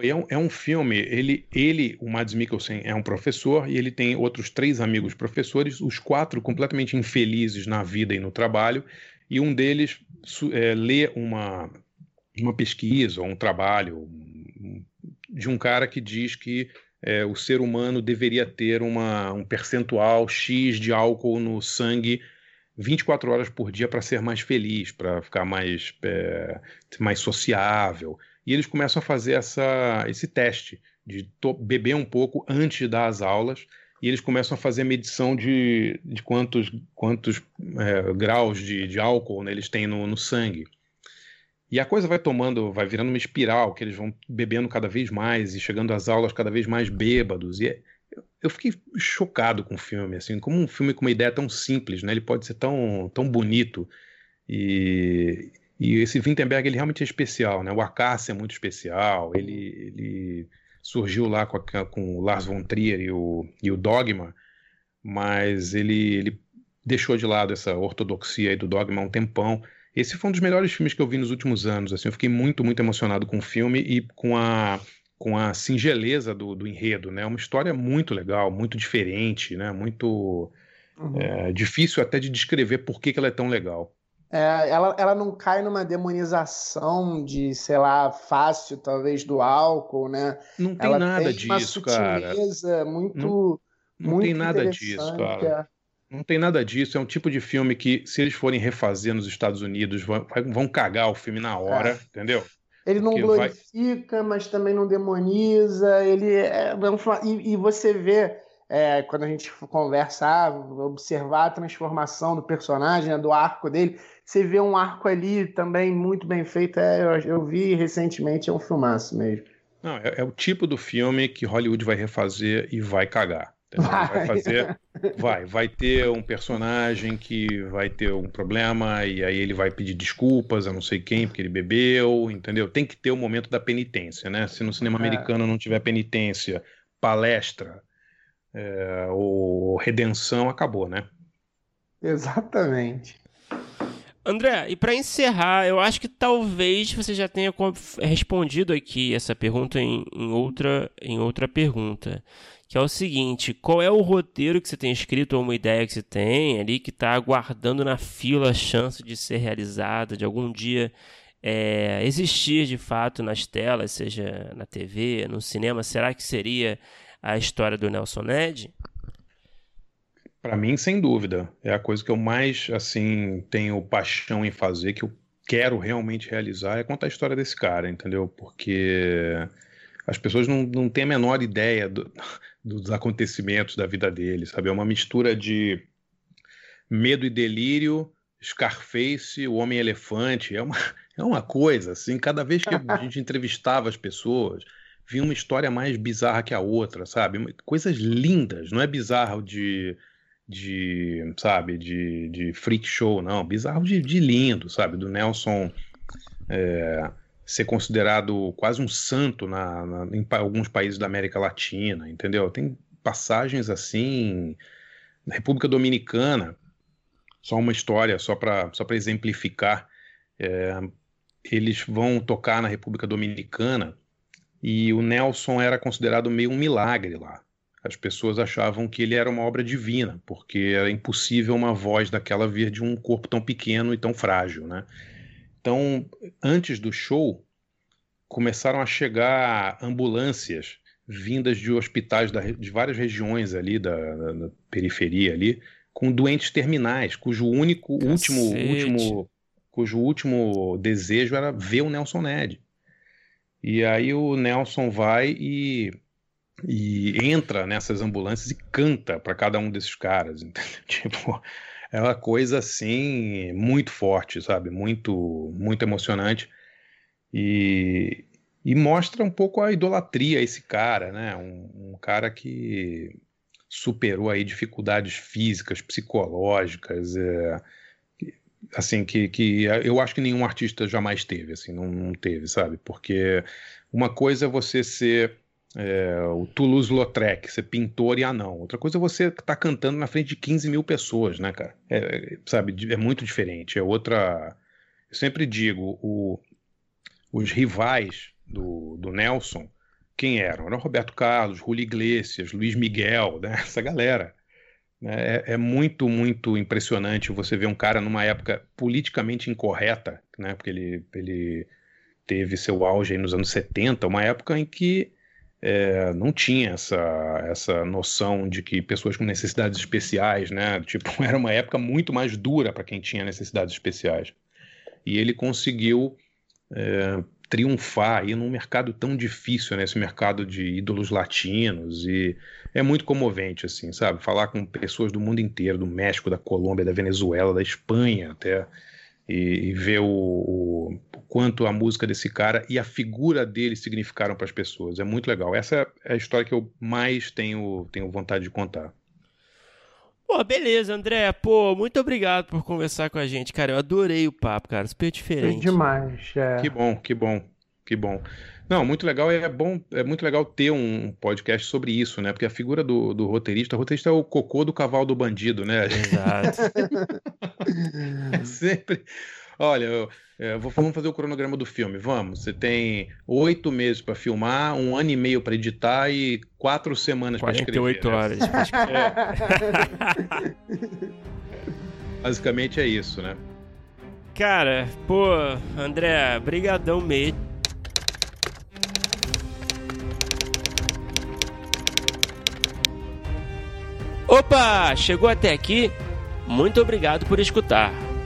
É um, é um filme, ele, ele, o Mads Mikkelsen, é um professor e ele tem outros três amigos professores, os quatro completamente infelizes na vida e no trabalho, e um deles é, lê uma, uma pesquisa ou um trabalho de um cara que diz que é, o ser humano deveria ter uma, um percentual X de álcool no sangue 24 horas por dia para ser mais feliz, para ficar mais, é, mais sociável e eles começam a fazer essa, esse teste de beber um pouco antes de dar as aulas e eles começam a fazer a medição de, de quantos, quantos é, graus de, de álcool né, eles têm no, no sangue. E a coisa vai tomando, vai virando uma espiral, que eles vão bebendo cada vez mais e chegando às aulas cada vez mais bêbados. E é, eu fiquei chocado com o filme, assim, como um filme com uma ideia tão simples, né? Ele pode ser tão, tão bonito e, e esse Wittenberg ele realmente é especial, né? O Acácia é muito especial. Ele, ele surgiu lá com, a, com o Lars von Trier e o, e o Dogma, mas ele, ele deixou de lado essa ortodoxia aí do Dogma há um tempão. Esse foi um dos melhores filmes que eu vi nos últimos anos. Assim, eu fiquei muito, muito emocionado com o filme e com a, com a singeleza do, do enredo, né? Uma história muito legal, muito diferente, né? Muito uhum. é, difícil até de descrever por que, que ela é tão legal. É, ela, ela não cai numa demonização de, sei lá, fácil, talvez, do álcool, né? Não tem ela nada tem disso, uma sutileza cara. muito, Não tem nada disso, cara. É. Não tem nada disso. É um tipo de filme que, se eles forem refazer nos Estados Unidos, vão, vão cagar o filme na hora, é. entendeu? Ele não Porque glorifica, vai... mas também não demoniza. Ele é, e, e você vê é, quando a gente conversar, observar a transformação do personagem, né, do arco dele, você vê um arco ali também muito bem feito. É, eu, eu, vi recentemente, é um filmaço mesmo. Não, é, é, o tipo do filme que Hollywood vai refazer e vai cagar. Vai. vai. fazer, vai, vai ter um personagem que vai ter um problema e aí ele vai pedir desculpas a não sei quem porque ele bebeu, entendeu? Tem que ter o momento da penitência, né? Se no cinema é. americano não tiver penitência, palestra é, ou redenção, acabou, né? Exatamente. André, e para encerrar, eu acho que talvez você já tenha respondido aqui essa pergunta em, em, outra, em outra pergunta, que é o seguinte: qual é o roteiro que você tem escrito ou uma ideia que você tem ali que está aguardando na fila a chance de ser realizada, de algum dia é, existir de fato nas telas, seja na TV, no cinema? Será que seria a história do Nelson Ned? Para mim, sem dúvida, é a coisa que eu mais assim tenho paixão em fazer, que eu quero realmente realizar, é contar a história desse cara, entendeu? Porque as pessoas não, não têm a menor ideia do, dos acontecimentos da vida dele, sabe? É uma mistura de medo e delírio, Scarface, o Homem-Elefante, é uma, é uma coisa, assim, cada vez que a gente entrevistava as pessoas, vinha uma história mais bizarra que a outra, sabe? Coisas lindas, não é bizarro de de, sabe, de, de freak show, não, bizarro de, de lindo, sabe, do Nelson é, ser considerado quase um santo na, na, em alguns países da América Latina, entendeu? Tem passagens assim, na República Dominicana, só uma história, só para só exemplificar, é, eles vão tocar na República Dominicana e o Nelson era considerado meio um milagre lá. As pessoas achavam que ele era uma obra divina, porque era impossível uma voz daquela vir de um corpo tão pequeno e tão frágil, né? Então, antes do show, começaram a chegar ambulâncias vindas de hospitais da, de várias regiões ali da, da, da, periferia ali, com doentes terminais, cujo único último último cujo último desejo era ver o Nelson Ned. E aí o Nelson vai e e entra nessas ambulâncias e canta para cada um desses caras, entendeu? Tipo, é uma coisa assim muito forte, sabe? Muito, muito emocionante e, e mostra um pouco a idolatria a esse cara, né? Um, um cara que superou aí dificuldades físicas, psicológicas, é, assim que, que eu acho que nenhum artista jamais teve, assim, não, não teve, sabe? Porque uma coisa é você ser é, o Toulouse-Lautrec, ser pintor e anão. Outra coisa é você estar tá cantando na frente de 15 mil pessoas, né, cara? É, sabe, é muito diferente. É outra. Eu sempre digo, o, os rivais do, do Nelson, quem eram? Era Roberto Carlos, Julio Iglesias, Luiz Miguel, né? essa galera. Né? É, é, muito, muito impressionante você ver um cara numa época politicamente incorreta, né? porque ele, ele teve seu auge nos anos 70, uma época em que é, não tinha essa, essa noção de que pessoas com necessidades especiais, né? Tipo, era uma época muito mais dura para quem tinha necessidades especiais. E ele conseguiu é, triunfar aí num mercado tão difícil, né? Esse mercado de ídolos latinos e é muito comovente, assim, sabe? Falar com pessoas do mundo inteiro, do México, da Colômbia, da Venezuela, da Espanha até e, e ver o, o, quanto a música desse cara e a figura dele significaram para as pessoas. É muito legal. Essa é a história que eu mais tenho, tenho vontade de contar. Pô, beleza, André. Pô, muito obrigado por conversar com a gente, cara. Eu adorei o papo, cara. Super diferente. Foi demais. É. Que bom, que bom, que bom. Não, muito legal. É bom, é muito legal ter um podcast sobre isso, né? Porque a figura do, do roteirista, o roteirista é o cocô do cavalo do bandido, né? Exato. Sempre. Olha, vou, vamos fazer o cronograma do filme. Vamos. Você tem oito meses para filmar, um ano e meio para editar e quatro semanas para escrever. 48 né? horas. é. Basicamente é isso, né? Cara, pô, André, brigadão mesmo. Opa, chegou até aqui? Muito obrigado por escutar.